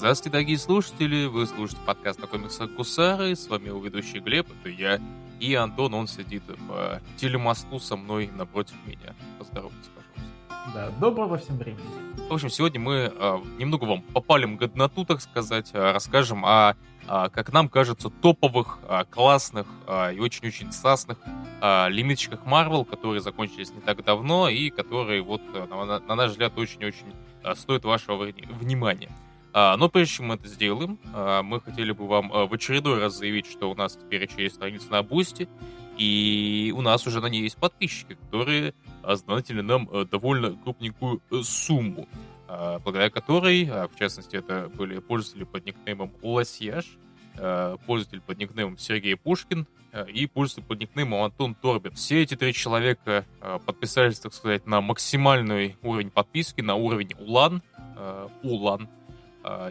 Здравствуйте, дорогие слушатели! Вы слушаете подкаст на комиксах Гусары. С вами его ведущий Глеб, это я. И Антон, он сидит по телемосту со мной напротив меня. Поздоровайтесь, пожалуйста. Да, доброго всем времени. В общем, сегодня мы э, немного вам попалим годноту, так сказать, э, расскажем о, э, как нам кажется, топовых, э, классных э, и очень-очень сасных э, лимитчиках Marvel, которые закончились не так давно и которые, вот, на, на наш взгляд, очень-очень э, стоят вашего внимания. А, но прежде чем мы это сделаем, а, мы хотели бы вам а, в очередной раз заявить, что у нас теперь еще есть страница на Бусти, и у нас уже на ней есть подписчики, которые сдонатили нам довольно крупненькую э, сумму, благодаря которой, в частности, это были пользователи под никнеймом Лосьяж, пользователь под никнеймом Сергей Пушкин и пользователь под никнеймом Антон Торбин. Все эти три человека подписались, так сказать, на максимальный уровень подписки, на уровень Улан, Улан,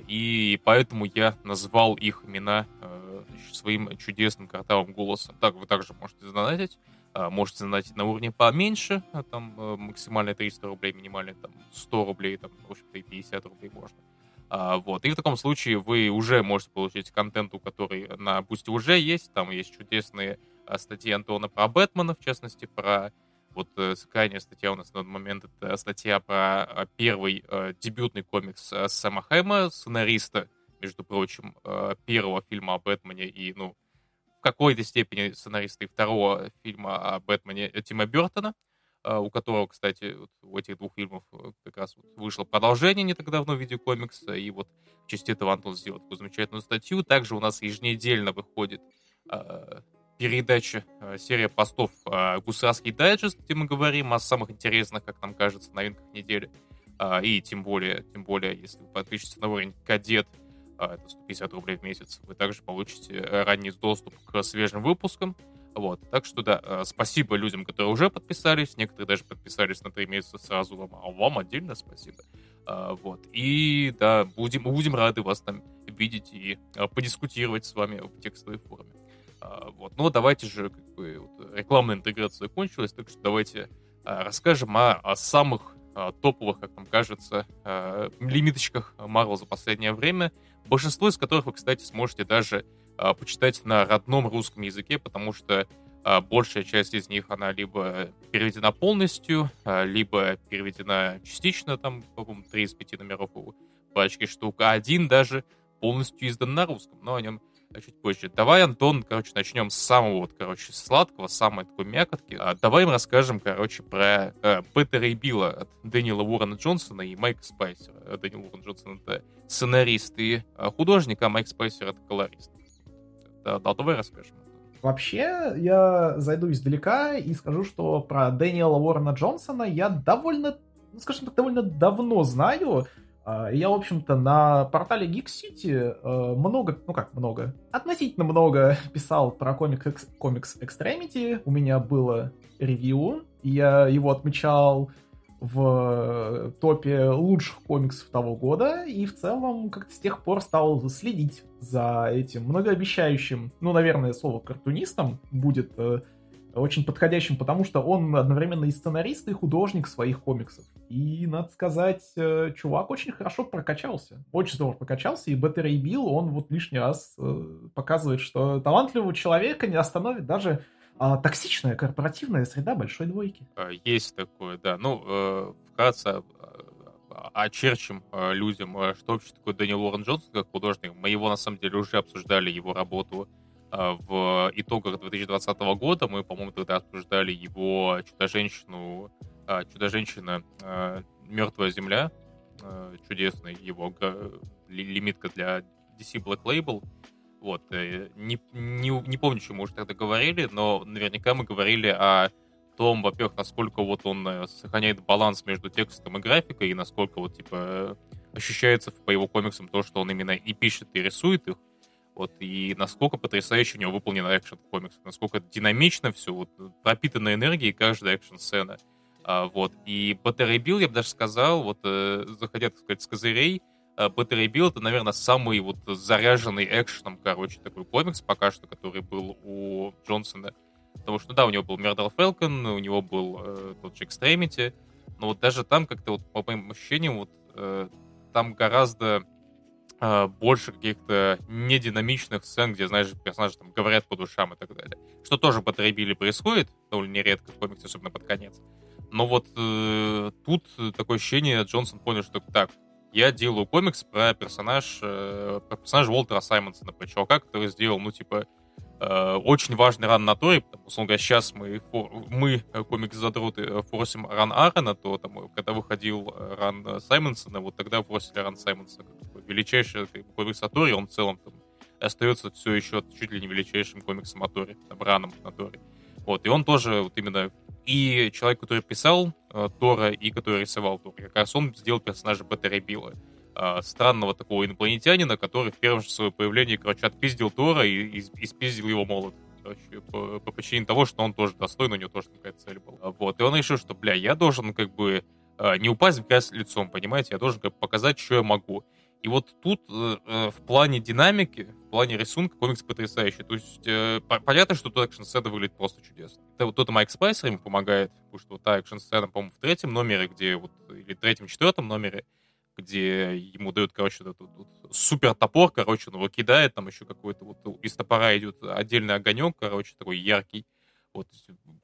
и поэтому я назвал их имена а, своим чудесным картавым голосом. Так вы также можете задонатить. А, можете задонатить на уровне поменьше, там максимально 300 рублей, минимально там 100 рублей, там, в общем-то, и 50 рублей можно. Вот. И в таком случае вы уже можете получить контенту, который на Бусти уже есть. Там есть чудесные статьи Антона про Бэтмена, в частности, про вот э, крайняя статья у нас на данный момент это статья про э, первый э, дебютный комикс Сэма Хэма, сценариста, между прочим, первого фильма о Бэтмене и, ну, в какой-то степени сценариста и второго фильма о Бэтмене Тима Бертона, у которого, кстати, вот у этих двух фильмов как раз вот вышло продолжение не так давно в виде комикса, и вот в части этого Антон сделал такую замечательную статью. Также у нас еженедельно выходит передача, э, серия постов э, «Гусарский дайджест», где мы говорим о самых интересных, как нам кажется, новинках недели. А, и тем более, тем более, если вы подпишетесь на уровень «Кадет», это 150 рублей в месяц, вы также получите ранний доступ к свежим выпускам. Вот. Так что да, э, спасибо людям, которые уже подписались. Некоторые даже подписались на три месяца сразу. Вам, а вам отдельно спасибо. Вот. И да, будем, будем рады вас там видеть и подискутировать с вами в текстовой форме. А, вот. Но давайте же, как бы, вот, рекламная интеграция кончилась, так что давайте а, расскажем о, о самых а, топовых, как нам кажется, а, лимиточках Marvel за последнее время, большинство из которых вы, кстати, сможете даже а, почитать на родном русском языке, потому что а, большая часть из них, она либо переведена полностью, а, либо переведена частично, там, по-моему, 3 из 5 номеров у пачки штук, а один даже полностью издан на русском, но о нем чуть позже. Давай, Антон, короче, начнем с самого, вот, короче, сладкого, самой такой мякотки. А, давай им расскажем, короче, про э, Петера и Билла от Дэниела Уоррена Джонсона и Майка Спайсера. Э, Дэниел Уоррен Джонсон — это сценарист и э, художник, а Майк Спайсер — это колорист. Да, да, давай расскажем. Вообще, я зайду издалека и скажу, что про Дэниела Уоррена Джонсона я довольно, ну, скажем так, довольно давно знаю. А, я, в общем-то, на портале Geek City э, много, ну как много, относительно много писал про комикс, комикс Extremity. У меня было ревью, я его отмечал в топе лучших комиксов того года, и в целом как-то с тех пор стал следить за этим многообещающим, ну, наверное, слово картунистом будет э, очень подходящим, потому что он одновременно и сценарист, и художник своих комиксов. И, надо сказать, э, чувак очень хорошо прокачался. Очень здорово прокачался, и Ray Bill, он вот лишний раз э, показывает, что талантливого человека не остановит даже а, токсичная корпоративная среда большой двойки. А, есть такое, да. Ну, э, вкратце очерчим людям, что вообще такое Дэниел Уоррен Джонсон как художник. Мы его, на самом деле, уже обсуждали, его работу а, в итогах 2020 года. Мы, по-моему, тогда обсуждали его «Чудо-женщину», а, «Чудо-женщина. Мертвая земля», а, чудесный его лимитка для DC Black Label. Вот, э, не, не, не помню, что мы уже тогда говорили, но наверняка мы говорили о том, во-первых, насколько вот он э, сохраняет баланс между текстом и графикой, и насколько вот, типа, ощущается по его комиксам то, что он именно и пишет, и рисует их. Вот, и насколько потрясающе у него выполнен экшен в комиксах, насколько динамично все, вот, пропитана энергией каждая экшн-сцена. А, вот, и Battery Bill, я бы даже сказал, вот, э, заходя, так сказать, с козырей, э, Battery Bill это, наверное, самый вот заряженный экшеном, короче, такой комикс пока что, который был у Джонсона. Потому что, да, у него был Murder Falcon, у него был э, тот же Extremity, но вот даже там как-то вот по моим ощущениям вот э, там гораздо э, больше каких-то нединамичных сцен, где, знаешь, персонажи там говорят по душам и так далее. Что тоже по Трейбиле происходит, довольно нередко в комиксе, особенно под конец. Но вот э, тут такое ощущение, Джонсон понял, что так, я делаю комикс про персонаж, э, про персонажа Уолтера Саймонсона, про чувака, который сделал, ну, типа, э, очень важный ран на Торе, потому что, говоря, сейчас мы, мы э, комикс задруты, э, форсим ран Аарона, то там, когда выходил ран Саймонсона, вот тогда форсили ран Саймонсона, величайший комикс о он в целом там остается все еще чуть ли не величайшим комиксом о Торе, там, раном Торе. Вот, и он тоже вот именно и человек, который писал э, Тора и который рисовал Тора, как раз он сделал персонажа Беттера Билла. Э, странного такого инопланетянина, который в первом же своем появлении, короче, отпиздил Тора и, и, и спиздил его молот. Короче, по, по причине того, что он тоже достойный, у него тоже такая цель была. Вот, и он решил, что, бля, я должен как бы э, не упасть в грязь лицом, понимаете, я должен как бы показать, что я могу. И вот тут э, э, в плане динамики, в плане рисунка комикс потрясающий. То есть э, понятно, что тут экшн-сцена выглядит просто чудесно. Это вот тут Майк Спайсер ему помогает, потому что вот та экшн-сцена, по-моему, в третьем номере, где вот, или третьем-четвертом номере, где ему дают, короче, этот, этот, этот супер топор, короче, он его кидает, там еще какой-то вот из топора идет отдельный огонек, короче, такой яркий. Вот,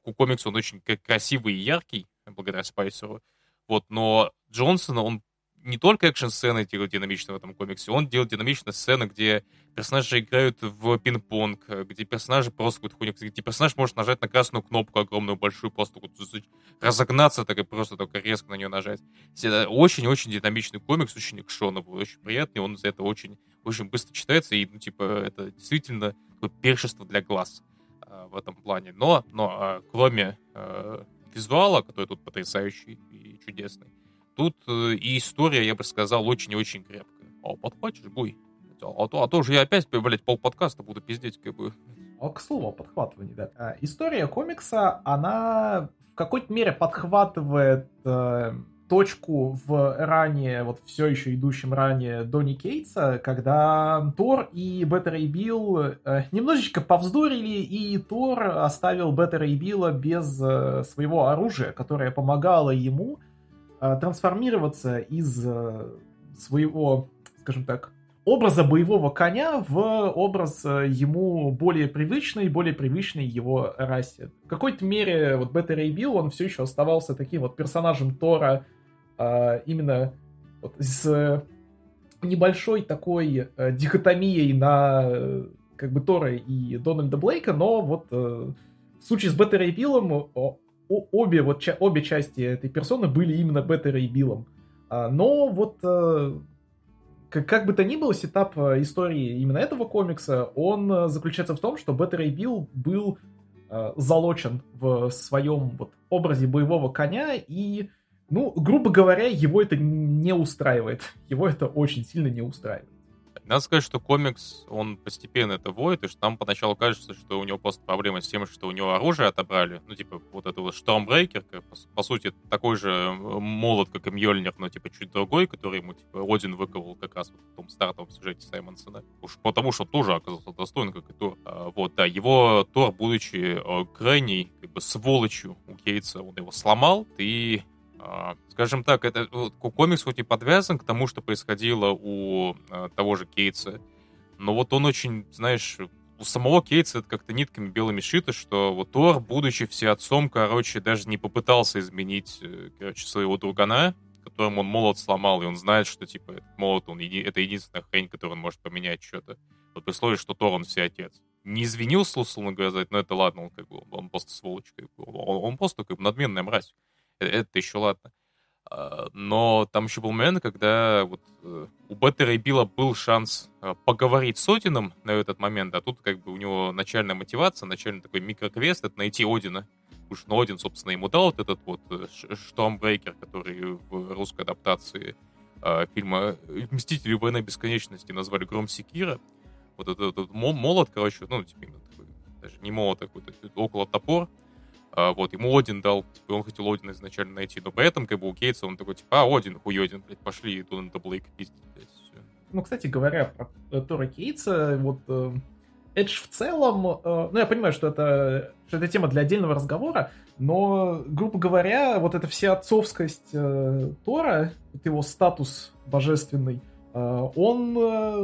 у комикса он очень красивый и яркий, благодаря Спайсеру. Вот, но Джонсона он не только экшн-сцены делают динамично в этом комиксе, он делает динамичные сцены, где персонажи играют в пинг-понг, где персонажи просто какой-то хуйня, где персонаж может нажать на красную кнопку огромную, большую, просто разогнаться так и просто только резко на нее нажать. Очень-очень динамичный комикс, очень экшоновый, очень приятный, он за это очень, очень быстро читается, и, ну, типа, это действительно такое першество для глаз э, в этом плане. Но, но э, кроме э, визуала, который тут потрясающий и чудесный, Тут э, и история, я бы сказал, очень и очень крепкая. А подхватишь, буй. А то, а то же я опять, блядь, пол подкаста буду пиздеть, как бы. А, к слову, о да. А, история комикса, она в какой-то мере подхватывает э, точку в ранее, вот все еще идущем ранее Донни Кейтса, когда Тор и Беттер и Билл э, немножечко повздорили, и Тор оставил Беттера и Билла без э, своего оружия, которое помогало ему трансформироваться из э, своего, скажем так, образа боевого коня в образ э, ему более привычный, более привычный его расе. В какой-то мере вот Бета Рей Билл, он все еще оставался таким вот персонажем Тора, именно вот с небольшой такой дихотомией на как бы Тора и Дональда Блейка, но вот в случае с Бета Рэй Биллом обе, вот, ча- обе части этой персоны были именно Бета Рэй Биллом. А, но вот э, как, как бы то ни было, setup э, истории именно этого комикса, он э, заключается в том, что Бета Рэй Билл был э, залочен в своем вот образе боевого коня, и, ну, грубо говоря, его это не устраивает. Его это очень сильно не устраивает. Надо сказать, что комикс, он постепенно это вводит, и что там поначалу кажется, что у него просто проблема с тем, что у него оружие отобрали. Ну, типа, вот это вот Штормбрейкер, по, по сути, такой же э, молот, как и Мьёльнир, но, типа, чуть другой, который ему, типа, Один выковал как раз вот в том стартовом сюжете Саймонсона. Уж потому, что тоже оказался достойный, как и Тор. А, вот, да, его Тор, будучи э, крайней, как бы, сволочью у Кейтса, он его сломал, и а, скажем так, это комикс хоть и подвязан к тому, что происходило у а, того же Кейтса, но вот он очень, знаешь, у самого Кейтса это как-то нитками белыми шито, что вот Тор, будучи всеотцом, короче, даже не попытался изменить, э, короче, своего другана, которому он молот сломал, и он знает, что, типа, этот молот, он, это единственная хрень, которую он может поменять что-то. Вот при условии, что Тор, он все отец. Не извинился, условно говоря, но это ладно, он как бы, он просто сволочь, как бы, он, он просто как бы надменная мразь. Э, это еще ладно. А, но там еще был момент, когда вот э, у Беттера Билла был шанс а, поговорить с Одином на этот момент, а тут как бы у него начальная мотивация, начальный такой микроквест — это найти Одина. Уж что Один, собственно, ему дал вот этот вот э, Штормбрейкер, который в русской адаптации а, фильма «Мстители войны бесконечности» назвали Гром Секира. Вот этот, этот молот, короче, ну, типа, такой, даже не молот, а какой-то около топор — вот, ему Один дал, типа, он хотел Одина изначально найти, но при этом, как бы, у Кейтса он такой, типа, а, Один, хуй Один, блядь, пошли Дональда Блейка пиздить, блядь, все. Ну, кстати говоря, про э, Тора Кейтса, вот, э, Эдж в целом, э, ну, я понимаю, что это, что это тема для отдельного разговора, но, грубо говоря, вот эта вся отцовскость Тора, вот его статус божественный, он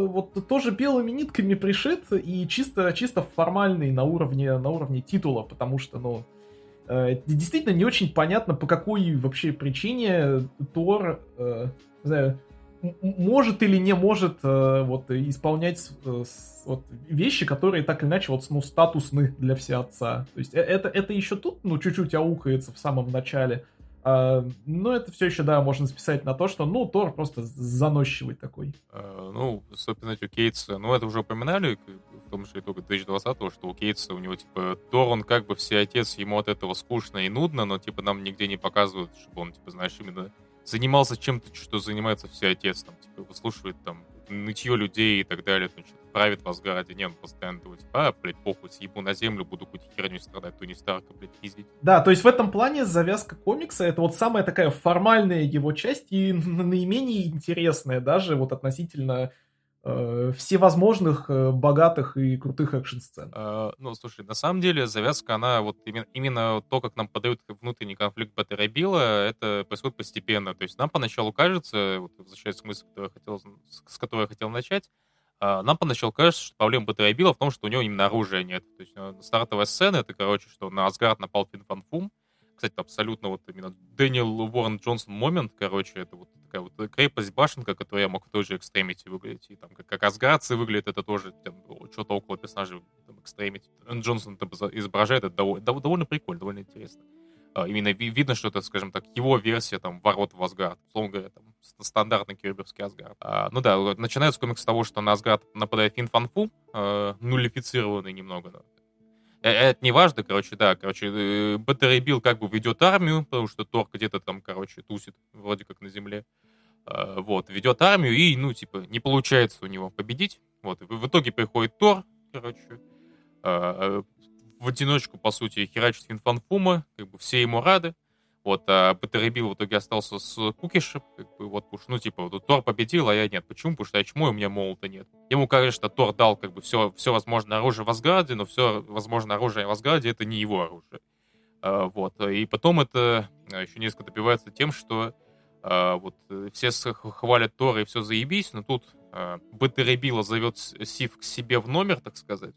вот тоже белыми нитками пришит и чисто, чисто формальный на уровне, на уровне титула, потому что, ну, действительно не очень понятно, по какой вообще причине Тор, не знаю, может или не может э, вот исполнять э, вот, вещи, которые так или иначе вот ну статусны для всеотца. То есть э, это это еще тут ну чуть-чуть аукается в самом начале. А, но это все еще, да, можно списать на то, что, ну, Тор просто заносчивый такой. Ну, собственно, у Кейтса, ну, это уже упоминали том же итоге 2020 что у Кейтса, у него, типа, Тор, он как бы все отец, ему от этого скучно и нудно, но, типа, нам нигде не показывают, чтобы он, типа, знаешь, именно занимался чем-то, что занимается все отец, там, типа, выслушивает там нытье людей и так далее, там, что правит в Асгарде, не, он постоянно думает, типа, а, блядь, похуй, съебу на землю, буду какую-то херню страдать, то не Старка, блядь, пиздить. Да, то есть в этом плане завязка комикса это вот самая такая формальная его часть и наименее интересная даже вот относительно всевозможных э, богатых и крутых экшн-сцен. Э, ну, слушай, на самом деле завязка, она вот именно, именно то, как нам подают внутренний конфликт Баттера Билла, это происходит постепенно. То есть нам поначалу кажется, вот возвращаясь к мысли, которую я хотел, с которой я хотел начать, э, нам поначалу кажется, что проблема Баттера Билла в том, что у него именно оружия нет. То есть э, стартовая сцена, это, короче, что на Асгард напал Фин Фан Фум, кстати, абсолютно вот именно Дэниел Уоррен Джонсон момент, короче, это вот такая вот крепость, башенка, которую я мог в той же Extremity выглядеть. И там как, как Асгардцы выглядит, это тоже там, что-то около персонажей там, Extremity. Джонсон там, изображает, это довольно, довольно прикольно, довольно интересно. А, именно видно, что это, скажем так, его версия там ворот в Асгард. Условно говоря, там стандартный кирберский Асгард. А, ну да, начинается комикс с того, что на Асгард нападает Фин Фанфу, э, нулифицированный немного, да, это не важно, короче, да, короче, э, Баттерей Билл как бы ведет армию, потому что Тор где-то там, короче, тусит, вроде как на земле. Вот, ведет армию, и, ну, типа, не получается у него победить. Вот, в итоге приходит Тор, короче, в одиночку, по сути, херачит Финфанфума, как бы все ему рады. Вот, а Потеребил в итоге остался с Кукишем, как бы, вот, ну, типа, вот, Тор победил, а я нет. Почему? Потому что я чмо, у меня молота нет. Ему, конечно, Тор дал, как бы, все, все возможное оружие в Асгарде, но все возможное оружие в Асгарде это не его оружие. А, вот, и потом это а, еще несколько добивается тем, что а, вот все хвалят Тора и все заебись, но тут а, Бетеребила зовет Сив к себе в номер, так сказать,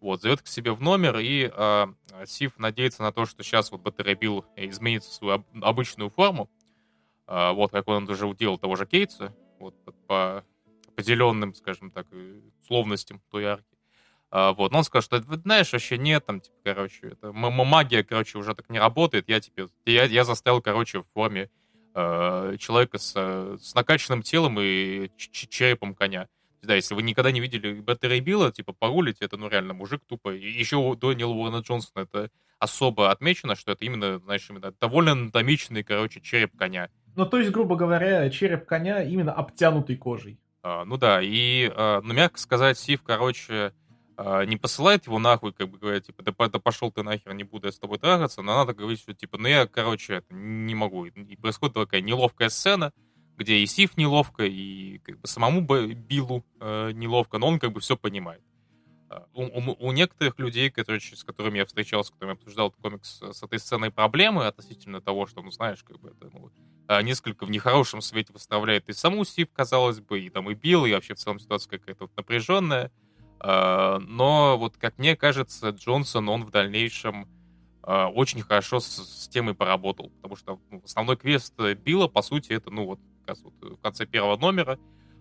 вот, зовет к себе в номер, и э, Сив надеется на то, что сейчас вот Баттеребил изменит свою об, обычную форму, э, вот, как он уже уделал того же Кейтса, вот, по определенным, скажем так, условностям той арки. А, вот, но он сказал, что, знаешь, вообще нет, там, типа, короче, это, магия, короче, уже так не работает, я, типа, я, я заставил, короче, в форме э, человека с, с накачанным телом и черепом коня да, если вы никогда не видели Беттера Билла, типа, погулите, это, ну, реально, мужик тупо. И еще у Дэниела Уоррена Джонсона это особо отмечено, что это именно, знаешь, именно довольно анатомичный, короче, череп коня. Ну, то есть, грубо говоря, череп коня именно обтянутый кожей. А, ну да, и, а, ну, мягко сказать, Сив, короче, а, не посылает его нахуй, как бы говоря, типа, да, да пошел ты нахер, не буду я с тобой трахаться, но надо говорить, что, типа, ну, я, короче, это не могу. И происходит такая неловкая сцена, где и Сив неловко, и как бы самому Биллу э, неловко, но он как бы все понимает. А, у, у, у некоторых людей, которые, с которыми я встречался, с которыми обсуждал этот комикс с этой сценой проблемы относительно того, что, ну, знаешь, как бы это, ну, а, несколько в нехорошем свете выставляет и саму Сив, казалось бы, и там и Билл, и вообще в целом ситуация какая-то вот напряженная. Но вот, как мне кажется, Джонсон, он в дальнейшем очень хорошо с, с темой поработал, потому что ну, основной квест Билла, по сути, это, ну, вот, раз вот в конце первого номера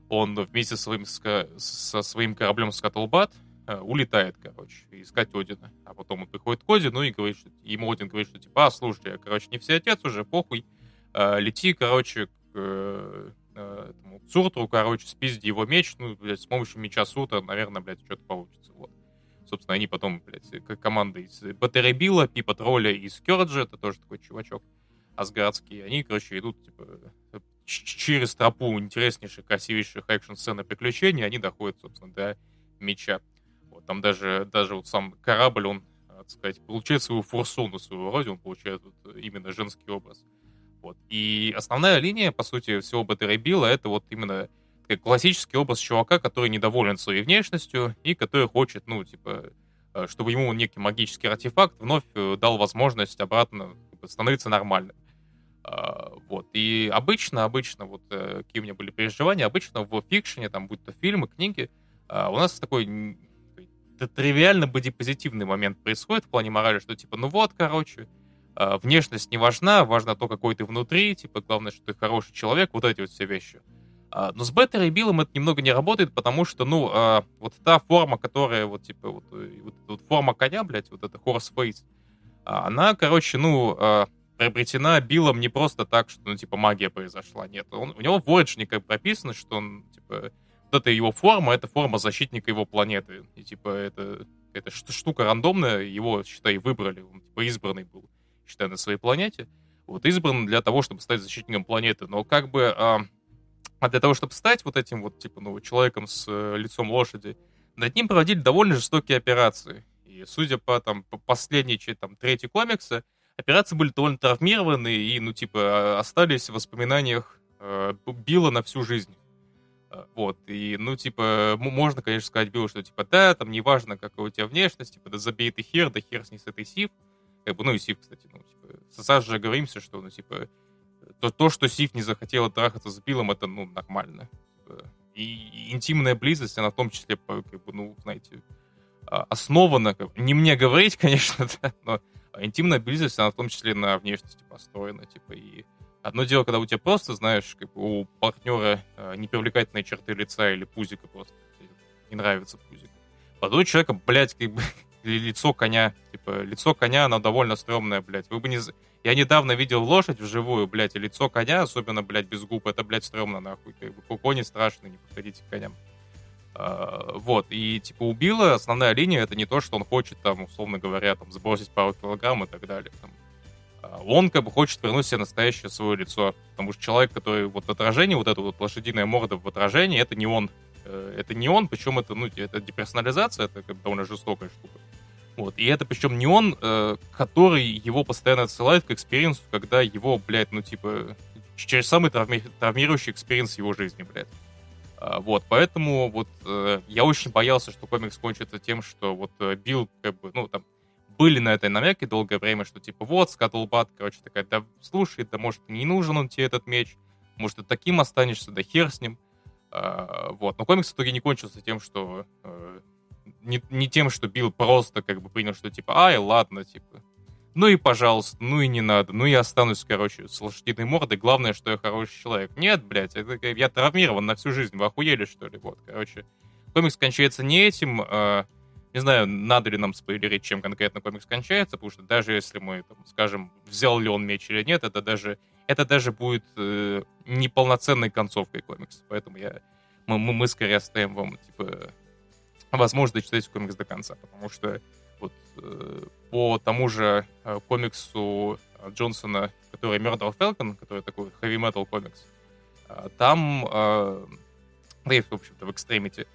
он вместе со своим, со своим кораблем Скаттлбат э, улетает, короче, искать Одина. А потом он приходит к Одину и говорит, что ему Один говорит, что типа, а, слушай, я, короче, не Всеотец уже, похуй, а, лети, короче, к э, этому Суртру, короче, спизди его меч, ну, блядь, с помощью меча Сурта, наверное, блядь, что-то получится, вот. Собственно, они потом, блядь, команда из Бета Рэй Билла, Пипа Тролля и Скерджи, это тоже такой чувачок асгардский, они, короче, идут, типа, через тропу интереснейших, красивейших экшн-сцен и приключений, они доходят, собственно, до меча. Вот, там даже, даже вот сам корабль, он, так сказать, получает свою форсуну своего рода, он получает вот именно женский образ. Вот. И основная линия, по сути, всего Беттера Билла, это вот именно такой классический образ чувака, который недоволен своей внешностью и который хочет, ну, типа, э, чтобы ему некий магический артефакт вновь э, дал возможность обратно становиться нормальным. А, вот. И обычно, обычно, вот э, какие у меня были переживания, обычно в фикшене, там, будь то фильмы, книги, а, у нас такой тривиально бодипозитивный момент происходит в плане морали, что типа, ну вот, короче, а, внешность не важна, важно то, какой ты внутри, типа, главное, что ты хороший человек, вот эти вот все вещи. Но с Беттер и Биллом это немного не работает, потому что, ну, вот та форма, которая, вот, типа, вот, э, вот, вот форма коня, блядь, вот эта horse face, она, короче, ну, приобретена Биллом не просто так, что, ну, типа, магия произошла. Нет, он, у него в как прописано, что он, типа, вот эта его форма, это форма защитника его планеты. И, типа, это, это штука рандомная, его, считай, выбрали. Он, типа, избранный был, считай, на своей планете. Вот, избран для того, чтобы стать защитником планеты. Но, как бы, а, а для того, чтобы стать вот этим вот, типа, ну, человеком с э, лицом лошади, над ним проводили довольно жестокие операции. И судя по, там, по последней, там, третьей комикса, операции были довольно травмированы и, ну, типа, остались в воспоминаниях э, Билла на всю жизнь. Э, вот, и, ну, типа, можно, конечно, сказать Биллу, что, типа, да, там, неважно, какая у тебя внешность, типа, да забей ты хер, да хер с ней с этой Сив. Как бы, ну, и Сив, кстати, ну, типа, сразу же говоримся, что, ну, типа, то, то что Сив не захотела трахаться с Биллом, это, ну, нормально. Типа, и интимная близость, она в том числе, как бы, ну, знаете, а, основана, не мне говорить, конечно, да, но интимная близость, она в том числе на внешности построена, типа, и одно дело, когда у тебя просто, знаешь, как у партнера э, непривлекательные черты лица или пузика просто, не нравится пузик. А у человека, блядь, как бы лицо коня, типа, лицо коня, оно довольно стрёмное, блядь. Вы бы не... Я недавно видел лошадь вживую, блядь, и лицо коня, особенно, блядь, без губ, это, блядь, стрёмно, нахуй. Как бы, кони страшные, не подходите к коням. А, вот, и типа у Билла основная линия это не то, что он хочет там, условно говоря, там сбросить пару килограмм и так далее. Там. А, он как бы хочет вернуть себе настоящее свое лицо, потому что человек, который вот в отражении, вот эта вот лошадиная морда в отражении, это не он. Э, это не он, причем это, ну, это деперсонализация, это как бы довольно жестокая штука. Вот, и это причем не он, э, который его постоянно отсылает к экспириенсу, когда его, блядь, ну, типа, через самый травми- травмирующий experience его жизни, блядь. А, вот, поэтому вот э, я очень боялся, что комикс кончится тем, что вот э, Билл, как бы, ну, там, были на этой намеки долгое время, что типа вот, Скаттлбат, короче, такая, да слушай, да может не нужен он тебе этот меч, может ты таким останешься, да хер с ним. А, вот, но комикс в итоге не кончился тем, что э, не, не тем, что Билл просто как бы принял, что типа, ай, ладно, типа, ну и пожалуйста, ну и не надо, ну я останусь, короче, с лошадиной мордой, главное, что я хороший человек. Нет, блядь, это, я травмирован на всю жизнь, вы охуели, что ли, вот, короче. Комикс кончается не этим, э, не знаю, надо ли нам спойлерить, чем конкретно комикс кончается, потому что даже если мы, там, скажем, взял ли он меч или нет, это даже, это даже будет э, неполноценной концовкой комикса, поэтому я, мы, мы, мы скорее оставим вам, типа, возможность читать комикс до конца, потому что вот э, по тому же э, комиксу Джонсона, который Murder Falcon, который такой heavy metal комикс, э, там, и, в общем-то, в Extremity,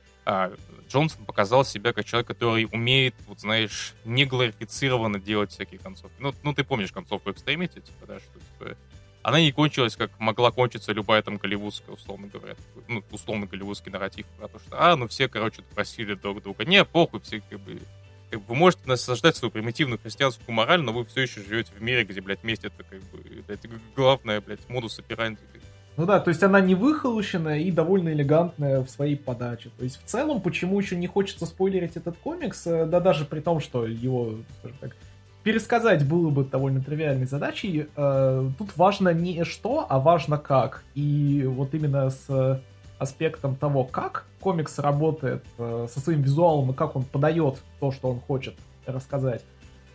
Джонсон показал себя как человек, который умеет, вот знаешь, не глорифицированно делать всякие концовки. Ну, ну ты помнишь концовку Extremity, типа, да, что типа, она не кончилась, как могла кончиться любая там голливудская, условно говоря, ну, условно голливудский нарратив, потому что, а, ну все, короче, просили друг друга. Не, похуй, все как бы вы можете насаждать свою примитивную христианскую мораль, но вы все еще живете в мире, где, блядь, месть это как бы, блядь, главное, блядь, модус операнди. Ну да, то есть она не выхолощенная и довольно элегантная в своей подаче. То есть в целом, почему еще не хочется спойлерить этот комикс, э, да даже при том, что его, скажем так, пересказать было бы довольно тривиальной задачей, э, тут важно не что, а важно как. И вот именно с аспектом того, как комикс работает э, со своим визуалом и как он подает то, что он хочет рассказать.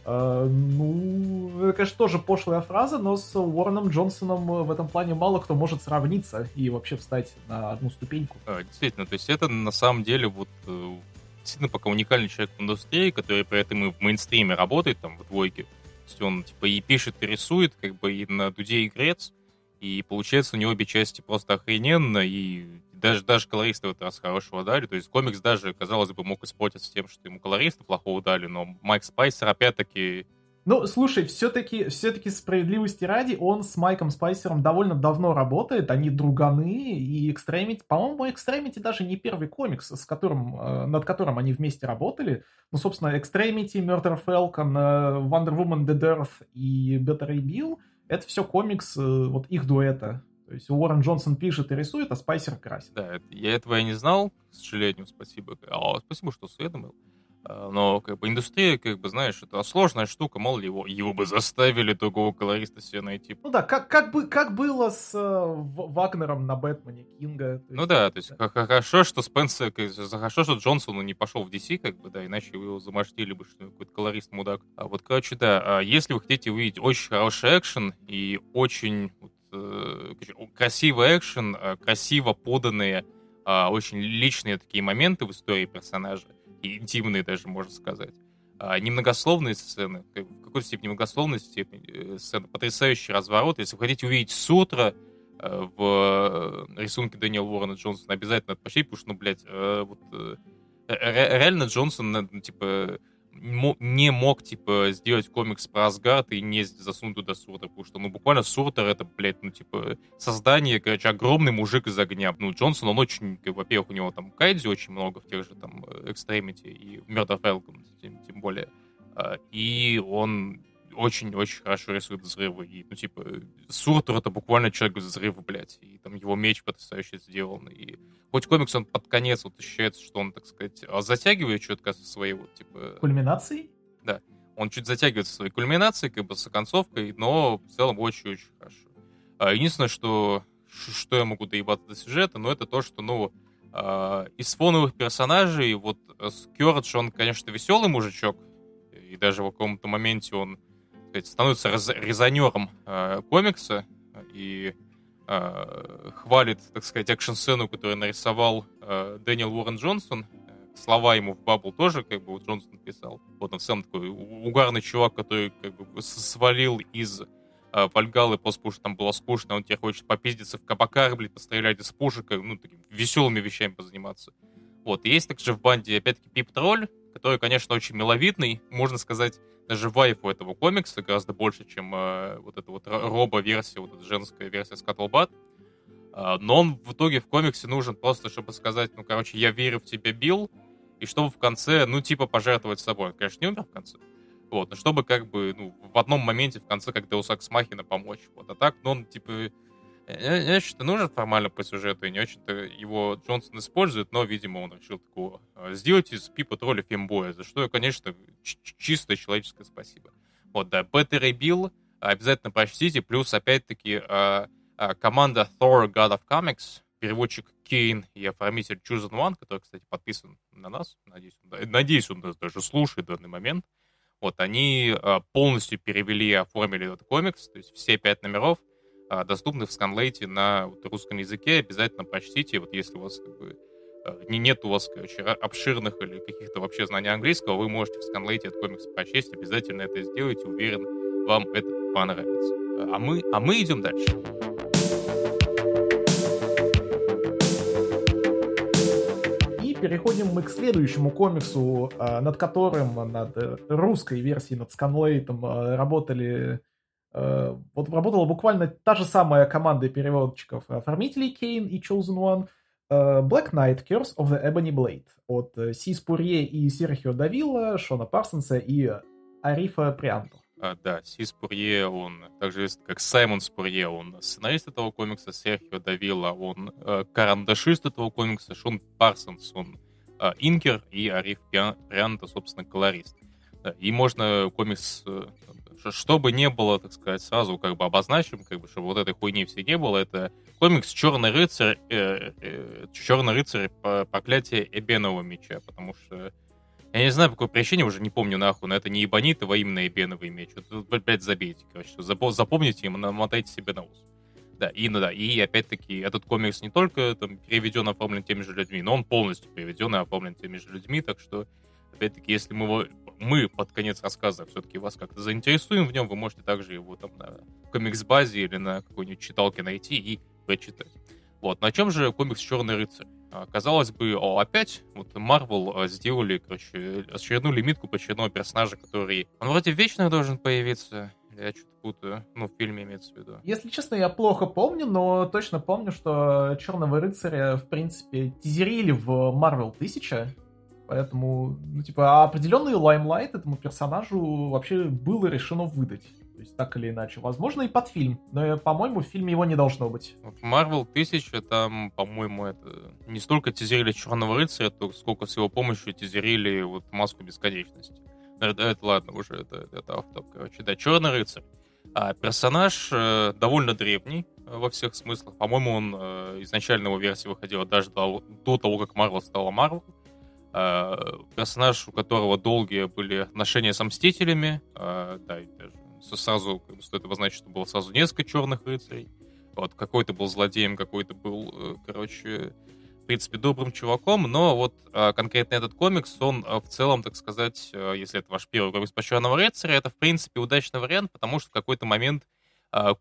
Э, ну, конечно, тоже пошлая фраза, но с Уорреном Джонсоном в этом плане мало кто может сравниться и вообще встать на одну ступеньку. А, действительно, то есть это на самом деле вот э, действительно пока уникальный человек в индустрии, который при этом и в мейнстриме работает, там, в двойке. То есть он типа и пишет, и рисует, как бы и на Дуде и Грец, и получается у него обе части просто охрененно, и даже, даже колористы в этот раз хорошего дали. То есть комикс даже, казалось бы, мог испортиться тем, что ему колористы плохого дали, но Майк Спайсер опять-таки ну, слушай, все-таки все-таки справедливости ради, он с Майком Спайсером довольно давно работает, они друганы, и Extremity, по-моему, Extremity даже не первый комикс, с которым, э, над которым они вместе работали. Ну, собственно, Extremity, Murder Falcon, Wonder Woman, Dead Earth и Better Bill — это все комикс э, вот их дуэта. То есть Уоррен Джонсон пишет и рисует, а Спайсер красит. Да, я этого и не знал, к сожалению, спасибо. А, спасибо, что сведомил. А, но как бы индустрия, как бы, знаешь, это сложная штука, мало ли его, его бы заставили другого колориста себе найти. Ну да, как, как, бы, как было с э, Вагнером на Бэтмене Кинга. Ну есть, да, то есть да. хорошо, что Спенсер, хорошо, что Джонсону не пошел в DC, как бы, да, иначе его замаштили бы, что какой-то колорист мудак. А вот, короче, да, а если вы хотите увидеть очень хороший экшен и очень вот, красивый экшен, э, красиво поданные, э, очень личные такие моменты в истории персонажа, интимные даже, можно сказать. А, немногословные сцены, в какой-то степени немногословной степени э, сцены, потрясающий разворот. Если вы хотите увидеть Сутра э, в э, рисунке Дэниела Уоррена Джонсона, обязательно надо потому что, ну, блядь, вот, реально Джонсон, ну, типа, не мог, типа, сделать комикс про Асгард и не засунуть туда Суртер, потому что, ну, буквально Суртер это, блядь, ну, типа, создание, короче, огромный мужик из огня. Ну, Джонсон, он очень, во-первых, у него там Кайдзи очень много в тех же там Extremity и Murder Falcon, тем, тем более. А, и он очень-очень хорошо рисует взрывы. И, ну, типа, Суртер это буквально человек без взрыва, блядь. И там его меч потрясающе сделан. И хоть комикс, он под конец вот ощущается, что он, так сказать, а, затягивает четко со своей вот, типа... Кульминацией? Да. Он чуть затягивает со своей кульминацией, как бы с оконцовкой, но в целом очень-очень хорошо. А, единственное, что, что я могу доебаться до сюжета, но это то, что, ну, а, из фоновых персонажей, вот Скёрдж, он, конечно, веселый мужичок, и даже в каком-то моменте он сказать, становится резонером э, комикса и э, хвалит, так сказать, экшн-сцену, которую нарисовал э, Дэниел Уоррен Джонсон. Слова ему в bubble тоже, как бы, вот Джонсон писал. Вот он сам такой угарный чувак, который, как бы, свалил из э, Вальгалы после того, что там было скучно, он теперь хочет попиздиться в кабаках, блядь, пострелять из пушек, ну, такими веселыми вещами позаниматься. Вот, и есть также в банде, опять-таки, Пип Тролль, который, конечно, очень миловидный, можно сказать, даже вайфу этого комикса гораздо больше, чем э, вот эта вот робо-версия, вот эта женская версия Scuttlebot. Э, но он в итоге в комиксе нужен просто, чтобы сказать, ну, короче, я верю в тебя, Билл, и чтобы в конце, ну, типа, пожертвовать собой. Он, конечно, не умер в конце. Вот, но чтобы как бы, ну, в одном моменте в конце, как Deus Ex помочь. Вот, а так, ну, он, типа, не очень-то нужен формально по сюжету, и не очень-то его Джонсон использует, но, видимо, он решил такого а, сделать из Пипа тролля фембоя, за что, конечно, чистое человеческое спасибо. Вот, да, и Билл обязательно прочтите, плюс, опять-таки, а, а, команда Thor God of Comics, переводчик Кейн и оформитель Chosen One, который, кстати, подписан на нас, надеюсь, он, надеюсь, он нас даже слушает в данный момент, вот, они полностью перевели и оформили этот комикс, то есть все пять номеров — доступны в сканлейте на вот, русском языке. Обязательно прочтите, вот если у вас как бы а, не нет у вас, короче, обширных или каких-то вообще знаний английского, вы можете в сканлейте этот комикс прочесть, обязательно это сделайте, уверен, вам это понравится. А мы, а мы идем дальше. И переходим мы к следующему комиксу, над которым, над э, русской версией, над сканлейтом работали вот работала буквально та же самая команда переводчиков оформителей Кейн и Chosen One. Э, Black Knight Curse of the Ebony Blade от э, Си Спурье и Серхио Давила, Шона Парсонса и Арифа Прианто. А, да, Си Спурье, он также известен как Саймон Спурье, он сценарист этого комикса, Серхио Давила, он э, карандашист этого комикса, Шон Парсонс, он э, инкер, и Ариф Прианто, собственно, колорист. И можно комикс чтобы не было, так сказать, сразу как бы обозначим, как бы, чтобы вот этой хуйни все не было, это комикс Черный рыцарь, э, э, Черный рыцарь проклятие Эбенового меча, потому что я не знаю, по какой причине, уже не помню нахуй, но это не Ибонитова, а именно Эбеновый меч. Вот, опять забейте, короче, запомните и намотайте себе на ус. Да, и, ну да, и опять-таки этот комикс не только там переведен оформлен теми же людьми, но он полностью переведен и оформлен теми же людьми, так что, опять-таки, если мы его мы под конец рассказа все-таки вас как-то заинтересуем в нем, вы можете также его там на комикс-базе или на какой-нибудь читалке найти и прочитать. Вот, на чем же комикс «Черный рыцарь»? А, казалось бы, о, опять вот Marvel а, сделали, короче, очередную лимитку по очередного персонажа, который... Он вроде вечно должен появиться, я что-то путаю. Ну, в фильме имеется в виду. Если честно, я плохо помню, но точно помню, что Черного рыцаря, в принципе, тизерили в Marvel 1000. Поэтому, ну, типа, определенный лаймлайт этому персонажу вообще было решено выдать. То есть так или иначе. Возможно, и под фильм. Но, по-моему, в фильме его не должно быть. В Marvel 1000 там, по-моему, это не столько тизерили Черного рыцаря, сколько с его помощью тизерили вот маску бесконечности. Это, это ладно, уже это, это автоп, короче. Да, Черный рыцарь. А персонаж э, довольно древний э, во всех смыслах. По-моему, он э, изначально его версия выходила даже до, до того, как Марвел стала Марвел. Э, персонаж, у которого долгие были отношения с Мстителями. Э, да, и даже сразу как бы, стоит обозначить, что было сразу несколько черных рыцарей. Вот, какой-то был злодеем, какой-то был, э, короче, в принципе, добрым чуваком, но вот конкретно этот комикс, он в целом, так сказать, если это ваш первый комикс по Черного рыцаря, это, в принципе, удачный вариант, потому что в какой-то момент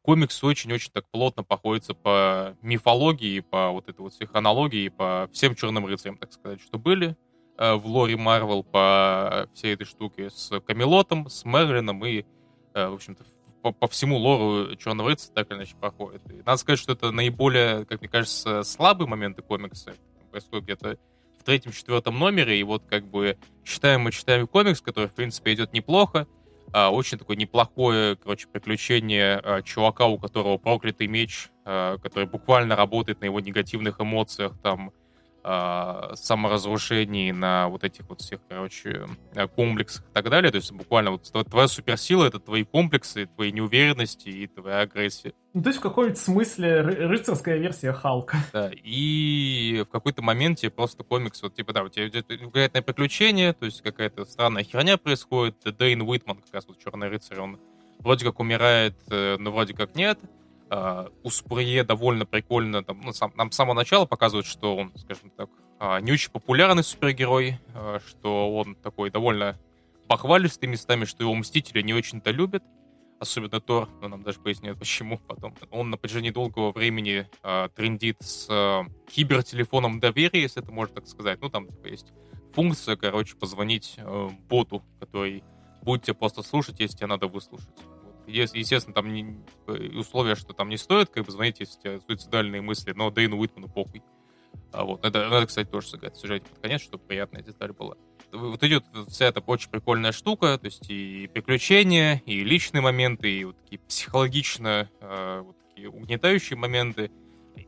комикс очень-очень так плотно походится по мифологии, по вот этой вот всех аналогии, по всем Черным рыцарям, так сказать, что были в лоре Марвел по всей этой штуке с Камелотом, с Мерлином и, а, в общем-то, по, по всему лору Черного рыцаря так или иначе проходит. И надо сказать, что это наиболее, как мне кажется, слабые моменты комикса. Происходит где-то в третьем-четвертом номере, и вот как бы читаем мы читаем комикс, который, в принципе, идет неплохо. А, очень такое неплохое, короче, приключение а, чувака, у которого проклятый меч, а, который буквально работает на его негативных эмоциях, там, э, саморазрушений, на вот этих вот всех, короче, э, комплексах и так далее. То есть буквально вот твоя суперсила — это твои комплексы, твои неуверенности и твоя агрессия. Ну, то есть в каком-то смысле ры- рыцарская версия Халка. Да, и в какой-то моменте просто комикс, вот типа, да, у тебя идет конкретное приключение, то есть какая-то странная херня происходит. Дэйн Уитман, как раз вот Черный рыцарь, он вроде как умирает, э, но вроде как нет. Uh, у Спурье довольно прикольно, там, ну, сам, нам с самого начала показывают, что он, скажем так, uh, не очень популярный супергерой, uh, что он такой довольно похвалистый местами, что его Мстители не очень-то любят, особенно Тор, но нам даже поясняют, почему потом. Он на протяжении долгого времени трендит с кибертелефоном доверия, если это можно так сказать. Ну, там типа, есть функция, короче, позвонить э, боту, который будет тебя просто слушать, если тебе надо выслушать. Естественно, там не, типа, условия, что там не стоит как бы звонить, если у тебя суицидальные мысли, но Дэйну Уитману похуй. А вот, это, надо, кстати, тоже сыграть сюжете под конец, чтобы приятная деталь была. Вот идет вся эта очень прикольная штука, то есть и приключения, и личные моменты, и вот такие психологично э, вот такие угнетающие моменты.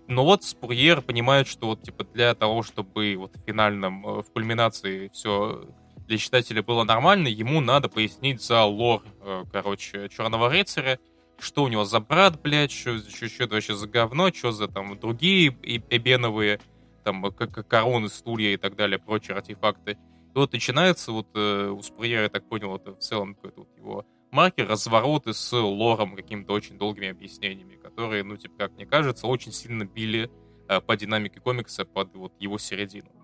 Но вот Спурьер понимает, что вот типа для того, чтобы вот в финальном, э, в кульминации все для читателя было нормально, ему надо пояснить за лор, э, короче, Черного рыцаря, что у него за брат, блядь, что, что, что это вообще за говно, что за там другие эбеновые, там, как короны, стулья и так далее, прочие артефакты. И вот начинается вот э, у Спурьера, я так понял, это в целом какой-то вот его маркер, развороты с лором, какими-то очень долгими объяснениями, которые, ну, типа, как мне кажется, очень сильно били э, по динамике комикса под вот его середину.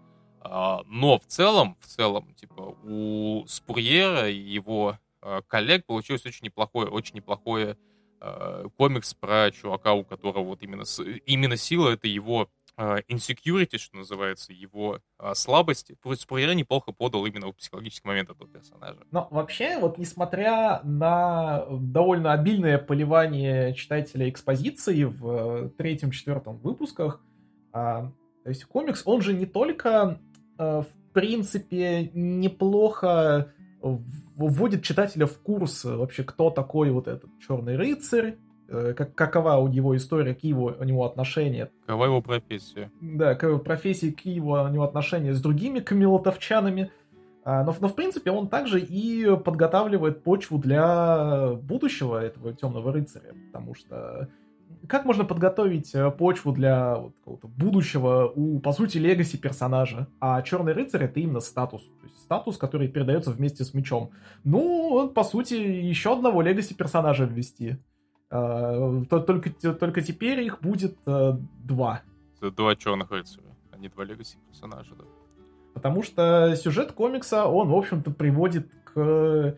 А, но в целом, в целом, типа, у Спурьера и его а, коллег получилось очень неплохое, очень неплохое а, комикс про чувака, у которого вот именно, именно сила — это его insecurity, что называется, его слабости. Спурьера неплохо подал именно в психологический момент этого персонажа. Но вообще, вот несмотря на довольно обильное поливание читателя экспозиции в э, третьем-четвертом выпусках, то есть комикс, он же не только Э, в принципе, неплохо вводит читателя в курс э, вообще, кто такой вот этот черный рыцарь, э, как, какова у него история, какие его, у него отношения. Какова его профессия. Да, какова профессия, какие его, у него отношения с другими камелотовчанами. А, но, но, в принципе, он также и подготавливает почву для будущего этого темного рыцаря, потому что как можно подготовить э, почву для вот, какого-то будущего у, по сути, легаси персонажа? А Черный рыцарь это именно статус. То есть статус, который передается вместе с мечом. Ну, по сути, еще одного легаси персонажа ввести. А, только, только теперь их будет а, два. Два черных рыцаря, а не два легаси персонажа, да. Потому что сюжет комикса, он, в общем-то, приводит к э,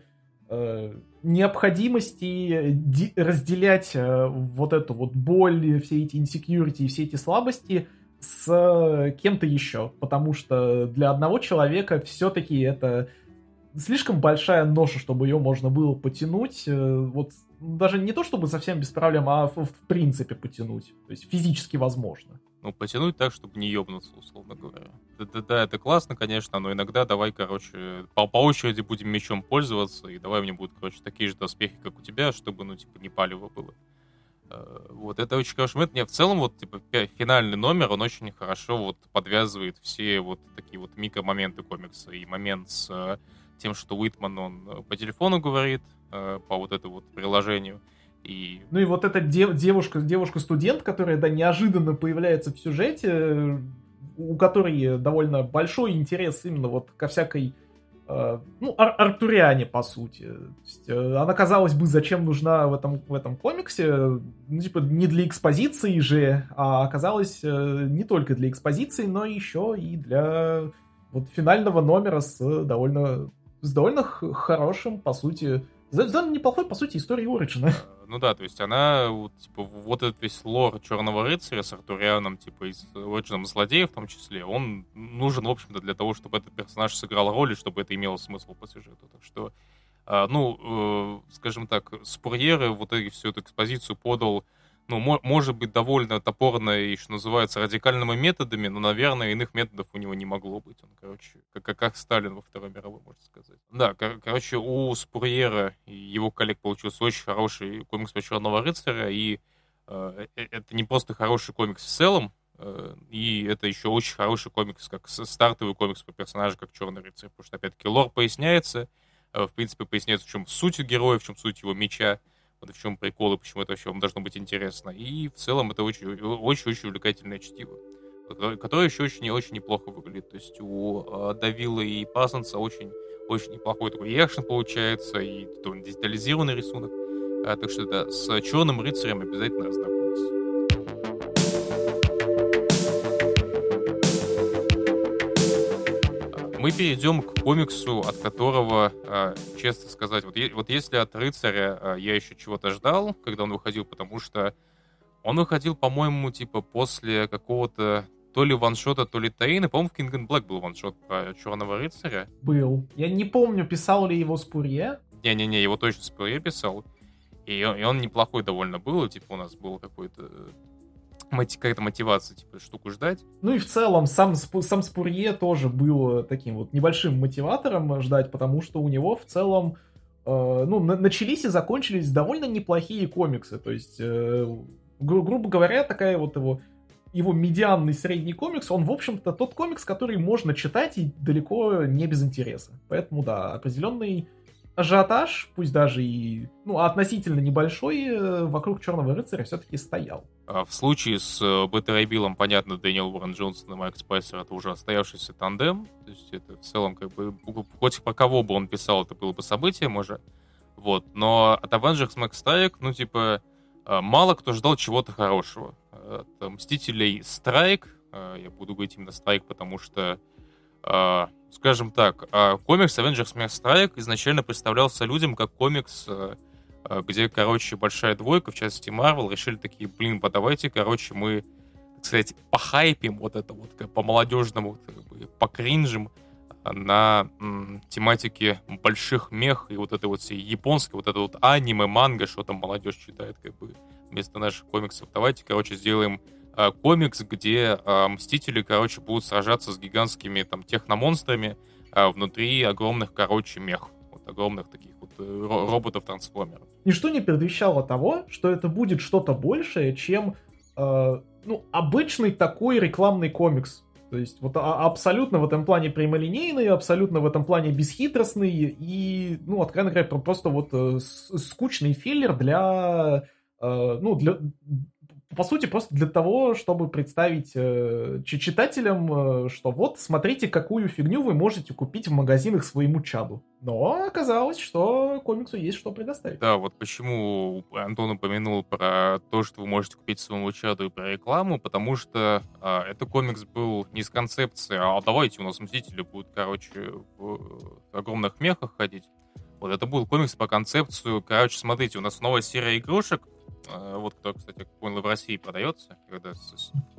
необходимости разделять э, вот эту вот боль, все эти insecurity, все эти слабости с э, кем-то еще. Потому что для одного человека все-таки это слишком большая ноша, чтобы ее можно было потянуть. Э, вот даже не то чтобы совсем без проблем, а в, в принципе потянуть. То есть физически возможно. Ну, потянуть так, чтобы не ебнуться, условно говоря. Да, да, да, это классно, конечно, но иногда давай, короче, по, по очереди будем мечом пользоваться, и давай мне будут, короче, такие же доспехи, как у тебя, чтобы, ну, типа, не палево было. Э, вот, это очень хороший момент. Мне в целом, вот, типа, финальный номер, он очень хорошо вот подвязывает все вот такие вот микромоменты комикса. И момент с э, тем, что Уитман, он э, по телефону говорит, по вот этому вот приложению, и... Ну и вот эта дев- девушка, девушка-студент, которая, да, неожиданно появляется в сюжете, у которой довольно большой интерес именно вот ко всякой Э, ну, ар артуриане, по сути. есть, э, она, казалось бы, зачем нужна в этом, в этом комиксе, ну, типа, не для экспозиции же, а оказалось э, не только для экспозиции, но еще и для вот финального номера с довольно, с довольно хорошим, по сути, довольно неплохой, по сути, историей Ориджина. Ну да, то есть она, вот, типа, вот этот весь лор Черного Рыцаря с Артурианом, типа, из Ориджином Злодея в том числе, он нужен, в общем-то, для того, чтобы этот персонаж сыграл роль и чтобы это имело смысл по сюжету. Так что, э, ну, э, скажем так, Спурьеры в итоге всю эту экспозицию подал ну, может быть довольно топорно и, что называется, радикальными методами, но, наверное, иных методов у него не могло быть. Он, короче, как, как Сталин во Второй мировой, можно сказать. Да, кор- короче, у Спурьера и его коллег получился очень хороший комикс про Черного рыцаря, и э, э, это не просто хороший комикс в целом, э, и это еще очень хороший комикс, как стартовый комикс по персонажу, как Черный рыцарь, потому что, опять-таки, лор поясняется, э, в принципе, поясняется, в чем суть героя, в чем суть его меча, вот в чем прикол и почему это вообще вам должно быть интересно. И в целом это очень-очень увлекательное чтиво, которое еще очень-очень неплохо выглядит. То есть у э, Давила и Пассенса очень очень неплохой такой экшен получается, и довольно детализированный рисунок. А, так что да, с Черным рыцарем обязательно ознакомьтесь. Мы перейдем к комиксу, от которого, а, честно сказать, вот, вот если от рыцаря а, я еще чего-то ждал, когда он выходил, потому что он выходил, по-моему, типа после какого-то то ли ваншота, то ли таина. По-моему, в King and Black был ваншот про Черного рыцаря. Был. Я не помню, писал ли его Спурье. Не-не-не, его точно Спурье писал. И он, и он неплохой довольно был. Типа у нас был какой-то какая-то мотивация, типа, штуку ждать. Ну и в целом сам, сам Спурье тоже был таким вот небольшим мотиватором ждать, потому что у него в целом э, ну, на начались и закончились довольно неплохие комиксы. То есть, э, гру грубо говоря, такая вот его его медианный средний комикс, он, в общем-то, тот комикс, который можно читать и далеко не без интереса. Поэтому, да, определенный ажиотаж, пусть даже и ну, относительно небольшой, э, вокруг Черного рыцаря все-таки стоял. А в случае с э, Беттерой Биллом, понятно, Дэниел Уоррен Джонсон и Майк Спайсер это уже остоявшийся тандем. То есть это в целом как бы хоть по кого бы он писал, это было бы событием уже. Вот. Но от Avengers Max Strike, ну типа, э, мало кто ждал чего-то хорошего. От Мстителей Страйк, я буду говорить именно Страйк, потому что скажем так, а комикс Avengers Mass Strike изначально представлялся людям как комикс, э, где, короче, большая двойка, в частности Marvel, решили такие, блин, подавайте, короче, мы, так сказать, похайпим вот это вот, по-молодежному, по кринжам на м, тематике больших мех и вот это вот все японское, вот это вот аниме, манга, что там молодежь читает, как бы, вместо наших комиксов. Давайте, короче, сделаем комикс, где э, Мстители, короче, будут сражаться с гигантскими там техномонстрами э, внутри огромных, короче, мех. Вот огромных таких вот э, роботов-трансформеров. Ничто не предвещало того, что это будет что-то большее, чем э, ну, обычный такой рекламный комикс. То есть вот а, абсолютно в этом плане прямолинейный, абсолютно в этом плане бесхитростный и, ну, откровенно говоря, просто вот э, скучный филлер для, э, ну, для, по сути, просто для того, чтобы представить э, читателям, э, что вот, смотрите, какую фигню вы можете купить в магазинах своему чаду. Но оказалось, что комиксу есть что предоставить. Да, вот почему Антон упомянул про то, что вы можете купить своему чаду и про рекламу, потому что э, это комикс был не с концепцией, а давайте у нас Мстители будут, короче, в огромных мехах ходить. Вот это был комикс по концепцию, короче, смотрите, у нас новая серия игрушек, вот кто, кстати, как понял, в России продается. Когда...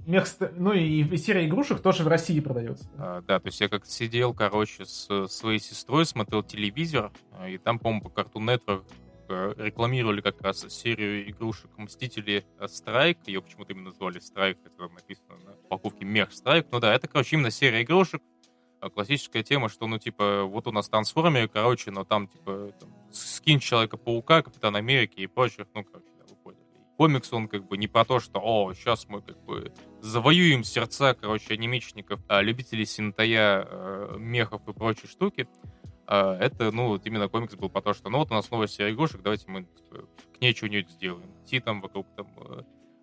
Мех, ну и серия игрушек тоже в России продается. А, да, то есть я как сидел, короче, с своей сестрой, смотрел телевизор, а, и там, по-моему, по Cartoon Network э, рекламировали как раз серию игрушек Мстители Страйк. Ее почему-то именно назвали Страйк, это там написано на упаковке Мех Страйк. Ну да, это, короче, именно серия игрушек, а классическая тема, что, ну, типа, вот у нас трансформеры, короче, но там, типа, там, скин Человека-паука, Капитан Америки и прочих, ну, короче. Комикс, он как бы не про то, что, о, сейчас мы как бы завоюем сердца, короче, анимичников, а любителей синтая, э, мехов и прочей штуки. А, это, ну, вот именно комикс был про то, что, ну, вот у нас новая серия игрушек, давайте мы типа, к ней что-нибудь сделаем. DC там вокруг там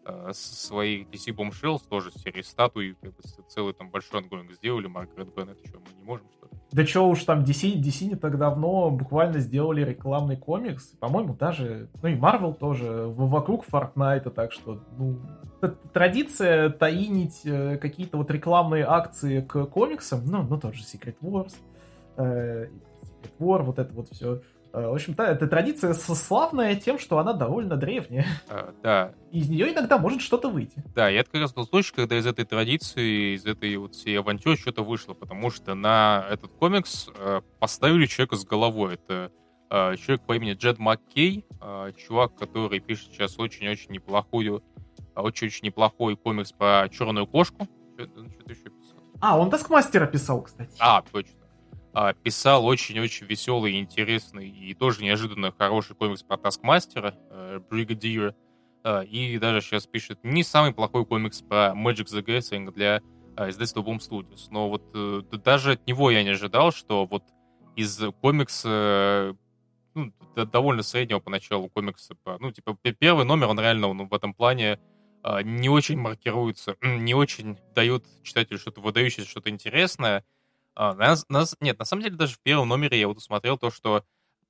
э, своей DC Bombshells тоже серии статуи, как бы, целый там большой ongoing сделали, Маргарет Беннет, что мы не можем, что ли? Да что уж там, DC, DC не так давно буквально сделали рекламный комикс, по-моему, даже, ну и Marvel тоже, вокруг Fortnite, так что, ну, традиция tie-in ить э, какие-то вот рекламные акции к комиксам, ну, ну тот же Secret Wars, э, Secret War, вот это вот все, в общем-то, эта традиция славная тем, что она довольно древняя. А, да. Из нее иногда может что-то выйти. Да, я как раз тот случай, когда из этой традиции, из этой вот всей авантюры что-то вышло, потому что на этот комикс э, поставили человека с головой. Это э, человек по имени Джед Маккей, э, чувак, который пишет сейчас очень-очень неплохую, очень-очень неплохой комикс про черную кошку. Что-то еще писал. А, он Таскмастера писал, кстати. А, точно. А, писал очень-очень веселый, интересный и тоже неожиданно хороший комикс про Таскмастера, Бригадира, э, и даже сейчас пишет не самый плохой комикс про Magic the Gathering для э, издательства Boom Studios. Но вот э, даже от него я не ожидал, что вот из комикса ну, довольно среднего поначалу комикса, ну, типа, первый номер, он реально ну, в этом плане не очень маркируется, не очень дает читателю что-то выдающееся, что-то интересное, а, нас, нас, нет, на самом деле даже в первом номере я вот усмотрел то, что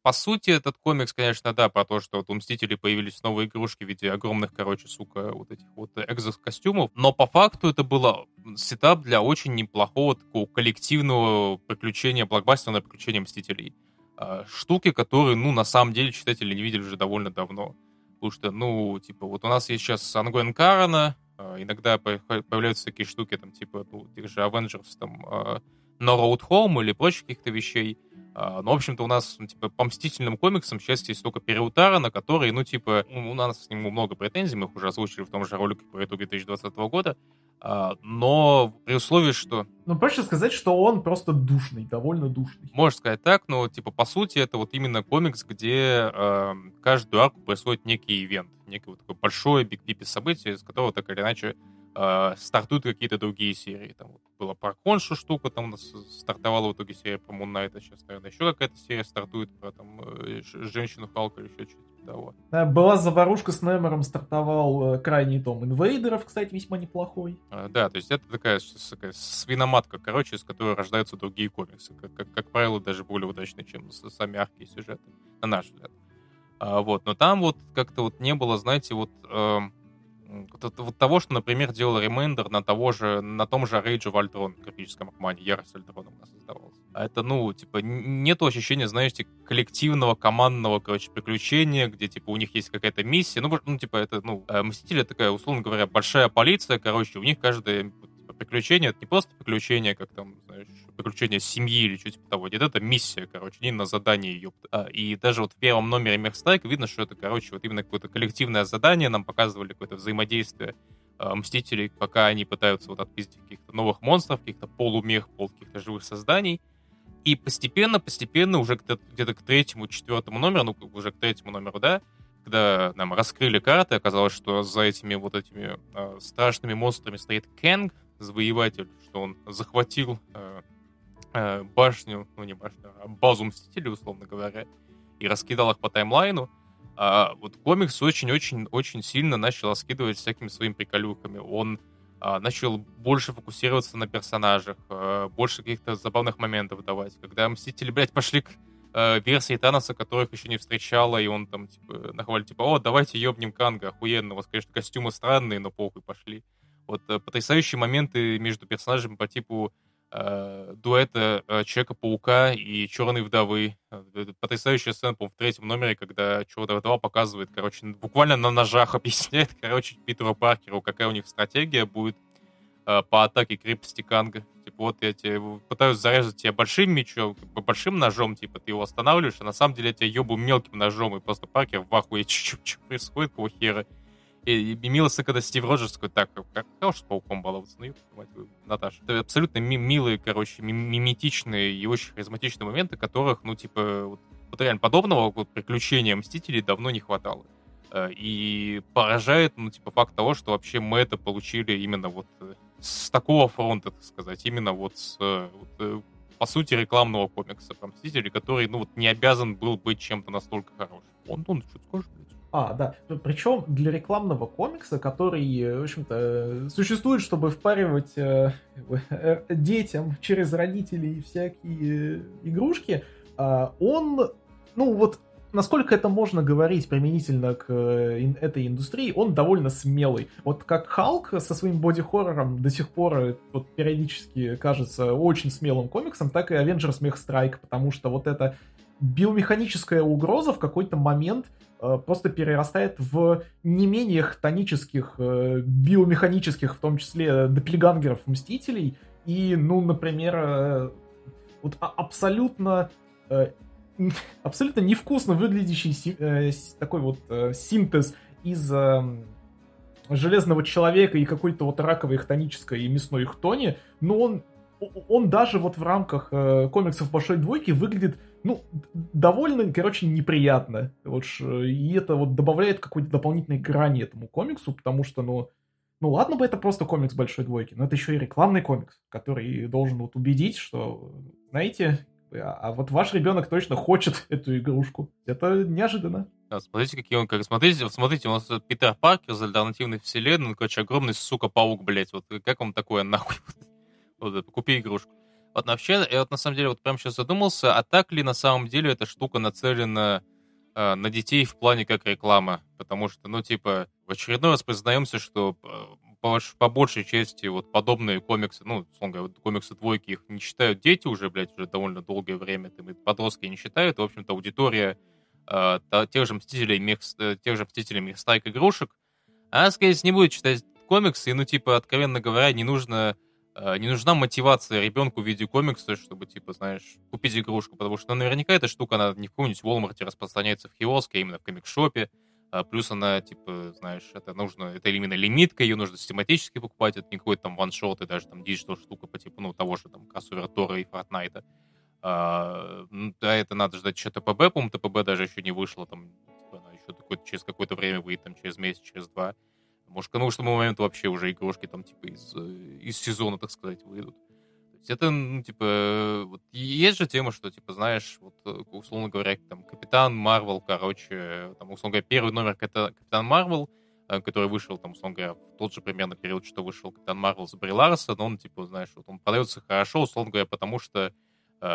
по сути, этот комикс, конечно, да, про то, что вот у Мстителей появились новые игрушки в виде огромных, короче, сука, вот этих вот экзокостюмов. Но по факту это было сетап для очень неплохого такого коллективного приключения, блокбастерного приключения Мстителей. А, штуки, которые, ну, на самом деле, читатели не видели уже довольно давно. Потому что, ну, типа, вот у нас есть сейчас Ангуэн Карана, а, иногда появляются такие штуки, там, типа, ну, тех же Avengers, там, No Road Home или прочих каких-то вещей. Uh, ну, в общем-то, у нас, ну, типа, по мстительным комиксам сейчас есть только Переутара, на который, ну, типа, у нас с ним много претензий, мы их уже озвучили в том же ролике по итогу 2020 года, uh, но при условии, что... Ну, проще сказать, что он просто душный, довольно душный. Можно сказать так, но, типа, по сути, это вот именно комикс, где uh, каждую арку происходит некий ивент, некое вот такое большое биг-пипи событие, из которого так или иначе э, стартуют какие-то другие серии. Там вот была про Коншу штука, там у нас стартовала в итоге серия про Муннайта, сейчас, наверное, еще какая-то серия стартует про там э, женщину Халка или еще что-то типа того. Да, была заварушка с Немером, стартовал э, крайний том Инвейдеров, кстати, весьма неплохой. А, да, то есть это такая, такая свиноматка, короче, из которой рождаются другие комиксы. Как, как, как правило, даже более удачные, чем сами арки сюжеты, на наш взгляд. А, вот, но там вот как-то вот не было, знаете, вот... Э, вот, того, что, например, делал ремендер на того же, на том же Rage of Ultron, графическом романе, Ярость Альтрона у нас создавалась. А это, ну, типа, нету ощущения, знаете, коллективного, командного, короче, приключения, где, типа, у них есть какая-то миссия. Ну, ну типа, это, ну, э, Мстители такая, условно говоря, большая полиция, короче, у них каждое типа, приключение, это не просто приключение, как там, знаешь, приключения семьи или что-то типа того. Нет, это миссия, короче, не на задание ее. А, и даже вот в первом номере Мехстрайка видно, что это, короче, вот именно какое-то коллективное задание, нам показывали какое-то взаимодействие а, Мстителей, пока они пытаются вот отпиздить каких-то новых монстров, каких-то полумех, пол каких-то живых созданий. И постепенно, постепенно, уже где-то к третьему, четвертому номеру, ну, уже к третьему номеру, да, когда нам раскрыли карты, оказалось, что за этими вот этими э, страшными монстрами стоит Кэнг, завоеватель, что он захватил э, башню, ну не башню, а базу Мстителей, условно говоря, и раскидал их по таймлайну, а вот комикс очень-очень-очень сильно начал раскидывать всякими своими приколюками. Он а, начал больше фокусироваться на персонажах, а, больше каких-то забавных моментов давать. Когда Мстители, блядь, пошли к а, версии Таноса, которых еще не встречала, и он там, типа, нахвалил, типа, о, давайте ёбнем Канга, охуенно, у вас, конечно, костюмы странные, но похуй, пошли. Вот э, потрясающие моменты между персонажами по типу э, дуэта э, Человека-паука и Черной вдовы. Потрясающая сцена, по в третьем номере, когда Черная вдова показывает, короче, буквально на ножах объясняет, короче, Питеру Паркеру, какая у них стратегия будет э, по атаке крепости Канга. Типа, вот я тебе пытаюсь зарезать тебя большим мечом, большим ножом, типа, ты его останавливаешь, а на самом деле я тебя ебу мелким ножом, и просто Паркер в ахуе, что происходит, какого хера. И, и милося, когда Стив Роджерс такой, так, хорош с пауком баловаться, ну, мать Наташа. Это абсолютно ми- милые, короче, миметичные и очень харизматичные моменты, которых, ну, типа, вот, вот реально подобного вот, приключения Мстителей давно не хватало. Э, и поражает, ну, типа, факт того, что вообще мы это получили именно вот э, с такого фронта, так сказать, именно вот с, э, вот, по сути, рекламного комикса про Мстителей, который, ну, вот не обязан был быть чем-то настолько хорошим. Он, он что-то скажешь? А, да. Причем для рекламного комикса, который, в общем-то, существует, чтобы впаривать э, э, детям через родителей всякие игрушки, э, он, ну вот, насколько это можно говорить применительно к э, этой индустрии, он довольно смелый. Вот как Халк со своим боди-хоррором до сих пор э, вот, периодически кажется очень смелым комиксом, так и Avengers Mech Strike, потому что вот эта биомеханическая угроза в какой-то момент Э, просто перерастает в не менее хтонических, э, биомеханических, в том числе, доppelгангеров Мстителей. И, ну, например, э, вот абсолютно абсолютно невкусно выглядящий такой вот синтез из Железного Человека и какой-то вот раковой хтонической и мясной хтони, но он, он даже вот в рамках комиксов Большой Двойки выглядит ну, довольно, короче, неприятно. Вот, и это вот добавляет какой-то дополнительной грани этому комиксу, потому что, ну, ну ладно бы это просто комикс большой двойки, но это еще и рекламный комикс, который должен вот убедить, что, знаете, а, а вот ваш ребенок точно хочет эту игрушку. Это неожиданно. Да, смотрите, какие он, как смотрите, смотрите, у нас Питер Паркер из альтернативной вселенной, ну, короче, огромный, сука, паук, блядь, вот как вам такое, нахуй? Вот купи игрушку. Вот вообще, я вот на самом деле вот прямо сейчас задумался, а так ли на самом деле эта штука нацелена э, на детей в плане как реклама? Потому что, ну, типа, в очередной раз признаемся, что э, по, по большей части вот подобные комиксы, ну, условно говоря, комиксы двойки, их не читают дети уже, блядь, уже довольно долгое время, там, и подростки не читают, в общем-то, аудитория э, тех же Мстителей, мех, э, тех же Мстителей Мехстайк игрушек, она, скорее всего, не будет читать комиксы, и, ну, типа, откровенно говоря, не нужно не нужна мотивация ребенку в виде комикса, чтобы, типа, знаешь, купить игрушку, потому что наверняка эта штука, она не в каком-нибудь Walmart распространяется в киоске, а именно в comic shop е, а плюс она, типа, знаешь, это нужно, это именно лимитка, ее нужно систематически покупать, это не какой-то там one-shot и даже там digital штука по типу, ну, того же там кроссовера Тора и Fortnite а. А, да, это надо ждать еще TPB, по-моему, TPB даже еще не вышло, там, типа, она еще такое, через какое-то время выйдет, там, через месяц, через два. Может, к тому моменту вообще уже игрушки там, типа, из, э, из сезона, так сказать, выйдут. То есть это, ну, типа, вот есть же тема, что, типа, знаешь, вот, э, условно говоря, там, Капитан Марвел, короче, там, условно говоря, первый номер Капитан Марвел, э, который вышел, там, условно говоря, в тот же примерно период, что вышел Капитан Марвел с Бри Ларсон, он, типа, знаешь, вот он продается хорошо, условно говоря, потому что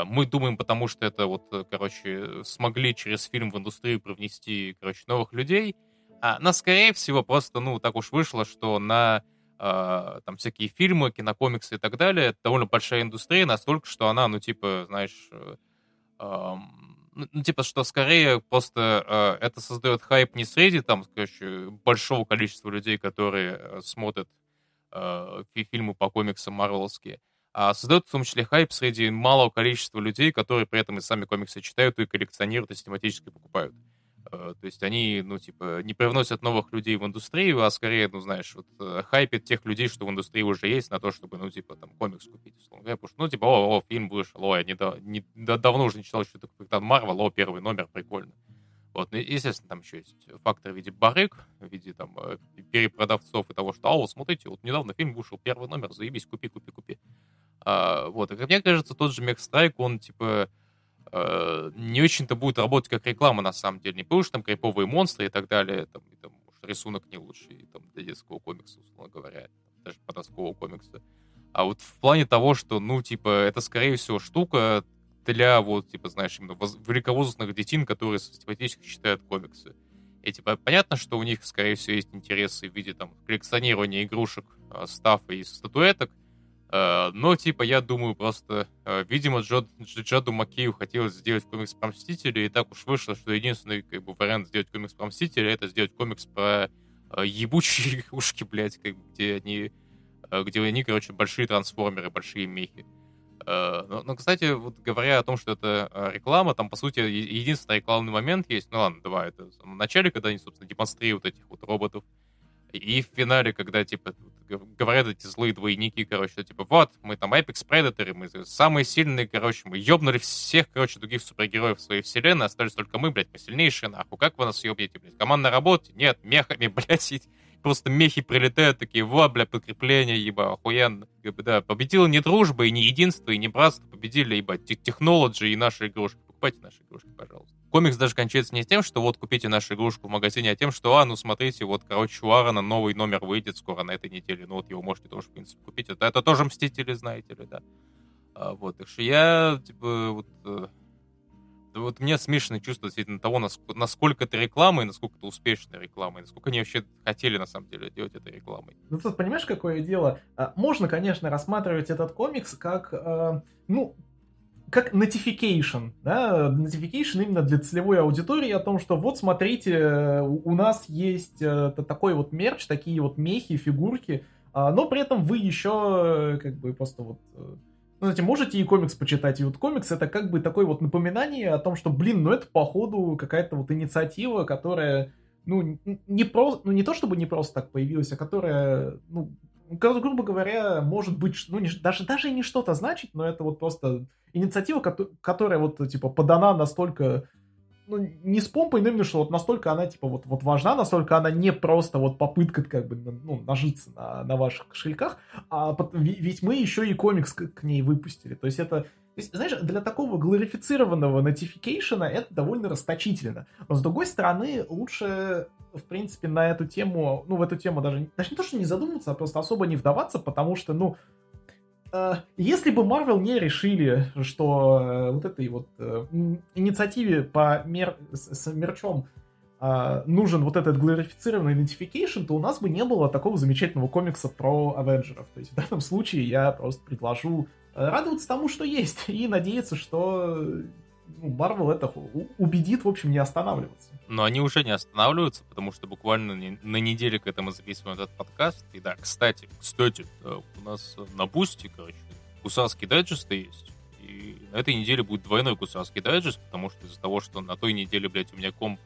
мы думаем, потому что это вот, короче, смогли через фильм в индустрию привнести, короче, новых людей — а, но, скорее всего, просто, ну, так уж вышло, что на э, там всякие фильмы, кинокомиксы и так далее, это довольно большая индустрия, настолько, что она, ну, типа, знаешь, э, э, ну, типа, что скорее просто э, это создает хайп не среди, там, короче, большого количества людей, которые э, смотрят э, фильмы по комиксам марвеловские, а создает в том числе хайп среди малого количества людей, которые при этом и сами комиксы читают, и коллекционируют, и систематически покупают. Э, то есть они, ну, типа, не привносят новых людей в индустрию, а скорее, ну, знаешь, вот э, хайпят тех людей, что в индустрии уже есть, на то, чтобы, ну, типа, там, комикс купить, условно говоря. Потому что, ну, типа, о, о, фильм вышел, о, я не, не, давно уже не читал, такое Капитан Марвел, о, первый номер, прикольно. Вот, ну, естественно, там еще есть фактор в виде барыг, в виде, там, э, перепродавцов и того, что, вот, смотрите, вот недавно фильм вышел, первый номер, заебись, купи, купи, купи. А, вот, и, как мне кажется, тот же Страйк, он, типа, э, не очень-то будет работать как реклама на самом деле. Не потому что там криповые монстры и так далее, там, и, там может, рисунок не лучший и, там, для детского комикса, условно говоря, даже подросткового комикса. А вот в плане того, что, ну, типа, это, скорее всего, штука для, вот, типа, знаешь, именно воз- великовозрастных детей, которые систематически читают комиксы. И, типа, понятно, что у них, скорее всего, есть интересы в виде, там, коллекционирования игрушек, э, стафа и статуэток, но, типа, я думаю, просто, э, видимо, Джо, Джаду Макею хотелось сделать комикс про Мстителей, и так уж вышло, что единственный как бы, вариант сделать комикс про Мстителей, это сделать комикс про э, ебучие игрушки, блядь, как, где они, где они, короче, большие трансформеры, большие мехи. Но, но, кстати, вот говоря о том, что это реклама, там, по сути, единственный рекламный момент есть, ну ладно, давай, это в начале, когда они, собственно, демонстрируют этих вот роботов, И в финале, когда, типа, говорят эти злые двойники, короче, типа, вот, мы там Apex Predator, мы самые сильные, короче, мы ёбнули всех, короче, других супергероев своей вселенной, остались только мы, блядь, мы сильнейшие, нахуй, как вы нас ёбнете, блядь, команда работает? Нет, мехами, блядь, просто мехи прилетают, такие, вот, бля, подкрепление, ебо, охуенно. Да, победила не дружба, и не единство, и не братство, победили, ебать, технологии и наши игрушки. Покупайте наши игрушки, пожалуйста. Комикс даже кончается не тем, что вот купите нашу игрушку в магазине, а тем, что, а, ну смотрите, вот, короче, у Аарона новый номер выйдет скоро на этой неделе, ну вот его можете тоже, в принципе, купить. Это, это тоже Мстители, знаете ли, да. А, вот, так что я, типа, вот, э, вот мне смешанное чувство действительно того, насколько, насколько это реклама и насколько это успешная реклама, и насколько они вообще хотели на самом деле делать это рекламой. Ну тут понимаешь, какое дело? А, можно, конечно, рассматривать этот комикс как, э, ну, как notification, да, notification именно для целевой аудитории о том, что вот смотрите, у нас есть э, такой вот мерч, такие вот мехи, фигурки, а, но при этом вы еще э, как бы просто вот ну, знаете, можете и комикс почитать, и вот комикс это как бы такое вот напоминание о том, что, блин, ну это походу какая-то вот инициатива, которая, ну, не просто, ну не то чтобы не просто так появилась, а которая, ну, грубо говоря, может быть, ну, не, даже, даже не что-то значит, но это вот просто инициатива, которая вот, типа, подана настолько ну, не с помпой, но именно что вот настолько она, типа, вот, вот важна, настолько она не просто вот попытка, как бы, ну, нажиться на, на ваших кошельках, а ведь мы еще и комикс к, к ней выпустили. То есть это, то есть, знаешь, для такого глорифицированного notification это довольно расточительно. Но с другой стороны, лучше, в принципе, на эту тему, ну, в эту тему даже, даже не то, что не задумываться, а просто особо не вдаваться, потому что, ну, Э, если бы Marvel не решили, что э, вот этой вот э, инициативе по мер... с мерчом нужен вот этот глорифицированный идентификейшн, то у нас бы не было такого замечательного комикса про Авенджеров. То есть в данном случае я просто предложу радоваться тому, что есть, и надеяться, что ну, Marvel это убедит, в общем, не останавливаться. Но они уже не останавливаются, потому что буквально на неделе, когда мы записываем этот подкаст, и да, кстати, кстати, у нас на Boosty, короче, гусарский дайджест есть, и на этой неделе будет двойной гусарский дайджест, потому что из-за того, что на той неделе, блядь, у меня комп,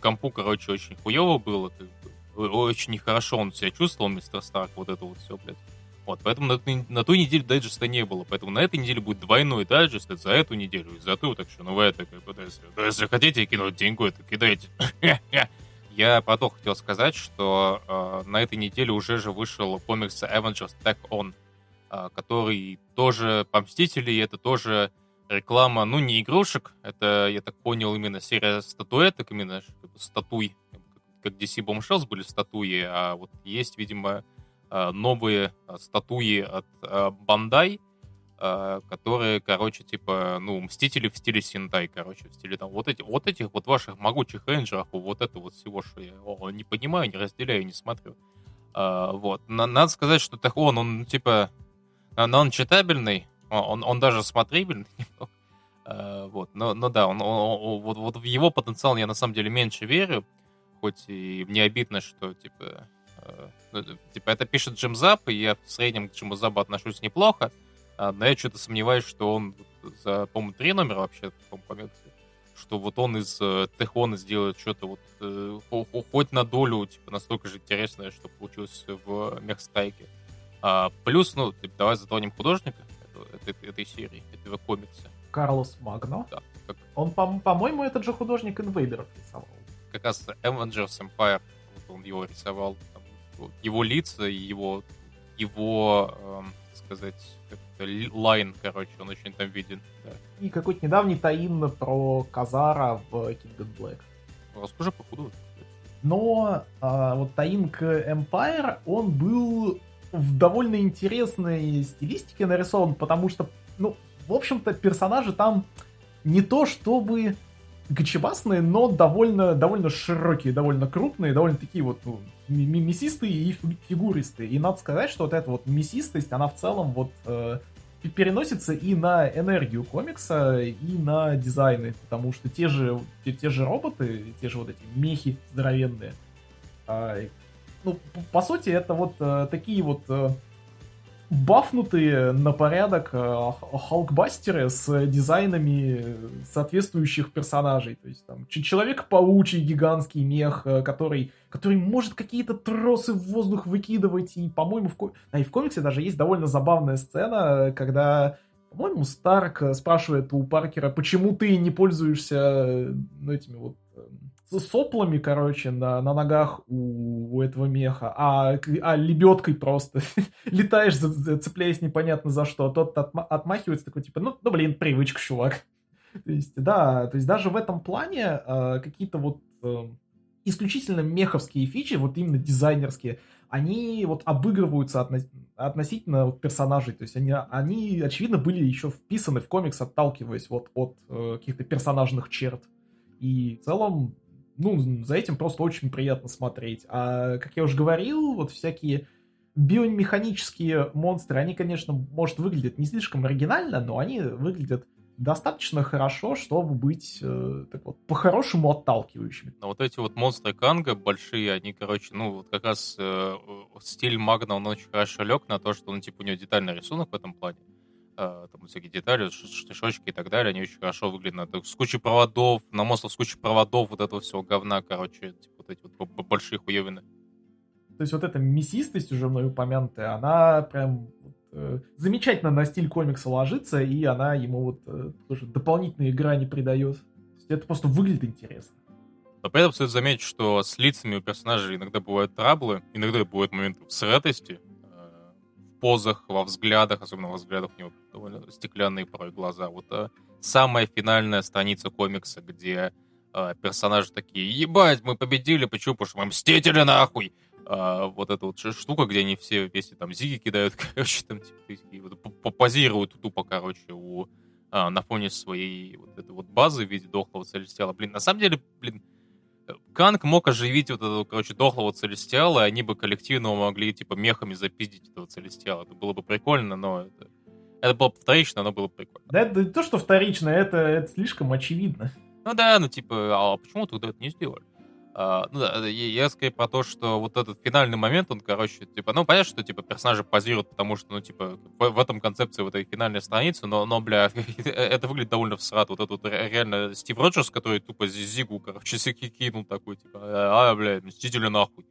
компу, короче, очень хуево было, очень нехорошо он себя чувствовал, мистер Старк, вот это вот все, блядь. Вот, поэтому на, на той неделе дайджеста не было. Поэтому на этой неделе будет двойной дайджест за эту неделю и за ту. Так что, ну вы это, как бы, если, если хотите кинуть деньгу, это кидайте. Я про то хотел сказать, что э, на этой неделе уже же вышел комикс Avengers Tech On, э, который тоже по Мстителей, это тоже реклама, ну, не игрушек, это, я так понял, именно серия статуэток, именно статуй, как DC Bombshells были статуи, а вот есть, видимо, новые э, статуи от Бандай, э, которые, короче, типа, ну, мстители в стиле Синтай, короче, в стиле там вот эти, вот этих вот ваших могучих рейнджеров, вот это вот всего, что я о, не понимаю, не разделяю, не смотрю. Вот. Надо сказать, что Тахон, он, типа, он читабельный, он, он даже смотрибельный а, вот, но, но да, он, он, вот, вот в его потенциал я на самом деле меньше верю, хоть и мне обидно, что, типа, типа, это пишет Джим Зап, и я в среднем к Джиму Запу отношусь неплохо, а, но я что-то сомневаюсь, что он за, по-моему, три номера вообще, по-моему, что вот он из э, Техона сделает что-то вот э, хоть на долю, типа, настолько же интересное, что получилось в Мехстайке. А, плюс, ну, типа, давай затронем художника этой, этой, этой серии, этого комикса. Карлос Магно. Да. Как... Он, по- по-моему, этот же художник Инвейдеров рисовал. Как раз Avengers Empire, вот он его рисовал его лица и его, его э, сказать, лайн, короче, он очень там виден. Да. И какой-то недавний таин про Казара в Kingdom Black. Расскажи по ходу. Но а, вот таин к Empire, он был в довольно интересной стилистике нарисован, потому что, ну, в общем-то, персонажи там не то чтобы гачебасные, но довольно, довольно широкие, довольно крупные, довольно такие вот ну, мясистые и фигуристые. И надо сказать, что вот эта вот мясистость, она в целом вот э, переносится и на энергию комикса, и на дизайны, потому что те же, те, те же роботы, те же вот эти мехи здоровенные, э, ну, по сути, это вот э, такие вот э, бафнутые на порядок э, халкбастеры с дизайнами соответствующих персонажей. То есть там Человек-паучий гигантский мех, э, который, который может какие-то тросы в воздух выкидывать. И, по-моему, в, ко... а и в комиксе даже есть довольно забавная сцена, когда по-моему, Старк спрашивает у Паркера, почему ты не пользуешься ну, этими вот соплами, короче, на, на ногах у, у этого меха, а, а лебедкой просто летаешь, цепляясь непонятно за что. А тот отма- отмахивается такой, типа, ну, ну, блин, привычка, чувак. то есть, да, то есть даже в этом плане э, какие-то вот э, исключительно меховские фичи, вот именно дизайнерские, они вот обыгрываются отно- относительно персонажей. То есть они, они, очевидно, были еще вписаны в комикс, отталкиваясь вот от э, каких-то персонажных черт. И в целом ну, за этим просто очень приятно смотреть. А, как я уже говорил, вот всякие биомеханические монстры, они, конечно, может, выглядят не слишком оригинально, но они выглядят достаточно хорошо, чтобы быть э, так вот, по-хорошему отталкивающими. Но вот эти вот монстры Канга большие, они, короче, ну, вот как раз э, стиль Магна, он очень хорошо лег на то, что, ну, типа, у него детальный рисунок в этом плане. А, там всякие детали, штришочки и так далее, они очень хорошо выглядят. С кучей проводов, на монстров с кучей проводов, вот этого всего говна, короче, типа вот эти вот большие хуевины. То есть вот эта мясистость, уже мной упомянутая, она прям э, замечательно на стиль комикса ложится, и она ему вот э, тоже дополнительные грани придает. Это просто выглядит интересно. Но при этом стоит заметить, что с лицами у персонажей иногда бывают траблы, иногда бывают моменты сратости, позах, во взглядах, особенно во взглядах у него довольно стеклянные порой глаза. Вот а, самая финальная страница комикса, где а, персонажи такие, ебать, мы победили, почему? Потому что мы мстители нахуй! А, вот эта вот штука, где они все вместе там зиги кидают, короче, там типа, такие, вот, позируют тупо, короче, у, а, на фоне своей вот этой вот базы в виде дохлого целестиала. Блин, на самом деле, блин, Канг мог оживить вот этого, короче, дохлого Целестиала, и они бы коллективно могли, типа, мехами запиздить этого Целестиала. Это было бы прикольно, но это... Это было бы вторично, но было бы прикольно. Да это не то, что вторично, это, это слишком очевидно. Ну да, ну типа, а почему тогда это не сделали? А, ну да, я, я скорее про то, что вот этот финальный момент, он, короче, типа, ну, понятно, что, типа, персонажи позируют, потому что, ну, типа, в, в этом концепции, в этой финальной странице, но, но, бля, это выглядит довольно всрат. Вот этот вот реально Стив Роджерс, который тупо Зигу, короче, кинул такой, типа, а, бля, мстители нахуй.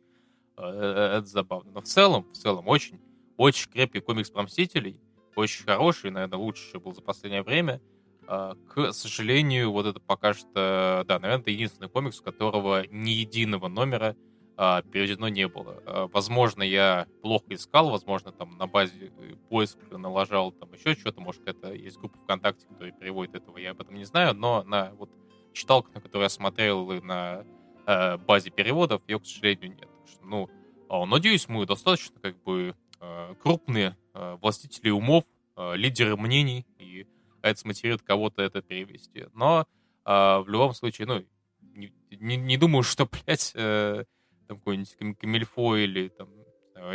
А, э, это забавно. Но в целом, в целом, очень, очень крепкий комикс про Мстителей, очень хороший, наверное, лучший был за последнее время. А, к сожалению, вот это пока что, да, наверное, это единственный комикс, у которого ни единого номера а, переведено не было. А, возможно, я плохо искал, возможно, там на базе поиска налажал там еще что-то, может, это есть группа ВКонтакте, которая переводит этого, я об этом не знаю, но на вот читалках, на которые я смотрел, и на базе переводов, ее, к сожалению, нет. Что, ну, надеюсь, мы достаточно как бы крупные властители умов, э, лидеры мнений, и это смотивирует кого-то это перевести. Но а, в любом случае, ну, не, не, не думаю, что, блядь, э, там какой-нибудь Камильфо или там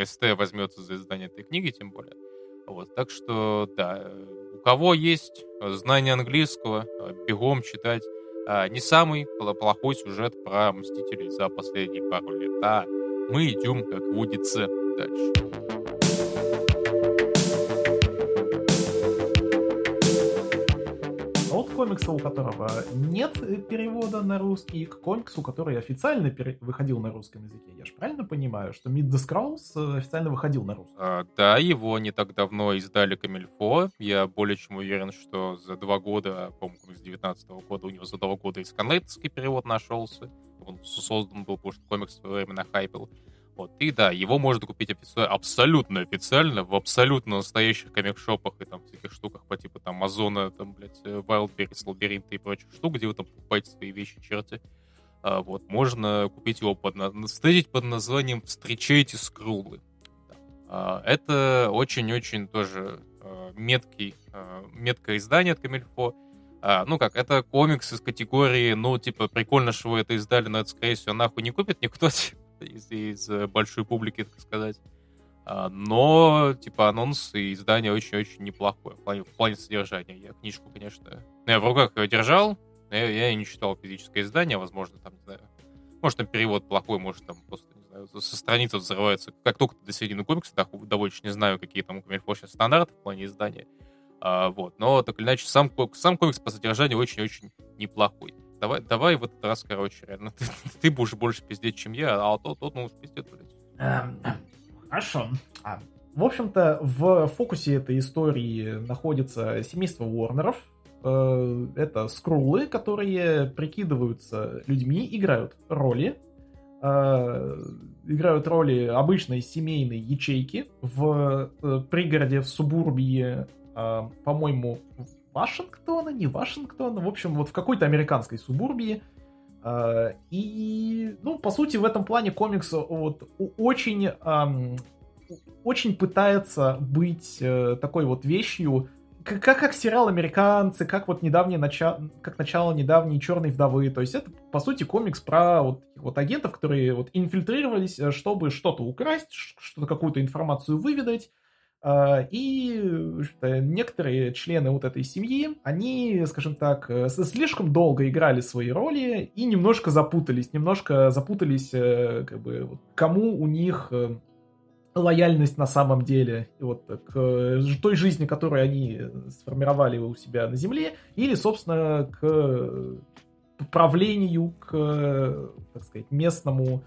СТ возьмется за издание этой книги, тем более. Вот, так что, да, у кого есть знание английского, бегом читать. Не самый плохой сюжет про Мстителей за последние пару лет. А мы идем, как водится, дальше. Комикса, у которого нет перевода на русский, к комиксу, который официально пере... выходил на русском языке. Я же правильно понимаю, что Meet the Scrolls официально выходил на русском? А, да, его не так давно издали Камильфо. Я более чем уверен, что за два года, по-моему, с 19 года, у него за два года и сканлейтский перевод нашелся. Он создан был, потому что комикс в свое время нахайпил. Вот. И да, его можно купить офици... абсолютно официально, в абсолютно настоящих комик-шопах и там всяких штуках по типу там Озона, там, блядь, Wildberries, Labyrinth и прочих штук, где вы там покупаете свои вещи, черти. А, вот, можно купить его под, встретить под названием «Встречайте скрулы». А, это очень-очень тоже а, меткий, а, меткое издание от Камильфо. А, ну как, это комикс из категории, ну, типа, прикольно, что вы это издали, но это, скорее всего, нахуй не купит никто, из, из э, большой публики, так сказать. А, но, типа, анонс и издание очень-очень неплохое в плане, в плане содержания. Я книжку, конечно, ну, я в руках ее держал, я, я не читал физическое издание, возможно, там, не знаю, может, там перевод плохой, может, там просто, не знаю, со страницы взрываются. Как только ты до середины комикса, так довольно не знаю, какие там у Комильфо сейчас стандарты в плане издания. А, вот. Но так или иначе, сам, сам комикс по содержанию очень-очень неплохой. Давай, давай в этот раз, короче, реально, ты, ты будешь больше пиздеть, чем я, а тот, тот ну, пиздец, блядь. Эм, хорошо. А, в общем-то, в фокусе этой истории находится семейство Уорнеров. Э, это скрулы, которые прикидываются людьми, играют роли. Э, играют роли обычной семейной ячейки в э, пригороде, в субурбии, по-моему, Вашингтона, не Вашингтона, в общем, вот в какой-то американской субурбии. И, ну, по сути, в этом плане комикс вот очень очень пытается быть э, такой вот вещью, как, как сериал «Американцы», как вот недавнее начало, как начало недавней «Черной вдовы». То есть это, по сути, комикс про вот, вот агентов, которые вот инфильтрировались, э, чтобы что-то украсть, что-то, какую-то информацию выведать. Э, и некоторые члены вот этой семьи, они, скажем так, э, слишком долго играли свои роли и немножко запутались, немножко запутались, как бы, кому у них лояльность на самом деле вот, к э, той жизни, которую они сформировали у себя на Земле, или, собственно, к правлению, к, так сказать, местному,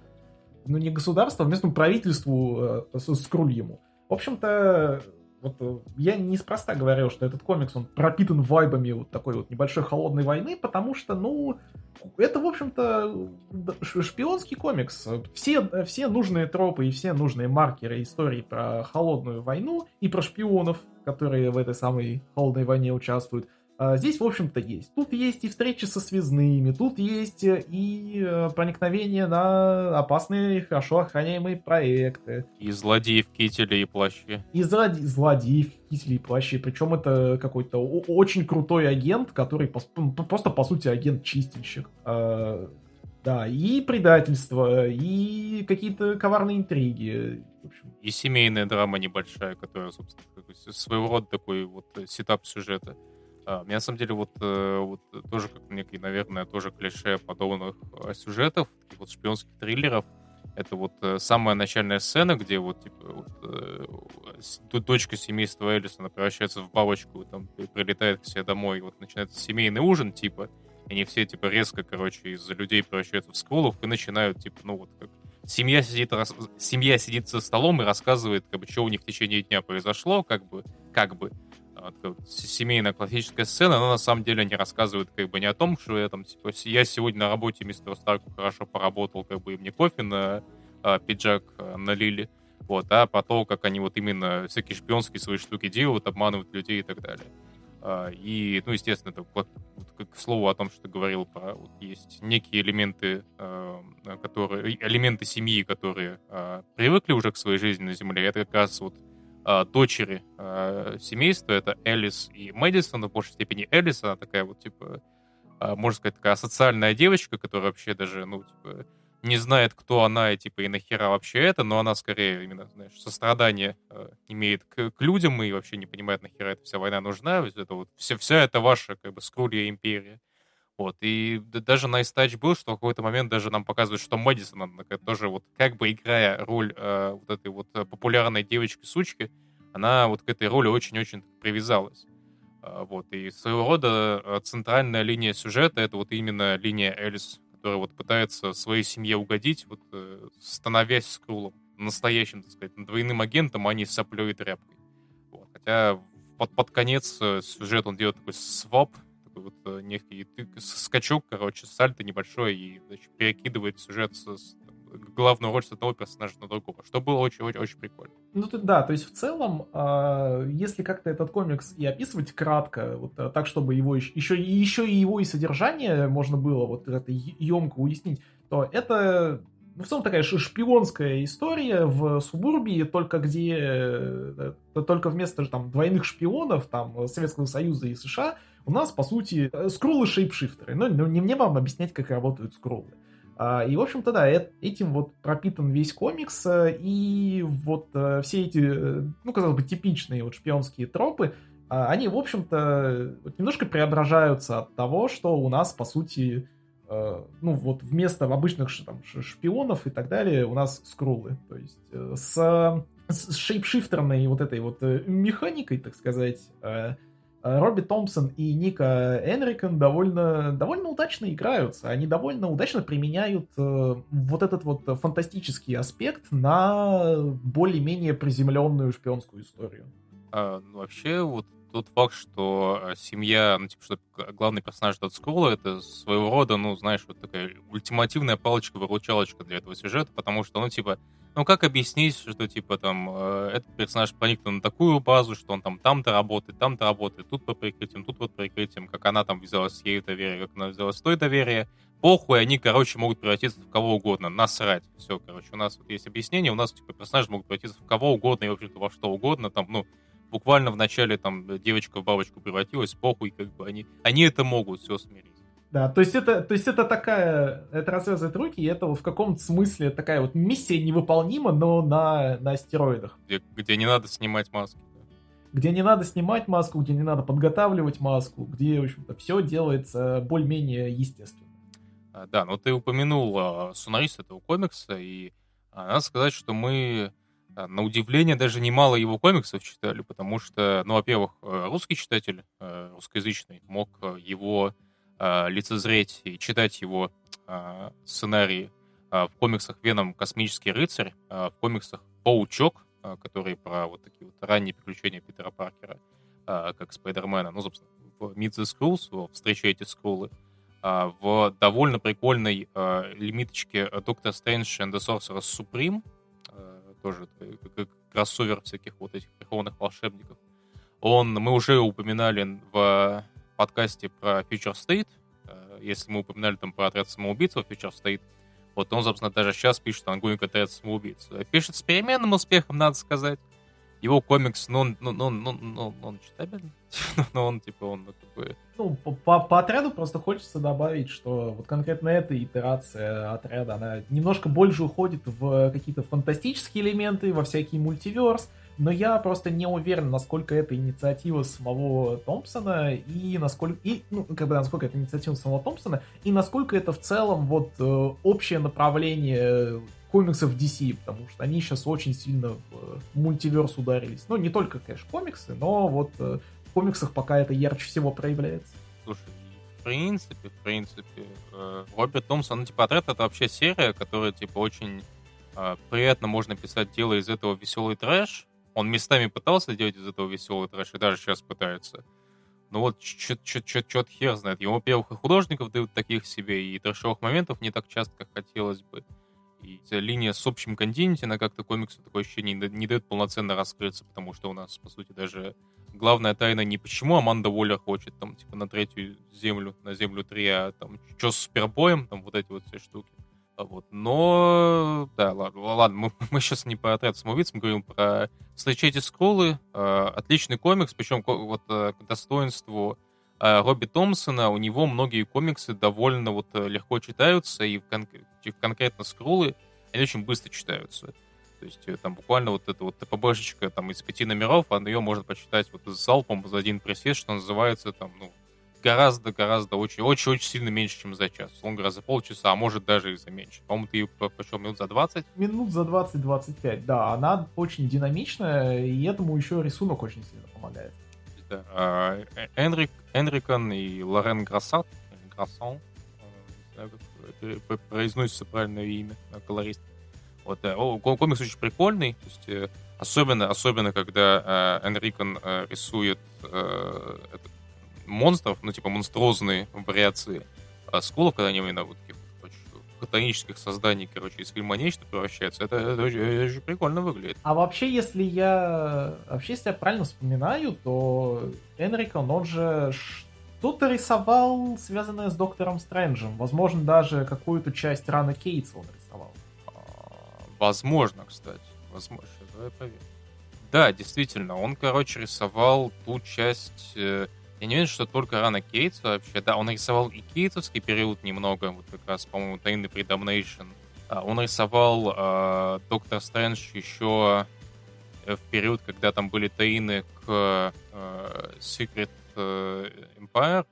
ну не государству, а местному правительству э, скрульему. В общем-то, вот э, я неспроста говорил, что этот комикс, он пропитан вайбами вот такой вот небольшой холодной войны, потому что, ну, это, в общем-то, шпионский комикс. Все, все нужные тропы и все нужные маркеры истории про холодную войну и про шпионов, которые в этой самой холодной войне участвуют, здесь, в общем-то, есть. Тут есть и встречи со связными, тут есть э, и э, проникновение на опасные, хорошо охраняемые проекты. И злодеи в кителе и плаще. И злоде... злодеи в кителе и плаще. Причем это какой-то очень крутой агент, который просто, по сути, агент-чистильщик. А, да, и предательство, и какие-то коварные интриги. И семейная драма небольшая, которая, собственно, своего рода такой вот сетап сюжета. А, мне на самом деле вот, э, вот тоже как некий, наверное, тоже клише подобных э, сюжетов, таких вот шпионских триллеров. Это вот э, самая начальная сцена, где вот, типа, вот, дочка семейства Эллисона превращается в бабочку, там прилетает к себе домой, и вот начинается семейный ужин, типа, и они все, типа, резко, короче, из-за людей превращаются в скулов и начинают, типа, ну вот как семья сидит, рас... семья сидит за столом и рассказывает, как бы, что у них в течение дня произошло, как бы, как бы, семейная классическая сцена, она на самом деле не рассказывает как бы не о том, что я там, типа, я сегодня на работе мистеру Старку хорошо поработал, как бы и мне кофе на а, пиджак а, налили, вот, а по то, как они вот именно всякие шпионские свои штуки делают, обманывают людей и так далее. А, и, ну, естественно, это вот, к слову о том, что ты говорил про вот, есть некие элементы, а, которые элементы семьи, которые а, привыкли уже к своей жизни на Земле. Это как раз вот э, дочери э, семейства, это Элис и Мэдисон, в большей степени Элис, она такая вот, типа, э, можно сказать, такая социальная девочка, которая вообще даже, ну, типа, не знает, кто она и, типа, и нахера вообще это, но она скорее именно, знаешь, сострадание э, имеет к, к людям и вообще не понимает, нахера эта вся война нужна, это вот, вся, вся это ваша, как бы, скрулья империя. Вот, и даже на Touch был, что в какой-то момент даже нам показывают, что Мэдисон, тоже вот как бы играя роль э, вот этой вот э, популярной девочки-сучки, она вот к этой роли очень-очень привязалась. Э, вот, и своего рода э, центральная линия сюжета — это вот именно линия Элис, которая вот пытается своей семье угодить, вот э, становясь скрулом, настоящим, так сказать, двойным агентом, а не соплей и тряпкой. Вот. Хотя под, под конец сюжет он делает такой такой вот э, некий скачок, короче, сальто небольшой, и значит, перекидывает сюжет с, с главную роль с одного персонажа на другого, что было очень-очень-очень прикольно. Ну да, то есть в целом, э, если как-то этот комикс и описывать кратко, вот э, так, чтобы его еще, еще, еще и его и содержание можно было вот это емко уяснить, то это ну, в целом такая шпионская история в субурбии, только где э, только вместо там двойных шпионов там Советского Союза и США у нас, по сути, э, скроллы шейпшифтеры. Но, но не мне вам объяснять, как работают скроллы. А, и, в общем-то, да, этим вот пропитан весь комикс, э, и вот все эти, ну, казалось бы, типичные вот шпионские тропы, а, они, в общем-то, немножко преображаются от того, что у нас, по сути, э, ну вот вместо обычных там, шпионов и так далее у нас скрулы. То есть э, с, с шейпшифтерной вот этой вот э, механикой, так сказать, э, э, Робби Томпсон и Ника Энрикон довольно, довольно удачно играются. Они довольно удачно применяют э, вот этот вот фантастический аспект на более-менее приземленную шпионскую историю. А, ну, вообще, вот тот факт, что э, семья, ну, типа, что главный персонаж Дот Скролла, это своего рода, ну, знаешь, вот такая ультимативная палочка-выручалочка для этого сюжета, потому что, ну, типа, ну, как объяснить, что, типа, там, э, этот персонаж проникнут на такую базу, что он там там-то работает, там-то работает, тут под прикрытием, тут под прикрытием, как она там взяла с ей доверие, как она взяла с той доверие, похуй, они, короче, могут превратиться в кого угодно, насрать. Все, короче, у нас вот есть объяснение, у нас, типа, персонажи могут превратиться в кого угодно и, в общем-то, во что угодно, там, ну, буквально в начале там девочка в бабочку превратилась, похуй, как бы они, они это могут, все смирить. Да, то есть это, то есть это такая, это развязывает руки, и это в каком-то смысле такая вот миссия невыполнима, но на, на стероидах. Где, где не надо снимать маску. Где не надо снимать маску, где не надо подготавливать маску, где, в общем-то, все делается более-менее естественно. А, да, но ты упомянул а, сценариста этого комикса, и а, надо сказать, что мы на удивление, даже немало его комиксов читали, потому что, ну, во-первых, э, русский читатель, э, русскоязычный, мог э, лицезреть и читать его сценарии в комиксах «Веном. Космический рыцарь», в комиксах «Паучок», которые про вот такие вот ранние приключения Питера Паркера, как Спайдермена, ну, собственно, в Meet the Skrulls, в «Встречайте скруллы», в довольно прикольной лимиточке «Doctor Strange and the Sorcerers Supreme», тоже как кроссовер всяких вот этих верховных волшебников. Он, мы уже упоминали в подкасте про Future State, э, если мы упоминали там про отряд самоубийц в Future State, вот он, собственно, даже сейчас пишет ongoing отряд самоубийц. Пишет с переменным успехом, надо сказать. Его комикс, ну, ну, ну, ну, ну, он читабельный, но он, типа, он, как бы, ну, по, по отряду просто хочется добавить, что вот конкретно эта итерация отряда, она немножко больше уходит в какие-то фантастические элементы, во всякий мультиверс, но я просто не уверен, насколько это инициатива самого Томпсона и насколько и ну как бы насколько это инициатива самого Томпсона и насколько это в целом вот э, общее направление комиксов DC, потому что они сейчас очень сильно в мультиверс ударились. Ну, не только, конечно, комиксы, но вот э, комиксах пока это ярче всего проявляется. Слушай, в принципе, в принципе, э, Роберт Томпсон, ну, типа, отряд это вообще серия, которая, типа, очень э, приятно можно писать дело из этого веселый трэш. Он местами пытался делать из этого веселый трэш, и даже сейчас пытается. Ну вот, чё-то хер знает. Ему, во-первых, и художников дают таких себе, и трэшовых моментов не так часто, как хотелось бы. И линия с общим континенте, она как-то комиксу такое ощущение не, дает полноценно раскрыться, потому что у нас, по сути, даже главная тайна не почему Аманда Уоллер хочет там, типа, на третью землю, на землю 3, а там, что с супербоем, там, вот эти вот все штуки. А вот. Но, да, ладно, ладно мы, мы сейчас не про отряд самоубийц, мы говорим про «Встречайте скроллы», э, отличный комикс, причем вот э, к достоинству э, Робби Томпсона, у него многие комиксы довольно вот э, легко читаются, и кон- конкретно скроллы, они очень быстро читаются. То есть э, там буквально вот эта вот ТПБшечка там из пяти номеров, а ее можно почитать вот с залпом за один присест, что называется там, ну, гораздо-гораздо очень-очень-очень сильно меньше, чем за час. Он говоря, за полчаса, а может даже и за меньше. По-моему, ты почем минут за 20? Минут за 20-25, да. Она очень динамичная, и этому еще рисунок очень сильно помогает. Да. А, э, Энрик, Энрикон и Лорен Грассат, Грассон, э, знаю, как произносится правильное имя, колорист. Вот, комикс очень прикольный, то есть, э, особенно, особенно когда э, Энрикон э, рисует э, этот, монстров, ну, типа, монструозные вариации э, скулов, когда они именно вот таких хтонических созданий, короче, из фильма нечто превращаются, это, это, очень, это очень прикольно выглядит. А вообще, если я вообще, если я правильно вспоминаю, то Энрикон, он же что-то рисовал, связанное с Доктором Стрэнджем. Возможно, даже какую-то часть раны Кейтса он рисовал. Возможно, кстати. Возможно, давай проверим. Да, действительно, он, короче, рисовал ту часть... Э, я не уверен, что только рано Кейтс вообще. Да, он рисовал и кейтовский период немного, вот как раз, по-моему, Тайный Предомнейшн. Он рисовал э, Доктор Стрэндж еще э, в период, когда там были таины к э, Secret э, Empire,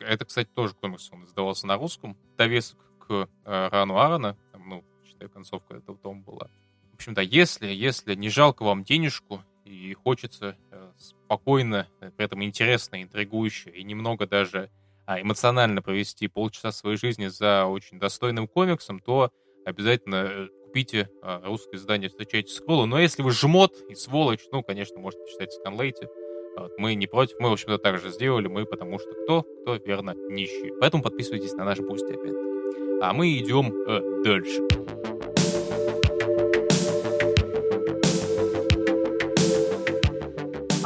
Это, кстати, тоже комикс, он издавался на русском. Довесок к э, Рану Аарона, там, ну, считай, концовка этого тома была. В общем-то, если, если не жалко вам денежку и хочется э, спокойно, э, при этом интересно, интригующе и немного даже а, эмоционально провести полчаса своей жизни за очень достойным комиксом, то обязательно э, купите а, русское издание «Встречайте Скруллы». Но если вы жмот и сволочь, ну, конечно, можете почитать scanlate. Вот, мы не против, мы, в общем-то, так же сделали, мы потому что кто? Кто, верно, нищие. Поэтому подписывайтесь на наш Boosty опять-таки. А мы идем э, дальше.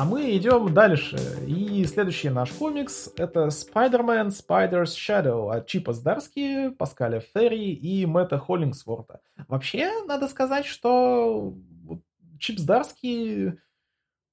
А мы идем дальше. И следующий наш комикс — это Spider-Man Spider's Shadow от Чипа Здарски, Паскаля Ферри и Мэтта Холлингсворта. Вообще, надо сказать, что Чип Здарский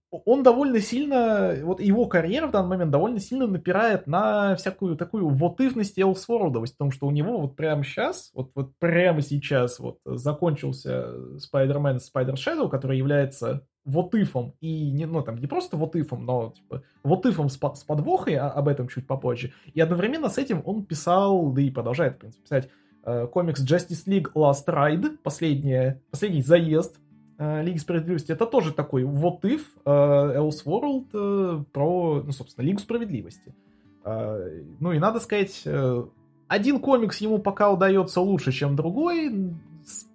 он довольно сильно, вот его карьера в данный момент довольно сильно напирает на всякую такую вотывность Элсвордовость, потому что у него вот прямо сейчас, вот, вот прямо сейчас вот закончился Spider-Man Spider Shadow, который является вотыфом и не, ну там не просто вотыфом, но типа вотыфом с, с подвохой, а, об этом чуть попозже. И одновременно с этим он писал, да и продолжает, в принципе, писать э, комикс Justice League Last Ride, последний, последний заезд э, Лиги Справедливости. Это тоже такой what if э, Elseworld э, про, ну, собственно, Лигу Справедливости. Э, ну и надо сказать, э, один комикс ему пока удается лучше, чем другой,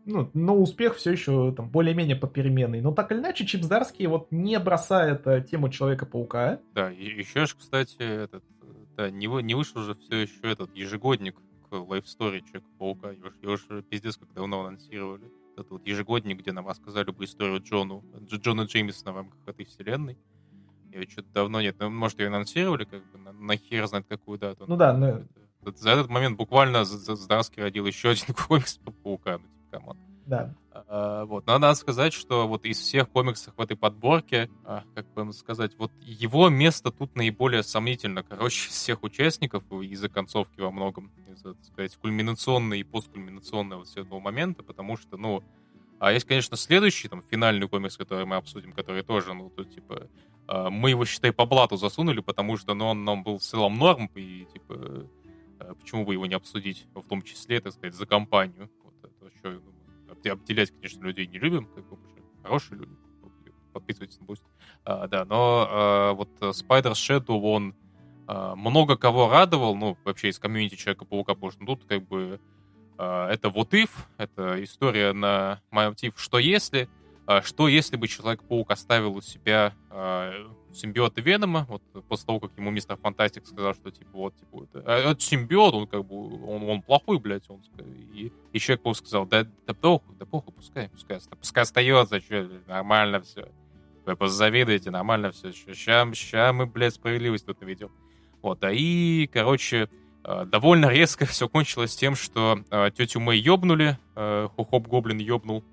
ну, но успех все еще там более-менее попеременный. Но так или иначе, Чип Здарский вот не бросает э, тему Человека-паука. Да, и еще же, кстати, этот, да, не, не вышел же все еще этот ежегодник к Story Человека-паука. Его, его же пиздец как давно анонсировали. Это вот ежегодник, где нам рассказали бы историю Джону, Джона Джеймисона в рамках этой вселенной. Ее что-то давно нет. Ну, может, ее анонсировали, как бы, на, на хер знает какую дату. Ну да, но... За этот момент буквально Здарский родил еще один комикс по Пауку. Ну, come on. Да. А, вот. Но надо сказать, что вот из всех комиксов в этой подборке, а, как бы сказать, вот его место тут наиболее сомнительно, короче, из всех участников из-за концовки во многом, из-за, так сказать, кульминационной и посткульминационного вот этого момента, потому что, ну, а есть, конечно, следующий, там, финальный комикс, который мы обсудим, который тоже, ну, тут, типа, а, мы его, считай, по блату засунули, потому что, ну, он нам был в целом норм, и, типа, а, почему бы его не обсудить, в том числе, так сказать, за компанию еще ну, обделять, конечно, людей не любим, как бы хорошие люди, подписывайтесь на Boost. А, да, но а, вот Spider Shadow, он а, много кого радовал, ну, вообще из комьюнити Человека-паука, потому что тут как бы а, это вот if, это история на мотив «что если», а, что если бы Человек-паук оставил у себя а, симбиота Венома, вот после того, как ему мистер Фантастик сказал, что типа вот, типа, это, а, это симбиот, он как бы, он, он плохой, блядь, он, и, и Человек-паук сказал, да, да похуй, да похуй, пускай, пускай, пускай остается, что, нормально все, вы позавидуете, нормально все, ща, ща мы, блядь, справедливость тут наведем. Вот, а и, короче, довольно резко все кончилось тем, что тетю Мэй ёбнули, Хухоп Гоблин ёбнул,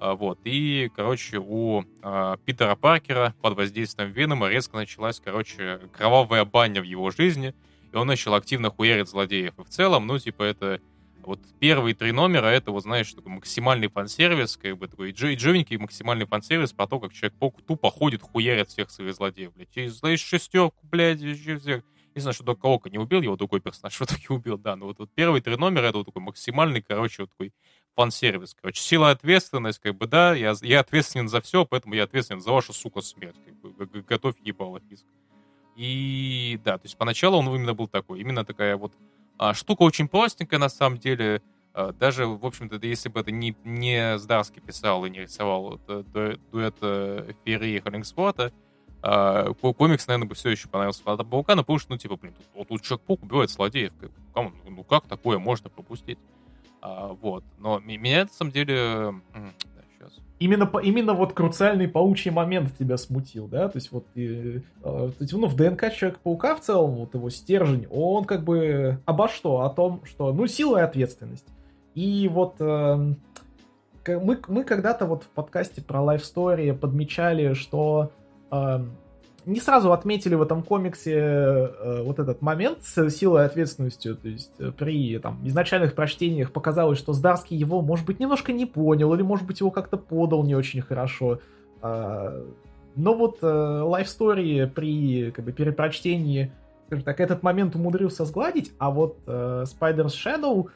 вот. И, короче, у э, Питера Паркера под воздействием Венома резко началась, короче, кровавая баня в его жизни, и он начал активно хуярить злодеев. И в целом, ну, типа, это вот первые три номера, это, вот, знаешь, такой максимальный фан-сервис, как бы такой джовенький максимальный фан-сервис про то, как Человек-паук тупо ходит, хуярит всех своих злодеев, блядь. Через, знаешь, шестерку, блядь, через всех. Не знаю, что Дока Ока не убил, его другой персонаж в итоге убил, да. Но вот, вот первые три номера, это вот такой максимальный, короче, вот такой фан-сервис, короче. Сила ответственность, как бы, да, я, я ответственен за все, поэтому я ответственен за вашу, сука, смерть, как бы, готовь ебало риск. И да, то есть поначалу он именно был такой, именно такая вот а, штука очень простенькая на самом деле, а, даже, в общем-то, если бы это не, не Здарский писал и не рисовал это, дуэт Ферри и Холлингсворта, а, комикс, наверное, бы все еще понравился Флата Паука, но потому что, ну, типа, блин, тут, вот тут Человек-паук убивает злодеев, как, ну, как такое можно пропустить? А, вот. Но меня, на самом деле... Да. Именно, именно вот круциальный паучий момент тебя смутил, да? То есть вот и, э, ну, в ДНК Человека-паука в целом, вот его стержень, он как бы обо что? О том, что, ну, сила и ответственность. И вот э, мы, мы когда-то вот в подкасте про Life Story подмечали, что э, не сразу отметили в этом комиксе э, вот этот момент с силой и ответственностью. То есть э, при там, изначальных прочтениях показалось, что Здарский его, может быть, немножко не понял, или, может быть, его как-то подал не очень хорошо. Э, но вот э, Life Story при как бы, перепрочтении скажем так, этот момент умудрился сгладить, а вот э, Spider's Shadow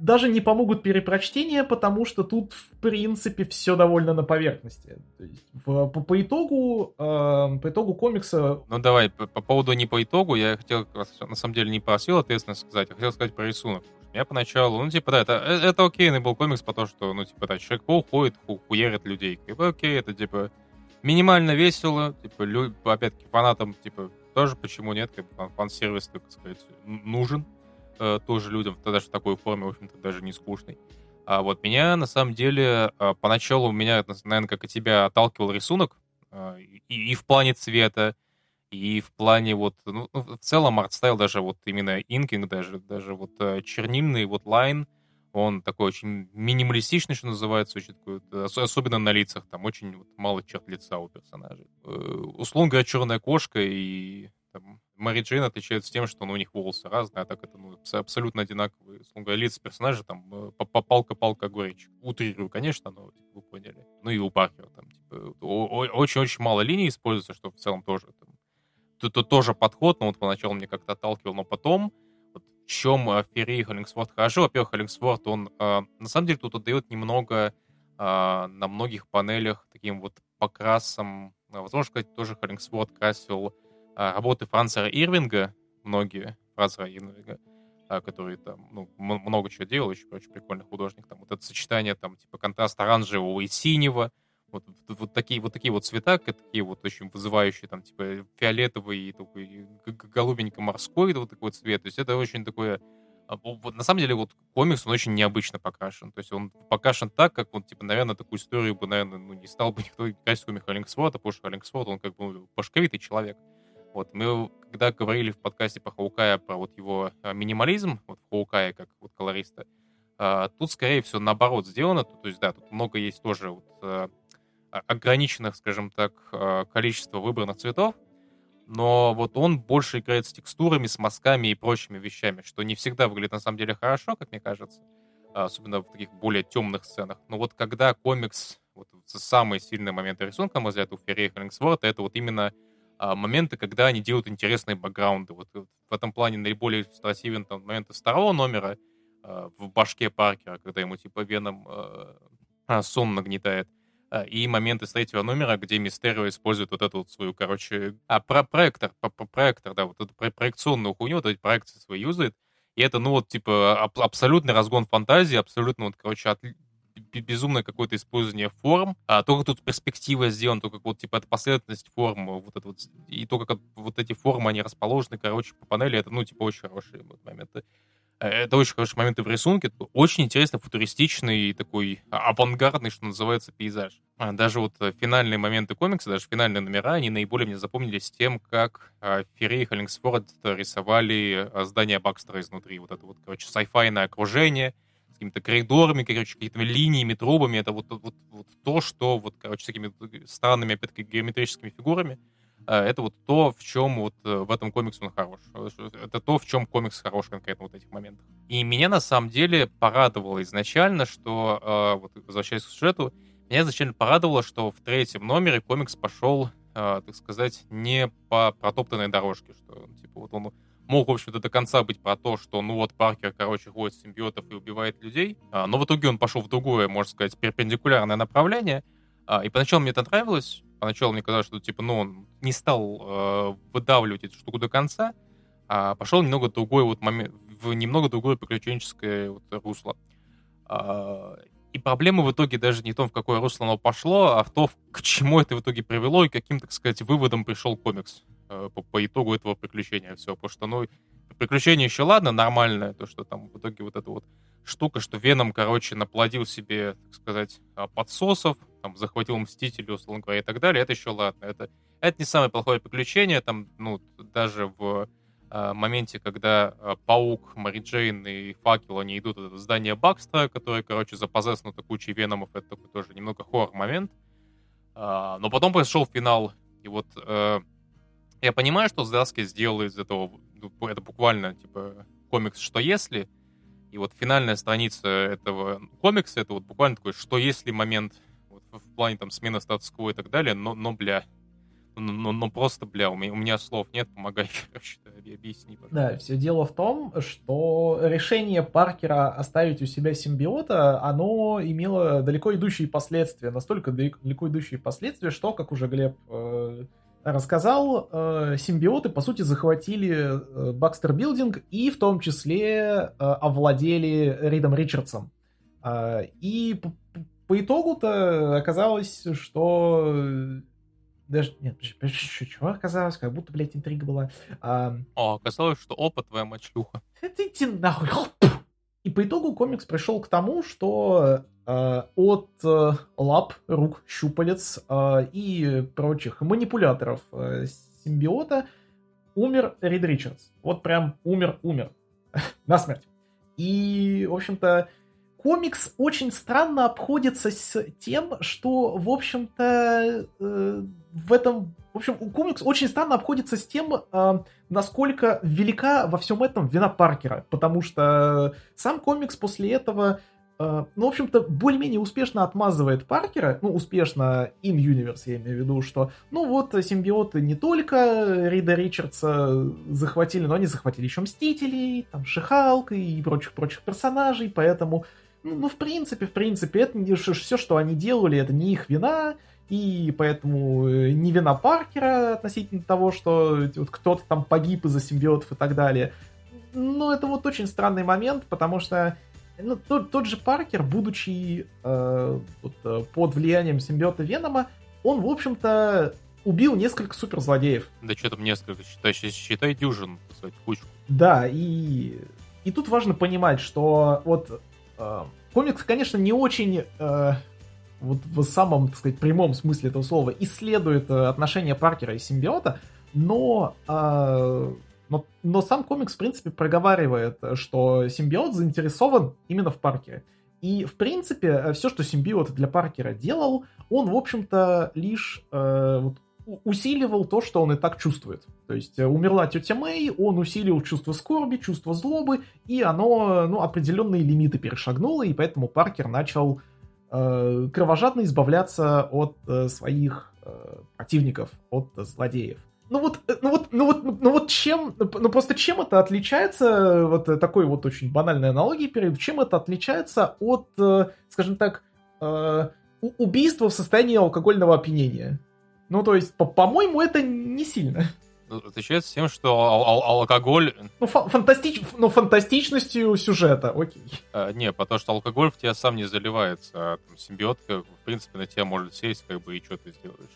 даже не помогут перепрочтения, потому что тут, в принципе, все довольно на поверхности. То есть, по, по итогу, э, по итогу комикса... Ну давай, по, по поводу не по итогу, я хотел, на самом деле, не просил ответственность сказать, я хотел сказать про рисунок. Я поначалу, ну, типа, да, это, э, это окейный был комикс, потому что, ну, типа, да, человек уходит, ху, хуерит людей. Типа, окей, это, типа, минимально весело, типа, лю, опять-таки, фанатам, типа, тоже почему нет, как бы фан-сервис, так сказать, нужен э, тоже людям, даже в такой форме, в общем-то, даже не скучный. А вот меня, на самом деле, э, поначалу меня, наверное, как и тебя, отталкивал рисунок, э, и, и в плане цвета, и в плане вот, ну, ну в целом art style даже вот именно inking, даже, даже вот э, чернильный вот line, он такой очень минималистичный, что называется, очень такой, особенно на лицах, там очень вот, мало черт лица у персонажей. Условно говоря, черная кошка и там, Мэри Джейн отличается тем, что ну, у них волосы разные, а так это ну, абсолютно одинаковые. Говоря, лица персонажа там э, палка-палка огуречик. Утрирую, конечно, но типа, вы поняли. Ну и у Паркера там типа, очень-очень мало линий используется, что в целом тоже там, тут тоже подход, но вот поначалу мне как-то отталкивал, но потом вот, в чем э, Ферри и хорошо? Во-первых, Холлингсворт, он э, на самом деле тут отдает немного э, на многих панелях таким вот покрасом. Возможно сказать, тоже Холлингсворт красил э, работы Франца Ирвинга, многие Франца Ирвинга, э, который там ну, много чего делал, еще очень прикольный художник. Там вот это сочетание там типа контраст оранжевого и синего, вот, вот, такие, вот такие вот цвета, такие вот очень вызывающие, там, типа, фиолетовый и такой голубенько-морской вот такой цвет. То есть это очень такое... А, вот, на самом деле, вот комикс, он очень необычно покрашен. То есть он покрашен так, как он, типа, наверное, такую историю бы, наверное, ну, не стал бы никто красить, кроме Холлингсворта, потому что Холлингсворт, он как бы ну, башковитый человек. Вот, мы когда говорили в подкасте по Хаукая про вот его а, минимализм, вот в Хаукае как вот колориста, а, тут, скорее всего, наоборот сделано. То, есть, да, тут много есть тоже вот ограниченных, скажем так, количества выбранных цветов, но вот он больше играет с текстурами, с мазками и прочими вещами, что не всегда выглядит на самом деле хорошо, как мне кажется, особенно в таких более темных сценах. Но вот когда комикс, вот самые сильные моменты рисунка, на мой у Ферри и это вот именно а, моменты, когда они делают интересные бэкграунды. Вот, в этом плане наиболее иллюстративен там моменты второго номера а, в башке Паркера, когда ему типа веном а, сон нагнетает. А, и моменты с третьего номера, где Мистерио использует вот эту вот свою, короче, а, про проектор, про, про проектор, да, вот эту про проекционную хуйню, вот эти проекции свои юзает, и это, ну, вот, типа, аб- абсолютный разгон фантазии, абсолютно, вот, короче, от, безумное какое-то использование форм, а то, как тут перспектива сделана, то, как вот, типа, эта последовательность форм, вот это вот, и то, как вот эти формы, они расположены, короче, по панели, это, ну, типа, очень хорошие вот, моменты. Э, это очень хорошие моменты в рисунке. Очень интересно, футуристичный, такой авангардный, что называется, пейзаж. А, даже вот э, финальные моменты комикса, даже финальные номера, они наиболее мне запомнились тем, как а, Ферри и Холлингсфорд рисовали а, здание Бакстера изнутри. Вот это вот, короче, сайфайное окружение какими-то коридорами, короче, какими-то линиями, трубами. Это вот, вот, вот то, что вот, короче, с такими странными, опять-таки, геометрическими фигурами а, это вот то, в чем вот э, в этом комиксе он хорош. Это то, в чем комикс хорош конкретно вот этих моментах. И меня на самом деле порадовало изначально, что, вот возвращаясь к сюжету, меня изначально порадовало, что в третьем номере комикс пошел, так сказать, не по протоптанной дорожке, что, типа, вот он мог, в общем-то, до конца быть про то, что, ну вот, Паркер, короче, ходит симбиотов и убивает людей, но в итоге он пошел в другое, можно сказать, перпендикулярное направление, и поначалу мне это нравилось, Поначалу мне казалось, что типа, ну, он не стал э, выдавливать эту штуку до конца, а пошел немного другой вот момент, в немного другое приключенческое вот русло. А, и проблема в итоге даже не в том, в какое русло оно пошло, а в том, к чему это в итоге привело и каким, так сказать, выводом пришел комикс по, по итогу этого приключения. Все, потому что, ну, приключение еще ладно, нормальное, то, что там в итоге вот эта вот штука, что Веном, короче, наплодил себе, так сказать, а, подсосов, там, захватил Мстителей, условно говоря, и так далее, это еще ладно. Это, это не самое плохое приключение, там, ну, даже в э, моменте, когда э, Паук, Мари Джейн и Факел, они идут в здание Бакстера, которое, короче, запозаснуто кучей веномов, это такой тоже немного хоррор-момент. Э, но потом произошел финал, и вот э, я понимаю, что Здаски сделал из этого, ну, это буквально, типа, комикс «Что если?», и вот финальная страница этого комикса, это вот буквально такой «Что если?» момент, в плане там смены статус-кво и так далее, но, но бля, Ну, ну, ну просто, бля, у меня, у меня слов нет, помогай, короче, объясни, пожалуйста. Да, все дело в том, что решение Паркера оставить у себя симбиота, оно имело далеко идущие последствия, настолько далеко идущие последствия, что, как уже Глеб э, рассказал, э, симбиоты, по сути, захватили Бакстер Билдинг и в том числе э, овладели Ридом Ричардсом. Э, и по, по итогу-то оказалось, что даже, нет, чего оказалось, как будто, блядь, интрига была. А, О, оказалось, что опа, твоя мать шлюха. Иди нахуй. И по итогу комикс пришел к тому, что э, от э, лап, рук, щупалец э, и прочих манипуляторов э, симбиота умер Рид Ричардс. Вот прям умер-умер. На смерть. И, в общем-то, комикс очень странно обходится с тем, что, в общем-то, э, в этом... В общем, комикс очень странно обходится с тем, э, насколько велика во всем этом вина Паркера, потому что сам комикс после этого, э, ну, в общем-то, более-менее успешно отмазывает Паркера, ну, успешно in universe, я имею в виду, что, ну, вот, симбиоты не только Рида Ричардса захватили, но они захватили еще Мстителей, там, Шихалка и прочих-прочих персонажей, поэтому ну, ну, в принципе, в принципе, это не, все, что они делали, это не их вина, и поэтому э, не вина Паркера относительно того, что вот кто-то там погиб из-за симбиотов и так далее. Но это вот очень странный момент, потому что ну, тот, тот же Паркер, будучи э, вот, э, под влиянием симбиота Венома, он, в общем-то, убил несколько суперзлодеев. Да что там несколько, считай, считай дюжин, кстати, кучку. Да, и, и тут важно понимать, что вот Э, комикс, конечно, не очень э, вот в самом, так сказать, прямом смысле этого слова исследует э, отношения Паркера и симбиота, но, но, но сам комикс, в принципе, проговаривает, что симбиот заинтересован именно в Паркере. И, в принципе, все, что симбиот для Паркера делал, он, в общем-то, лишь э, вот, усиливал то, что он и так чувствует. То есть э, умерла тетя Мэй, он усилил чувство скорби, чувство злобы, и оно ну, определенные лимиты перешагнуло, и поэтому Паркер начал э, кровожадно избавляться от э, своих э, противников, от э, злодеев. Ну вот, э, ну вот, ну вот, ну вот чем, ну просто чем это отличается, вот такой вот очень банальной аналогии перед, чем это отличается от, скажем так, убийства в состоянии алкогольного опьянения? Ну, то есть, по-моему, это не сильно. Ну, отличается тем, что ал- ал- алкоголь... Ну, фа- фантастич... ну, фантастичностью сюжета, окей. А, не, потому что алкоголь в тебя сам не заливается, а там, симбиотка, в принципе, на тебя может сесть, как бы, и что ты сделаешь.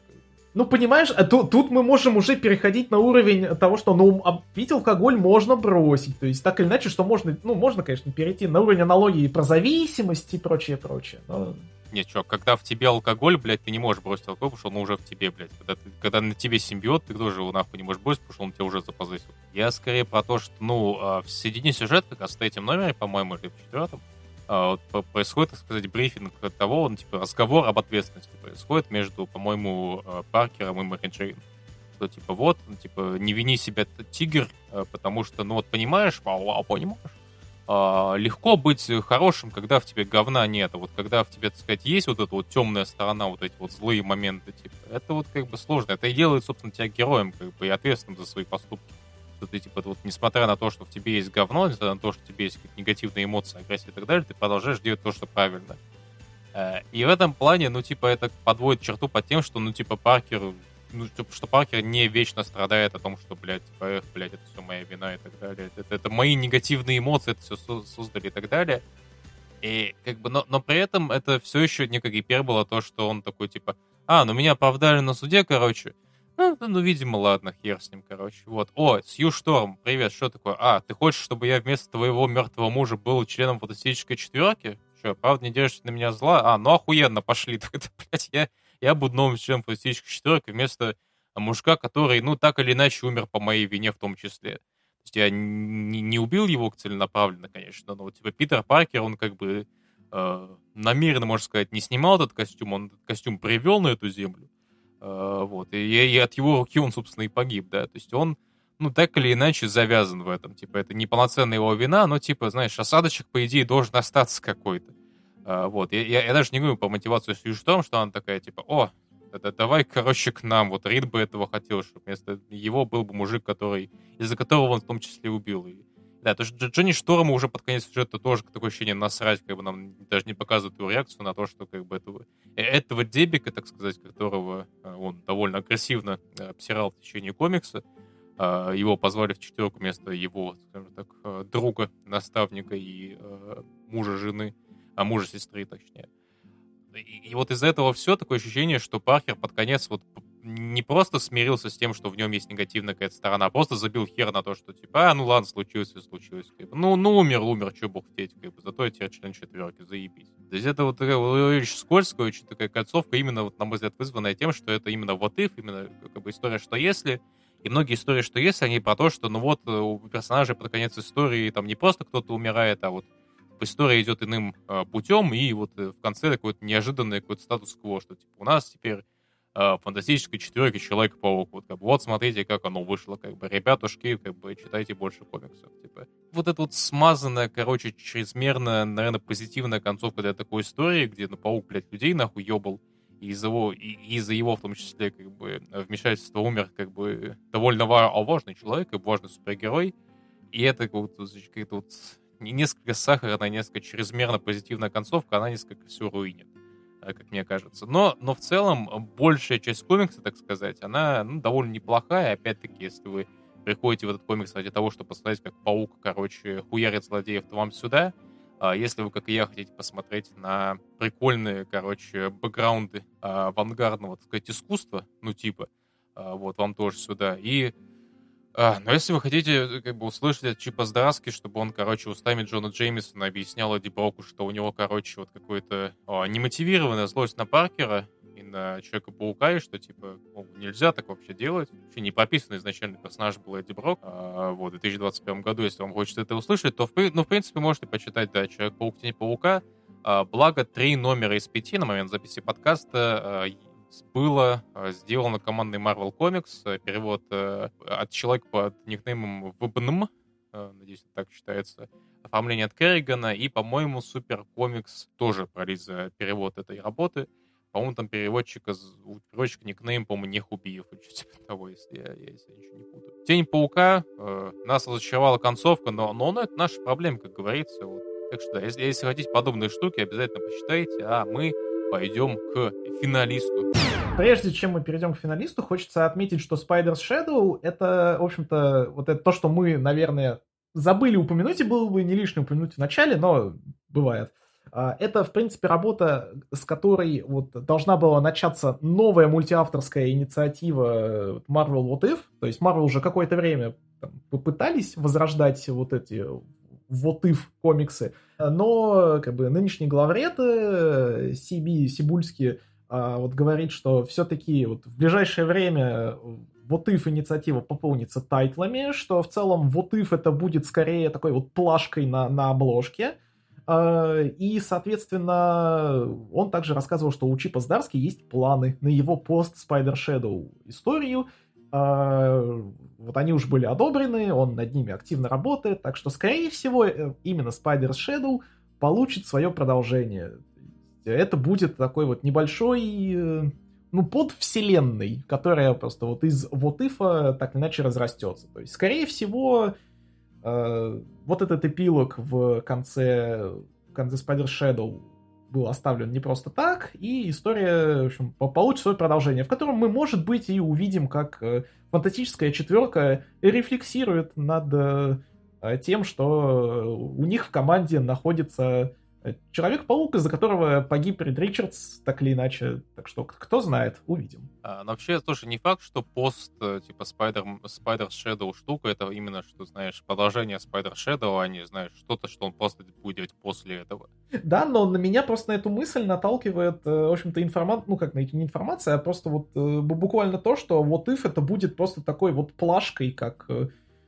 Ну, понимаешь, а тут, тут мы можем уже переходить на уровень того, что, ну, пить алкоголь можно бросить. То есть, так или иначе, что можно, ну, можно, конечно, перейти на уровень аналогии про зависимость и прочее, прочее. Но нет, чувак, когда в тебе алкоголь, блядь, ты не можешь бросить алкоголь, потому что он уже в тебе, блядь. Когда, ты, когда на тебе симбиот, ты тоже его нахуй не можешь бросить, потому что он тебя уже запозысил. Я скорее про то, что, ну, а, в середине сюжета, как раз в номере, по-моему, или в четвертом, а, происходит, так сказать, брифинг того, он, типа, разговор об ответственности происходит между, по-моему, а, Паркером и Мэри Джейн. Что, типа, вот, ну, типа, не вини себя, тигр, потому что, ну, вот, понимаешь, а, а понимаешь, легко быть хорошим, когда в тебе говна нет. А вот когда в тебе, так сказать, есть вот эта вот темная сторона, вот эти вот злые моменты, типа, это вот как бы сложно. Это и делает, собственно, тебя героем, как бы, и ответственным за свои поступки. Что ты, типа, вот, несмотря на то, что в тебе есть говно, несмотря на то, что в тебе есть какие-то негативные эмоции, агрессия и так далее, ты продолжаешь делать то, что правильно. Э, и в этом плане, ну, типа, это подводит черту под тем, что, ну, типа, Паркер ну, что Паркер не вечно страдает о том, что, блядь, типа, эх, блядь, это все моя вина и так далее. Это, это мои негативные эмоции, это все создали и так далее. И как бы, но, но при этом это все еще некая гипербола то, что он такой, типа, а, ну меня оправдали на суде, короче. Ну, ну, видимо, ладно, хер с ним, короче. Вот. О, Сью Шторм, привет, что такое? А, ты хочешь, чтобы я вместо твоего мертвого мужа был членом фантастической четверки? Что, правда не держишься на меня зла? А, ну охуенно, пошли. Блядь, я, я буду новым членом фантастической четверки вместо мужика, который, ну, так или иначе умер по моей вине в том числе. То есть я не, не убил его целенаправленно, конечно, но типа Питер Паркер, он как бы э, намеренно, можно сказать, не снимал этот костюм, он этот костюм привел на эту землю. Э, вот, и, и от его руки он, собственно, и погиб, да. То есть он, ну, так или иначе завязан в этом. Типа, это не полноценная его вина, но, типа, знаешь, осадочек, по идее, должен остаться какой-то. А, вот, я, я, я даже не говорю по мотивации Сьюж в том, что она такая, типа, о, Это давай, короче, к нам. Вот Рид бы этого хотел, чтобы вместо его был бы мужик, который, из-за которого он в том числе убил. И, да, то есть Джонни Шторма уже под конец сюжета тоже такое ощущение насрать, как бы нам даже не показывают его реакцию на то, что как бы этого, э, этого дебика, так сказать, которого э, он довольно агрессивно э, обсирал в течение комикса, а, его позвали в четверку вместо его, скажем так, друга, наставника и мужа жены, а мужа сестры, точнее. И, и вот из-за этого все такое ощущение, что Паркер под конец вот не просто смирился с тем, что в нем есть негативная какая-то сторона, а просто забил хер на то, что типа, а, ну ладно, случилось и случилось. Бы. Ну, ну, умер, умер, что бог хотеть, как бы. Зато я теперь член четверки, заебись. То есть это вот такая очень скользкая, очень такая концовка, именно, вот, на мой взгляд, вызванная тем, что это именно вот if, именно как бы история, что если, и многие истории, что если, они про то, что, ну вот, у персонажей под конец истории там не просто кто-то умирает, а вот история идет иным э, путем, и вот э, в конце такой вот неожиданный какой-то статус-кво, что типа у нас теперь э, фантастической четверки Человек-паук. Вот, как бы, вот смотрите, как оно вышло, как бы, ребятушки, как бы, читайте больше комиксов, типа. Вот эта вот смазанная, короче, чрезмерно, наверное, позитивная концовка для такой истории, где, ну, паук, блядь, людей нахуй ебал, и из-за его, и, из-за его, в том числе, как бы, вмешательства умер, как бы, довольно важный человек и важный супергерой, и это вот, какая-то вот несколько сахарная, несколько чрезмерно позитивная концовка, она несколько все руинит, как мне кажется. Но, но в целом большая часть комикса, так сказать, она ну, довольно неплохая. Опять-таки, если вы приходите в этот комикс ради того, чтобы посмотреть, как паук, короче, хуярит злодеев, то вам сюда. А если вы, как и я, хотите посмотреть на прикольные, короче, бэкграунды а, авангардного, так сказать, искусства, ну, типа, а, вот, вам тоже сюда. И а, но если вы хотите э, как бы услышать от Чипа Здараски, чтобы он, короче, устами Джона Джеймисона объяснял Эдди Броку, что у него, короче, вот какой-то а, немотивированная злость на Паркера и на Человека-паука, и что, типа, ну, нельзя так вообще делать. Вообще не прописанный изначально персонаж был Эдди Брок. А, вот, в 2021 году, если вам хочется это услышать, то, в, ну, в принципе, можете почитать, да, Человек-паук, Тень паука. А, благо, три номера из пяти на момент записи подкаста а, было э, сделано командой Marvel Comics, э, перевод э, от человека под никнеймом ВБНМ, надеюсь, так считается, оформление от Керригана, и, по-моему, Супер Комикс тоже пролез за перевод этой работы. По-моему, там переводчика, у переводчика никнейм, по-моему, не Хубиев, типа того, если я, я если я ничего не путаю. Тень Паука, э, нас разочаровала концовка, но, но ну, это наша проблема, как говорится. Вот. Так что, если, если хотите подобные штуки, обязательно почитайте, а мы пойдем к финалисту. Прежде чем мы перейдем к финалисту, хочется отметить, что Spider's Shadow это, в общем-то, вот это то, что мы, наверное, забыли упомянуть, и было бы не лишним упомянуть в начале, но бывает. А, это, в принципе, работа, с которой вот должна была начаться новая мультиавторская инициатива Marvel What If. То есть Marvel уже какое-то время там, попытались возрождать вот эти вот if комиксы. Но как бы нынешний главред э, Сиби, Сибульский, а, вот говорит, что все-таки вот в ближайшее время вот if инициатива пополнится тайтлами, что в целом вот if это будет скорее такой вот плашкой на, на обложке. А, и, соответственно, он также рассказывал, что у Чипа Здарски есть планы на его пост Spider Shadow историю, вот они уже были одобрены, он над ними активно работает, так что, скорее всего, э, именно Spider Shadow получит свое продолжение. Это будет такой вот небольшой, э, ну, под вселенной, которая просто вот из вот ифа так иначе разрастется. То есть, скорее всего, э, вот этот эпилог в конце, в конце Spider Shadow был оставлен не просто так, и история, в общем, получит свое продолжение, в котором мы, может быть, и увидим, как э, фантастическая четверка рефлексирует над э, тем, что у них в команде находится Человек-паук, из-за которого погиб Рид Ричардс, так или иначе. Так что, кто знает, увидим. А, но вообще, тоже не факт, что пост, э, типа, Spider, Spider Shadow штука, это именно, что, знаешь, продолжение Spider Shadow, а не, знаешь, что-то, что он просто будет делать после этого. Да, но на меня просто на эту мысль наталкивает, э, в общем-то, информация, ну, как, не информация, а просто вот э, буквально то, что вот if это будет просто такой вот плашкой, как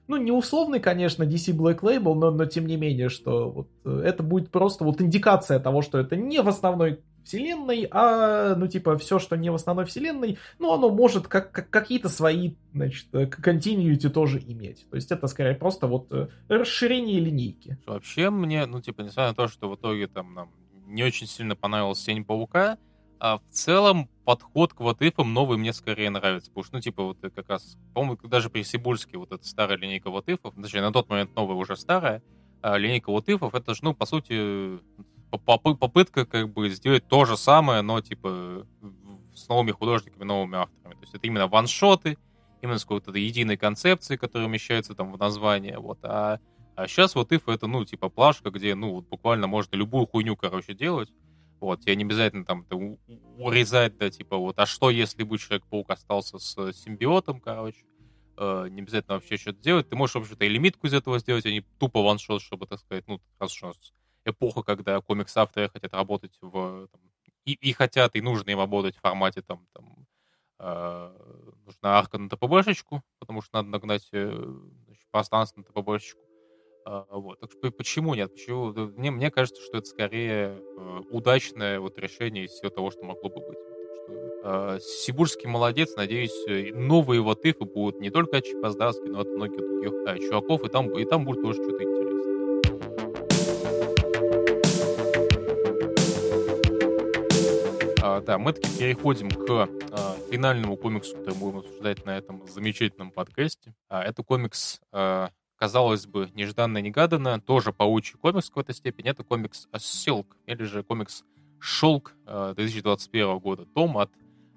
ну, не условный, конечно, DC Black Label, но, но тем не менее, что вот э, это будет просто вот индикация того, что это не в основной вселенной, а, ну, типа, все, что не в основной вселенной, ну, оно может как, как какие-то свои, значит, continuity э, тоже иметь. То есть это, скорее, просто вот э, расширение линейки. Вообще мне, ну, типа, несмотря на то, что в итоге там нам не очень сильно понравилась Тень Паука, А в целом подход к вот ифам новый мне скорее нравится, потому что, ну, типа, вот как раз, по-моему, даже при Сибульске вот эта старая линейка вот ифов, точнее, на тот момент новая уже старая, а линейка вот ифов, это же, ну, по сути, попытка как бы сделать то же самое, но, типа, с новыми художниками, новыми авторами. То есть это именно ваншоты, именно с какой-то единой концепцией, которая умещается там в название, вот, а, а сейчас вот if это, ну, типа, плашка, где, ну, вот буквально можно любую хуйню, короче, делать, вот, тебе не обязательно там это урезать, да, типа, вот, а что, если бы Человек-паук остался с симбиотом, короче, э, не обязательно вообще что-то делать, ты можешь, в общем-то, и лимитку из этого сделать, а не тупо ваншот, чтобы, так сказать, ну, раз уж у нас эпоха, когда комикс-авторы хотят работать в, там, и, и хотят, и нужно им работать в формате, там, там, э, нужна арка на ТПБшечку, потому что надо нагнать э, значит, пространство на ТПБшечку, вот. Так что почему нет? Почему? Мне, мне кажется, что это скорее э, удачное вот решение из всего того, что могло бы быть. Что, э, Сибурский молодец. Надеюсь, новые вот их будут не только от Чипоздарски, но от многих других да, чуваков, и там, и там будет тоже что-то интересное. А, да, мы таки переходим к а, финальному комиксу, который будем обсуждать на этом замечательном подкасте. А, это комикс а, казалось бы, нежданно-негаданно, тоже паучий комикс в какой-то степени. Это комикс Silk, или же комикс Шелк 2021 э, года. Том от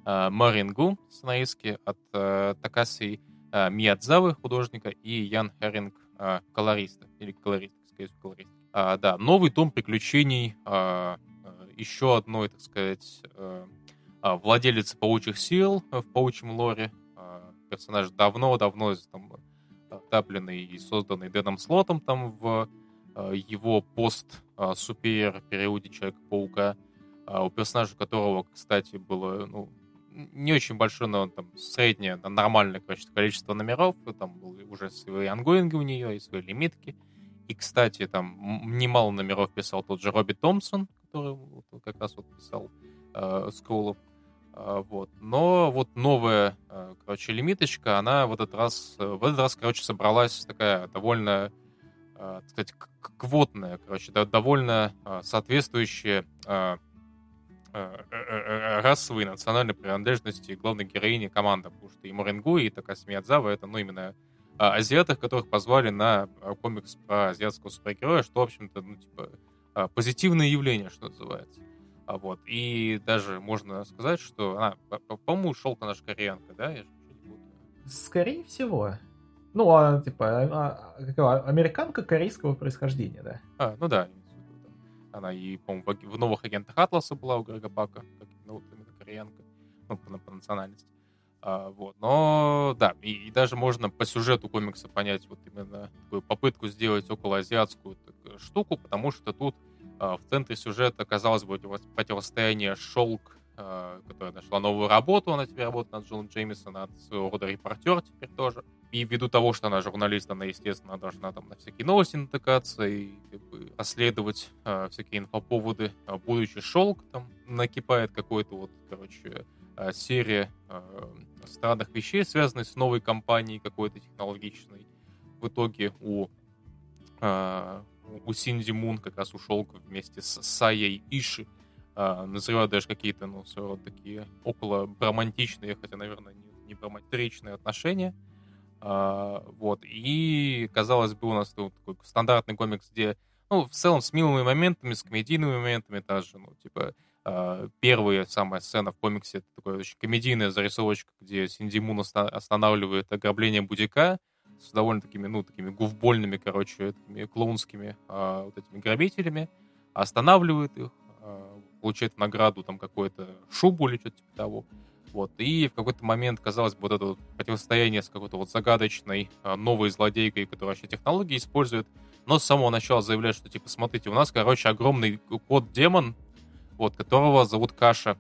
э, Марингу, сценаристки, от э, Такаси Миядзавы, художника, и Ян Херинг, колориста, или колорист, скорее всего, колорист. А, да, новый том приключений еще одной, так сказать, владелицы паучьих сил в паучьем лоре. Персонаж давно-давно там втапленный и созданный Дэном Слотом там в э, его пост супер периоде Человека-паука, э, у персонажа которого, кстати, было ну, не очень большое, но там среднее, нормальное количество, количество номеров, там были уже свои ангоинги у нее и свои лимитки. И, кстати, там немало номеров писал тот же Робби Томпсон, который как раз вот писал э, Скрулов. А, вот. Но вот новая, а, короче, лимиточка, она в этот раз, э, в этот раз, короче, собралась такая довольно, а, кстати, квотная, короче, довольно соответствующая э, э, расовой национальной принадлежности главной героини команды, потому что и Моренгу, и Такаси Миядзава это, ну, именно азиатов, которых позвали на комикс про азиатского супергероя, что, в общем-то, ну, типа, позитивное явление, что называется. А вот. И даже можно сказать, что она, по-моему, шелка наша кореянка, да? Я же Скорее всего. Ну, а, типа, а, а, американка корейского происхождения, да. А, ну да. Она и, по-моему, в новых агентах Атласа была у Грега Бака, как ну, вот именно кореянка, ну, по, по национальности. А, вот. Но, да, и, и даже можно по сюжету комикса понять вот именно такую попытку сделать околоазиатскую так, штуку, потому что тут в центре сюжета, казалось бы, противостояние Шелк, а, которая нашла новую работу, она теперь работает над Джоном Джеймисоном, над своего рода репортер теперь тоже. И ввиду того, что она журналист, она, естественно, должна там на всякие новости натыкаться и как бы, расследовать э, всякие инфоповоды. А будущий шелк там накипает какой-то вот, короче, э, серия э, странных вещей, связанных с новой компанией какой-то технологичной. В итоге у э, у Синди Мун как раз ушел вместе с Саей Иши. А, назревают даже какие-то, ну, все такие около романтичные, хотя, наверное, не, не романтичные отношения. А, вот. И, казалось бы, у нас ну, такой стандартный комикс, где, ну, в целом с милыми моментами, с комедийными моментами даже, ну, типа, Uh, первая самая сцена в комиксе это такая очень комедийная зарисовочка, где Синди Мун останавливает ограбление будика, с довольно такими, ну, такими гуфбольными, короче, такими клоунскими а, вот этими грабителями, останавливает их, а, получает награду там какую-то шубу или что-то типа того. Вот. И в какой-то момент, казалось бы, вот это вот противостояние с какой-то вот загадочной а, новой злодейкой, которая вообще технологии использует, но с самого начала заявляет, что, типа, смотрите, у нас, короче, огромный кот-демон, вот, которого зовут Каша.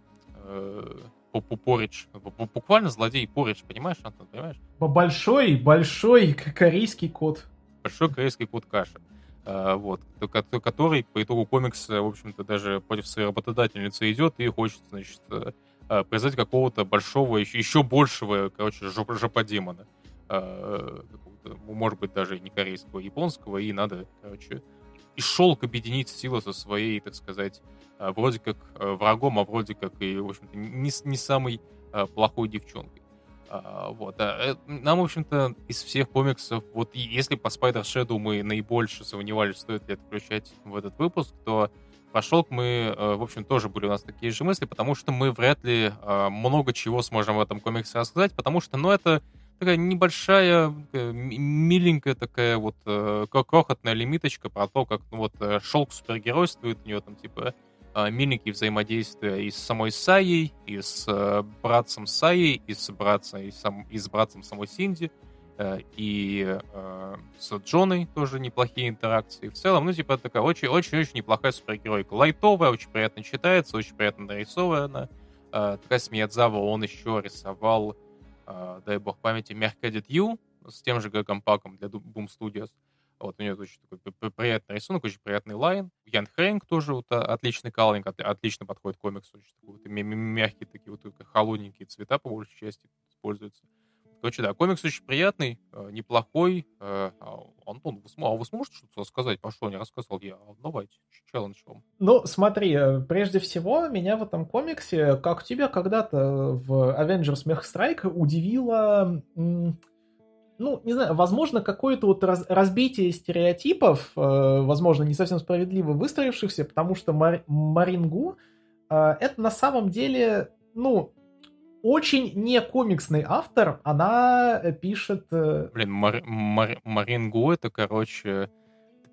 Поридж. Буквально злодей Поридж, понимаешь, Антон, понимаешь? Большой, большой корейский кот. Большой корейский кот Каша. А, вот, который по итогу комикса, в общем-то, даже против своей работодательницы идет и хочет, значит, э, а, производить какого-то большого, еще, большего, короче, жоп, жоподемона. А, может быть, даже не корейского, а японского, и надо, короче, и Шелк объединить силы со своей, так сказать, э, вроде как э, врагом, а вроде как и, в общем-то, не, не самой э, плохой девчонкой. А, вот, а, нам, в общем-то, из всех комиксов, вот если по Spider Shadow мы наибольше сомневались, стоит ли это включать в этот выпуск, то про Шелк мы, в общем, тоже были у нас такие же мысли, потому что мы вряд ли много чего сможем в этом комиксе рассказать, потому что, ну, это такая небольшая, миленькая такая вот э, крохотная лимиточка про то, как ну, вот э, шелк супергеройствует, у нее там типа э, миленькие взаимодействия и с самой Саей, и с братцем Саей, и с братцем, и, сам, и с братцем самой Синди, и с Джоной тоже неплохие интеракции. В целом, ну, типа, такая очень-очень-очень неплохая супергеройка. Лайтовая, очень приятно читается, очень приятно нарисована. Такая Миядзава, он еще рисовал дай бог памяти, Mercaded You с тем же Гэгом Паком для Boom Studios. Вот, у нее очень такой приятный рисунок, очень приятный лайн. Ян Хрэнк тоже вот, а, отличный каллинг, отлично подходит комиксу. Очень такой, вот, мягкие такие вот холодненькие цвета по большей части используются. Короче, да, комикс очень приятный, э, неплохой. Э, а, Антон, вы, а вы сможете что-то сказать, по что не рассказал я? Давайте, челлендж вам. Ну, смотри, э, прежде всего, меня в этом комиксе, как тебя когда-то в Avengers Mech Strike удивило, ну, не знаю, возможно, какое-то вот раз, разбитие стереотипов, возможно, не совсем справедливо выстроившихся, потому что Мар, Марингу это на самом деле, ну, очень не комиксный автор, она пишет... Э, Блин, Мар Мар Марингу это, короче,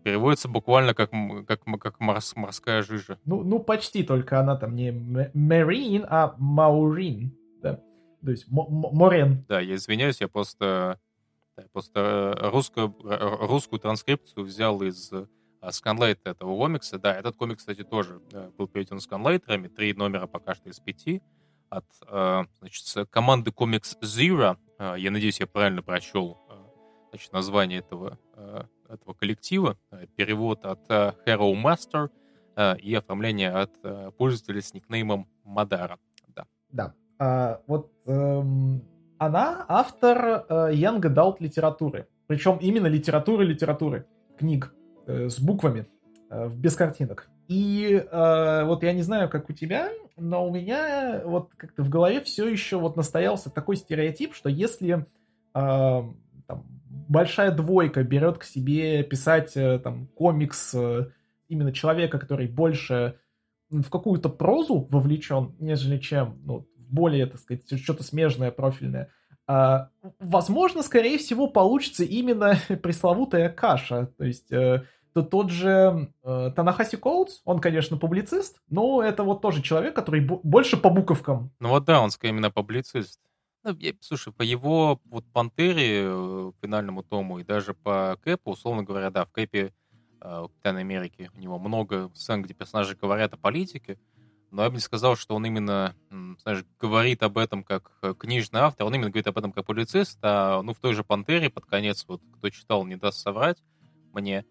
переводится буквально как, как, как морс морская жижа. Ну, ну, почти, только она там не Марин, а Маурин. Да? То есть Морен. Да, я извиняюсь, я просто, я просто русскую, русскую транскрипцию взял из сканлайта этого комикса. Да, этот комикс, кстати, тоже был переведен сканлайтерами. Три номера пока что из пяти от э, значит, команды Comics Zero. Э, я надеюсь, я правильно прочел э, значит, название этого, этого коллектива. Перевод от Hero Master и оформление от пользователя с никнеймом Мадара. Да. Да. А, вот эм, она автор э, Young Adult литературы. Причем именно литературы-литературы. Книг э, с буквами, э, без картинок. И э, вот я не знаю, как у тебя, но у меня вот как-то в голове все еще вот настоялся такой стереотип, что если э, там, большая двойка берет к себе писать э, там комикс э, именно человека, который больше в какую-то прозу вовлечен, нежели чем ну, более, так сказать, что-то смежное, профильное, э, возможно, скорее всего, получится именно пресловутая каша. То есть э, то тот же э, Танахаси Коутс, он, конечно, публицист, но это вот тоже человек, который больше по буковкам. Ну вот да, он скорее именно публицист. Ну, я, слушай, по его вот Пантере, э, финальному тому, и даже по Кэпу, условно говоря, да, в Кэпе э, Капитана Америки у него много сцен, где персонажи говорят о политике, но я бы не сказал, что он именно, знаешь, говорит об этом как э, книжный автор, он именно говорит об этом как публицист, а ну в той же Пантере под конец, вот кто читал, не даст соврать мне,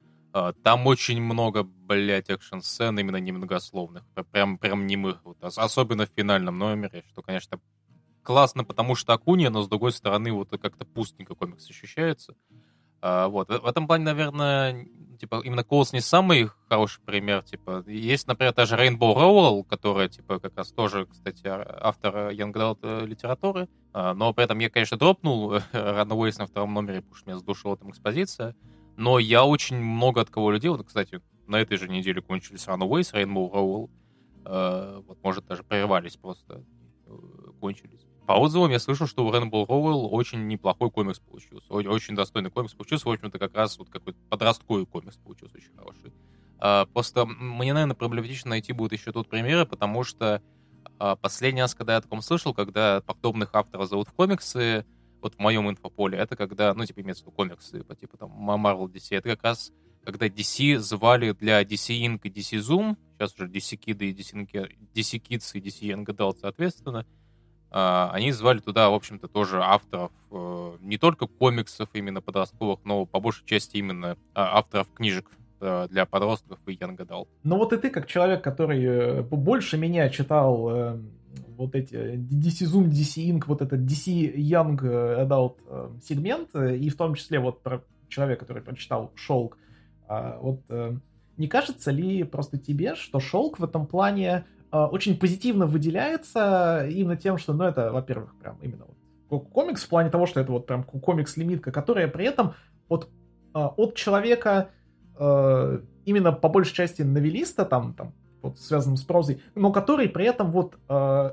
там очень много, блядь, экшн-сцен именно немногословных. Прям, прям немых. Вот, особенно в финальном номере, что, конечно, классно, потому что Акуния, но, с другой стороны, вот как-то пустенько комикс ощущается. А, вот. В этом плане, наверное, типа, именно Коулс не самый хороший пример. Типа, есть, например, та же Rainbow Rowell, которая, типа, как раз тоже, кстати, автор Young Adult э, литературы. А, но при этом я, конечно, дропнул Runaways на втором номере, потому что меня сдушила там экспозиция. Но я очень много от кого людей, вот, кстати, на этой же неделе кончились Runaways, Rainbow Rowell, э, вот, может, даже прервались просто, э, кончились. По отзывам я слышал, что у Rainbow Rowell очень неплохой комикс получился, очень достойный комикс получился, в общем-то, как раз вот какой-то подростковый комикс получился очень хороший. Э, просто мне, наверное, проблематично найти будет еще тут примеры, потому что э, последний раз, когда я о таком слышал, когда подобных авторов зовут в комиксы, вот в моем инфополе, это когда, ну, типа, имеется в виду комиксы по типу там Marvel DC, это как раз когда DC звали для DC Inc. и DC Zoom, сейчас уже DC Kid и DC, DC Kids и DC Young Adult, соответственно, Uh, они звали туда, в общем-то, тоже авторов uh, не только комиксов именно подростковых, но по большей части именно uh, авторов книжек для подростков и Young Adult. Ну вот и ты, как человек, который э, больше меня читал эм, вот эти DC Zoom, DC Inc, вот этот DC Young Adult э, сегмент, э, и в том числе вот про человека, который прочитал Шелк, а, вот э, не кажется ли просто тебе, что шелк в этом плане э, очень позитивно выделяется именно тем, что, ну, это, во-первых, прям именно вот комикс в плане того, что это вот прям комикс-лимитка, которая при этом от, э, от человека э, именно по большей части новелиста, там, там, вот связанным с прозой, но который при этом вот э,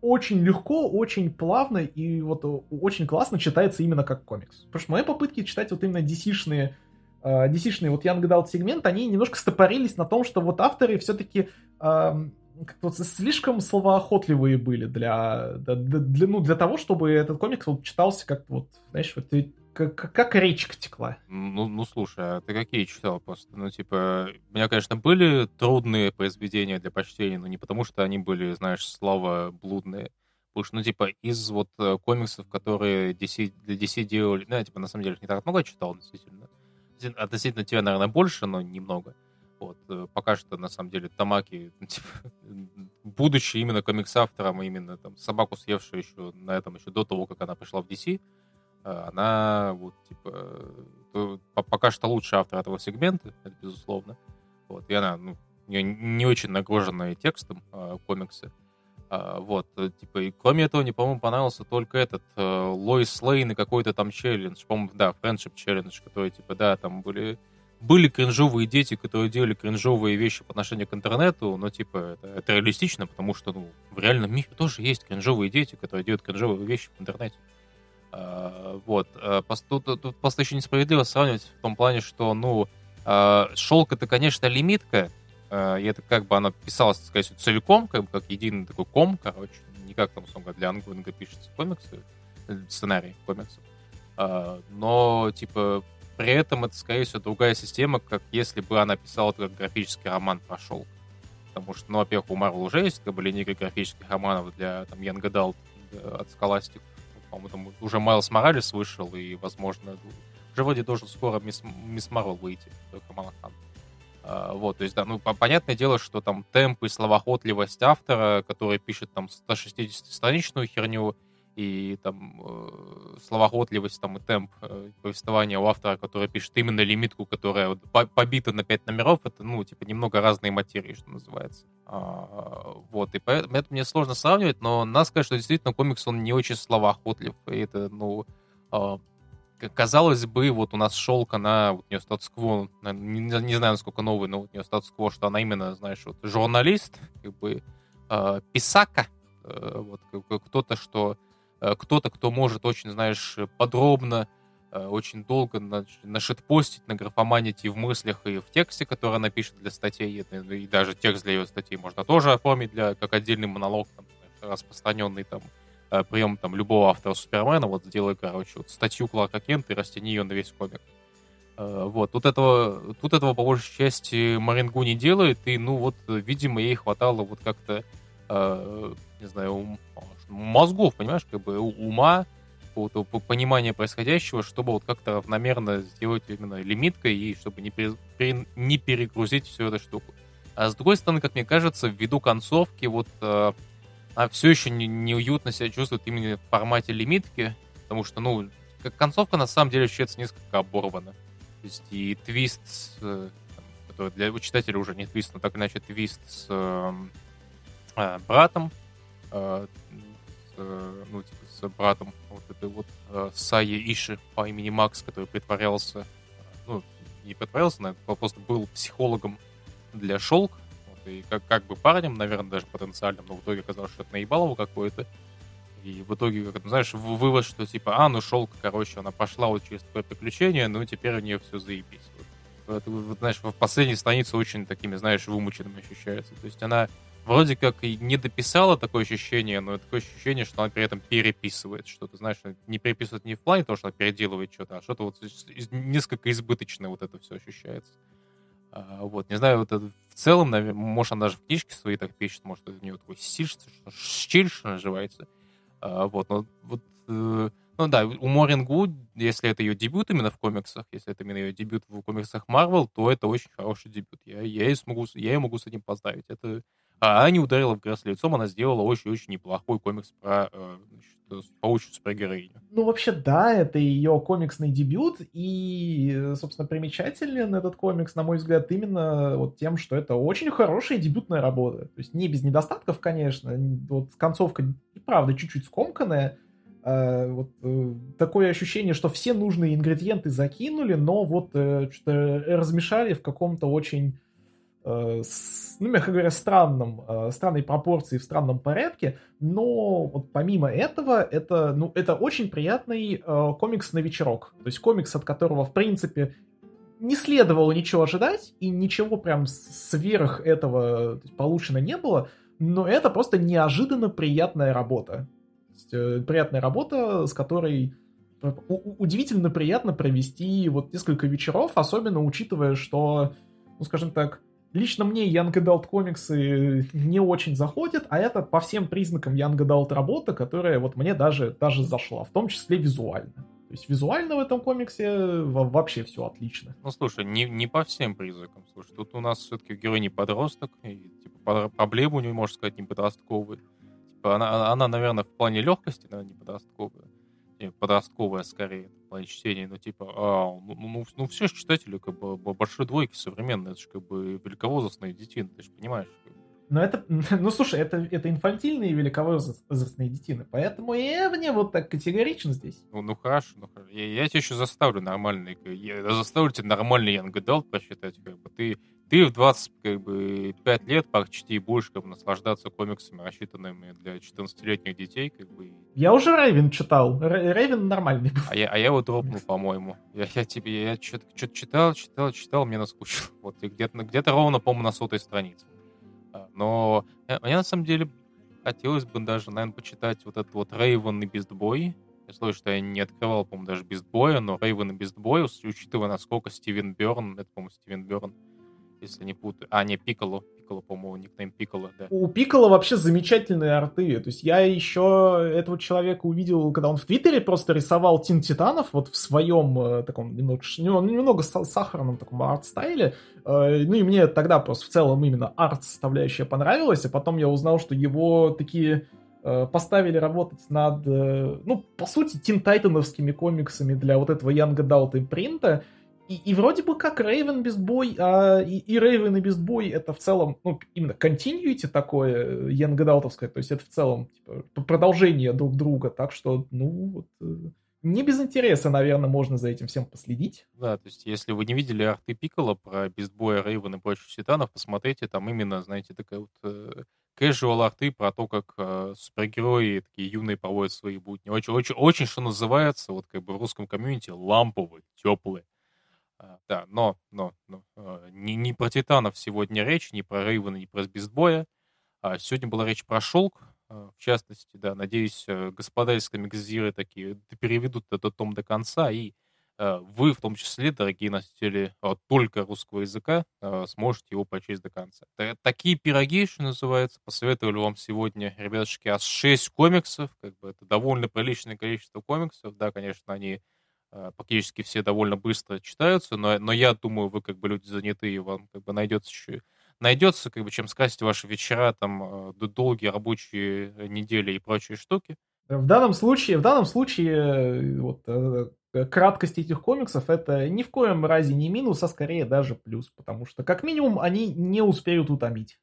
очень легко, очень плавно и вот очень классно читается именно как комикс. Потому что мои попытки читать вот именно DC-шные э, DC-шные вот Young Adult сегмент, они немножко стопорились на том, что вот авторы все-таки э, вот слишком словоохотливые были для, для, для, ну, для того, чтобы этот комикс вот читался как вот, знаешь, вот как, как речка текла. Ну, ну, слушай, а ты какие читал просто? Ну, типа, у меня, конечно, были трудные произведения для почтения, но не потому, что они были, знаешь, слава блудные. Потому что, ну, типа, из вот э, комиксов, которые DC, для DC делали, ну, я, типа, на самом деле, не так много читал, действительно. Относительно тебя, наверное, больше, но немного. Вот, э, пока что, на самом деле, Тамаки, ну, типа, будучи именно комикс-автором, именно там собаку съевшую еще на этом, еще до того, как она пришла в DC, она вот, типа, пока что лучший автор этого сегмента, это безусловно. Вот, и она, ну, не, не очень нагруженная текстом э, комиксы. А, вот, э, типа, и кроме этого, мне, по-моему, понравился только этот э, Лоис Лейн и какой-то там челлендж, по-моему, да, Friendship челлендж, который, типа, да, там были были кринжовые дети, которые делали кринжовые вещи по отношению к интернету, но, типа, это, это реалистично, потому что, ну, в реальном мире тоже есть кринжовые дети, которые делают кринжовые вещи в интернете. А, вот. А, тут, тут просто еще несправедливо сравнивать в том плане, что, ну, а, шелк это, конечно, лимитка, и это как бы она писалась, так сказать, целиком, как бы как единый такой ком, короче, не как там, условно для ангвинга пишется комиксы, э, сценарий комиксов. Но, типа, при этом это, скорее всего, другая система, как если бы она писала как графический роман про шелк. Потому что, ну, во-первых, у Марвел уже есть как бы линейка графических романов для там Young Adult э, от Scholastic, по-моему, там уже Майлз Моралес вышел, и, возможно, уже вроде должен скоро Мисс, Мисс Марвел выйти, Камала Хан. Вот, то есть, да, ну, понятное дело, что там темп и словоохотливость автора, который пишет там 160-страничную херню, и там э, словоохотливость там и темп э, повествования у автора, который пишет именно лимитку, которая вот, побита на 5 номеров, это, ну, типа, немного разные материи, что называется. А, вот, и поэтому это мне сложно сравнивать, но надо сказать, что действительно комикс, он не очень словоохотлив, и это, ну, э, казалось бы, вот у нас шелка на вот нее статус-кво, не, не знаю, насколько новый, но вот у нее статус-кво, что она именно, знаешь, вот журналист, как бы э, писака, э, вот кто-то, что кто-то, кто может очень, знаешь, подробно, э, очень долго нашитпостить, награфоманить и в мыслях, и в тексте, который она пишет для статей, и даже текст для ее статей можно тоже оформить для, как отдельный монолог, там, распространенный там э, прием там любого автора Супермена, вот сделай, короче, вот статью Кларка Кента и растяни ее на весь комик. Вот, тут этого, тут этого по большей части Марингу не делает, и, ну, вот, видимо, ей хватало вот как-то, не знаю, мозгов, понимаешь, как бы ума, какого-то понимания происходящего, чтобы вот как-то равномерно сделать именно лимиткой и чтобы не, пере, не перегрузить всю эту штуку. А с другой стороны, как мне кажется, ввиду концовки вот э, она все еще не, неуютно себя чувствует именно в формате лимитки, потому что, ну, как концовка на самом деле ощущается несколько оборвана. То есть и твист, э, который для читателя уже не твист, но так иначе твист с э, э, братом, э, Э, ну, типа, с братом вот этой вот э, Саи Иши по имени Макс, который притворялся, ну, не притворялся, наверное, просто был психологом для Шелк, вот, и как, как бы парнем, наверное, даже потенциальным, но в итоге оказалось, что это наебалово какое-то. И в итоге, как знаешь, вывод, что типа, а, ну Шелк, короче, она пошла вот через такое приключение, ну теперь у нее все заебись. Вот, вот, вот, знаешь, в последней странице очень такими, знаешь, вымученными ощущается. То есть она вроде как и не дописала такое ощущение, но такое ощущение, что она при этом переписывает что-то, знаешь, не переписывает не в плане того, что она переделывает что-то, а что-то вот несколько избыточное вот это все ощущается. А, вот, не знаю, вот это в целом, наверное, может, она даже в книжке свои так пишет, может, у нее такой стиль, что стиль, что называется. А, вот, но вот, э, ну да, у Морин Гуд, если это ее дебют именно в комиксах, если это именно ее дебют в комиксах Марвел, то это очень хороший дебют. Я, я, ее смогу, я ее могу с этим поздравить. Это А Аня ударила в грязь лицом, она сделала очень-очень неплохой комикс про э, значит, паучью супергероиню. Ну, вообще, да, это ее комиксный дебют, и, собственно, примечателен этот комикс, на мой взгляд, именно вот тем, что это очень хорошая дебютная работа. То есть не без недостатков, конечно, вот концовка, правда, чуть-чуть скомканная, а, вот э, такое ощущение, что все нужные ингредиенты закинули, но вот э, что-то размешали в каком-то очень Э, ну, мягко говоря, странном, э, странной пропорции, в странном порядке, но вот помимо этого, это, ну, это очень приятный э, комикс на вечерок. То есть комикс, от которого, в принципе, не следовало ничего ожидать, и ничего прям сверх этого получено не было, но это просто неожиданно приятная работа. Есть, э, приятная работа, с которой удивительно приятно провести вот несколько вечеров, особенно учитывая, что, ну, скажем так, Лично мне Young Adult комиксы не очень заходят, а это по всем признакам Young Adult работа, которая вот мне даже, даже зашла, в том числе визуально. То есть визуально в этом комиксе вообще все отлично. Ну, слушай, не, не по всем признакам. Слушай, тут у нас все-таки герой не подросток, и, типа, проблемы у него, можно сказать, не подростковые. Типа, она, она, наверное, в плане легкости, наверное, не подростковая. Не, подростковая, скорее плане чтения, ну, типа, а, ну, ну, ну, ну все же читатели, как бы, большой двойки современные, это же, как бы, великовозрастные детины, ты же понимаешь. Как бы. Но это, ну слушай, это, это инфантильные великовозрастные детины, поэтому я мне вот так категорично здесь. Ну, ну хорошо, ну хорошо. Я, я тебя еще заставлю нормальный, я заставлю тебя нормальный Young Adult прочитать, как бы ты ты в 25 лет почти будешь как бы, наслаждаться комиксами, рассчитанными для 14-летних детей. Как бы. Я уже Рейвен читал. Рейвен нормальный был. А я, а я его дропнул, по-моему. Я, я тебе я что-то читал, читал, читал, мне наскучило. Вот где-то где ровно, по-моему, на сотой странице. А, но э, мне на самом деле хотелось бы даже, наверное, почитать вот этот вот Рейвен и Бестбой. Я слышу, что я не открывал, по-моему, даже Бестбоя, но Рейвен и Бестбой, учитывая, насколько Стивен Берн, это, по-моему, Стивен Берн, если не путаю. А, не, Пиколо. Пиколо, по-моему, никнейм Пиколо, да. У Пиколо вообще замечательные арты. То есть я еще этого человека увидел, когда он в Твиттере просто рисовал Тин Титанов вот в своем э, таком немного, немного сахарном таком арт-стайле. Э, ну и мне тогда просто в целом именно арт-составляющая понравилась, а потом я узнал, что его такие э, поставили работать над, ну, по сути, Тин Тайтановскими комиксами для вот этого Young Adult импринта. И, и вроде бы как Рейвен бой, а и, и Рейвен и без бой это в целом, ну, именно continuity такое, янгадалтовское, то есть это в целом типа, продолжение друг друга, так что, ну, вот, э, не без интереса, наверное, можно за этим всем последить. Да, то есть если вы не видели арты Пикола про Бестбоя, Рейвен и прочих титанов, посмотрите, там именно, знаете, такая вот э, casual арты про то, как э, супергерои такие юные проводят свои будни. Очень, очень, очень, что называется, вот как бы в русском комьюнити, ламповые, теплые. А, да, но, но, но а, не, не про Титанов сегодня речь, не про Рейвена, не про Бестбоя. А сегодня была речь про Шелк, в частности, да, надеюсь, э, господа из комикзиры такие переведут этот том до конца, и вы, в том числе, дорогие носители только русского языка, сможете его прочесть до конца. Такие пироги, что называется, посоветовали вам сегодня, ребятушки, аж 6 комиксов, как бы это довольно приличное количество комиксов, да, конечно, они практически все довольно быстро читаются, но, но я думаю, вы как бы люди занятые, вам как бы найдется еще найдется, как бы, чем скрасить ваши вечера, там, э, долгие рабочие недели и прочие штуки. В данном случае, в данном случае, э, вот, краткость этих комиксов это ни в коем разе не минус, а скорее даже плюс, потому что, как минимум, они не успеют утомить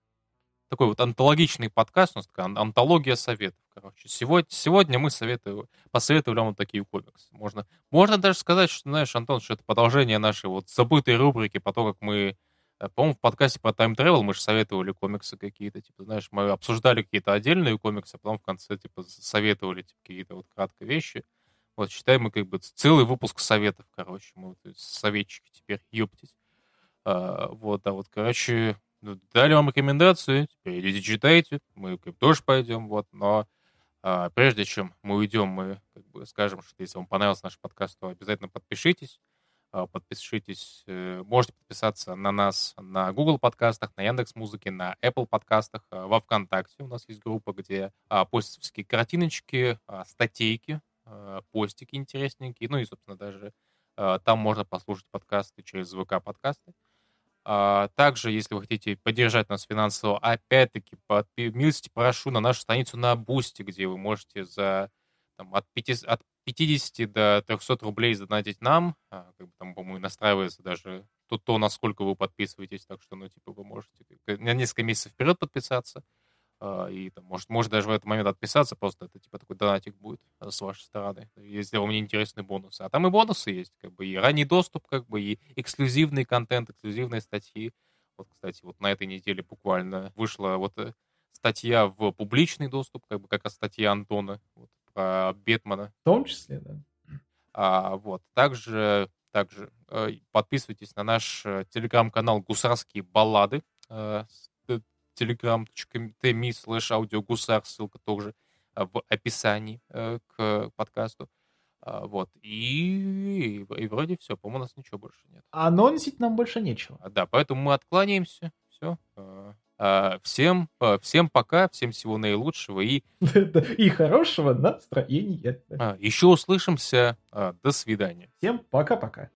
такой вот антологичный подкаст, у нас такая антология советов, короче. Сегодня, сегодня мы советую, посоветовали вам вот такие комиксы. Можно, можно даже сказать, что, знаешь, Антон, что это продолжение нашей вот забытой рубрики по то, как мы, э, по-моему, в подкасте про Time Travel мы же советовали комиксы какие-то, типа, знаешь, мы обсуждали какие-то отдельные комиксы, а потом в конце, типа, советовали типа, какие-то вот краткие вещи. Вот, считаем мы как бы целый выпуск советов, короче, мы вот советчики теперь, ёптить. А, вот, да, вот, короче, ну, дали вам рекомендацию, теперь идите читайте, мы тоже пойдем, вот, но а, прежде чем мы уйдем, мы как бы скажем, что если вам понравился наш подкаст, то обязательно подпишитесь, а, подпишитесь, э, можете подписаться на нас на Google подкастах, на Яндекс Музыке, на Apple подкастах, а, во ВКонтакте у нас есть группа, где а, постятся всякие картиночки, а, статейки, а, постики интересненькие, ну и, собственно, даже а, там можно послушать подкасты через ВК подкасты. А, также, если вы хотите поддержать нас финансово, опять-таки, милости прошу на нашу страницу на Boosty, где вы можете за там, от, 50, от 50 до 300 рублей задонатить нам. А, как бы там, по-моему, настраивается даже то, то, насколько вы подписываетесь. Так что, ну, типа, вы можете на несколько месяцев вперед подписаться. А, и там, может, может даже в этот момент отписаться, просто это типа такой донатик будет а, с вашей стороны, если вам не интересны бонусы. А там и бонусы есть, как бы и ранний доступ, как бы и эксклюзивный контент, эксклюзивные статьи. Вот, кстати, вот на этой неделе буквально вышла вот э, статья в публичный доступ, как бы как раз статья Антона вот, про Бетмана. В том числе, да. А, вот. Также, также э, подписывайтесь на наш э, телеграм-канал «Гусарские баллады» э, telegram.me slash аудиогусар, ссылка тоже а, в описании э, к подкасту. А, вот. И, и вроде все, по-моему, у нас ничего больше нет. Анонсить нам больше нечего. А, да, поэтому мы откланяемся. Все. Всем, всем пока, всем всего наилучшего и... И хорошего настроения. Еще услышимся. До свидания. Всем пока-пока.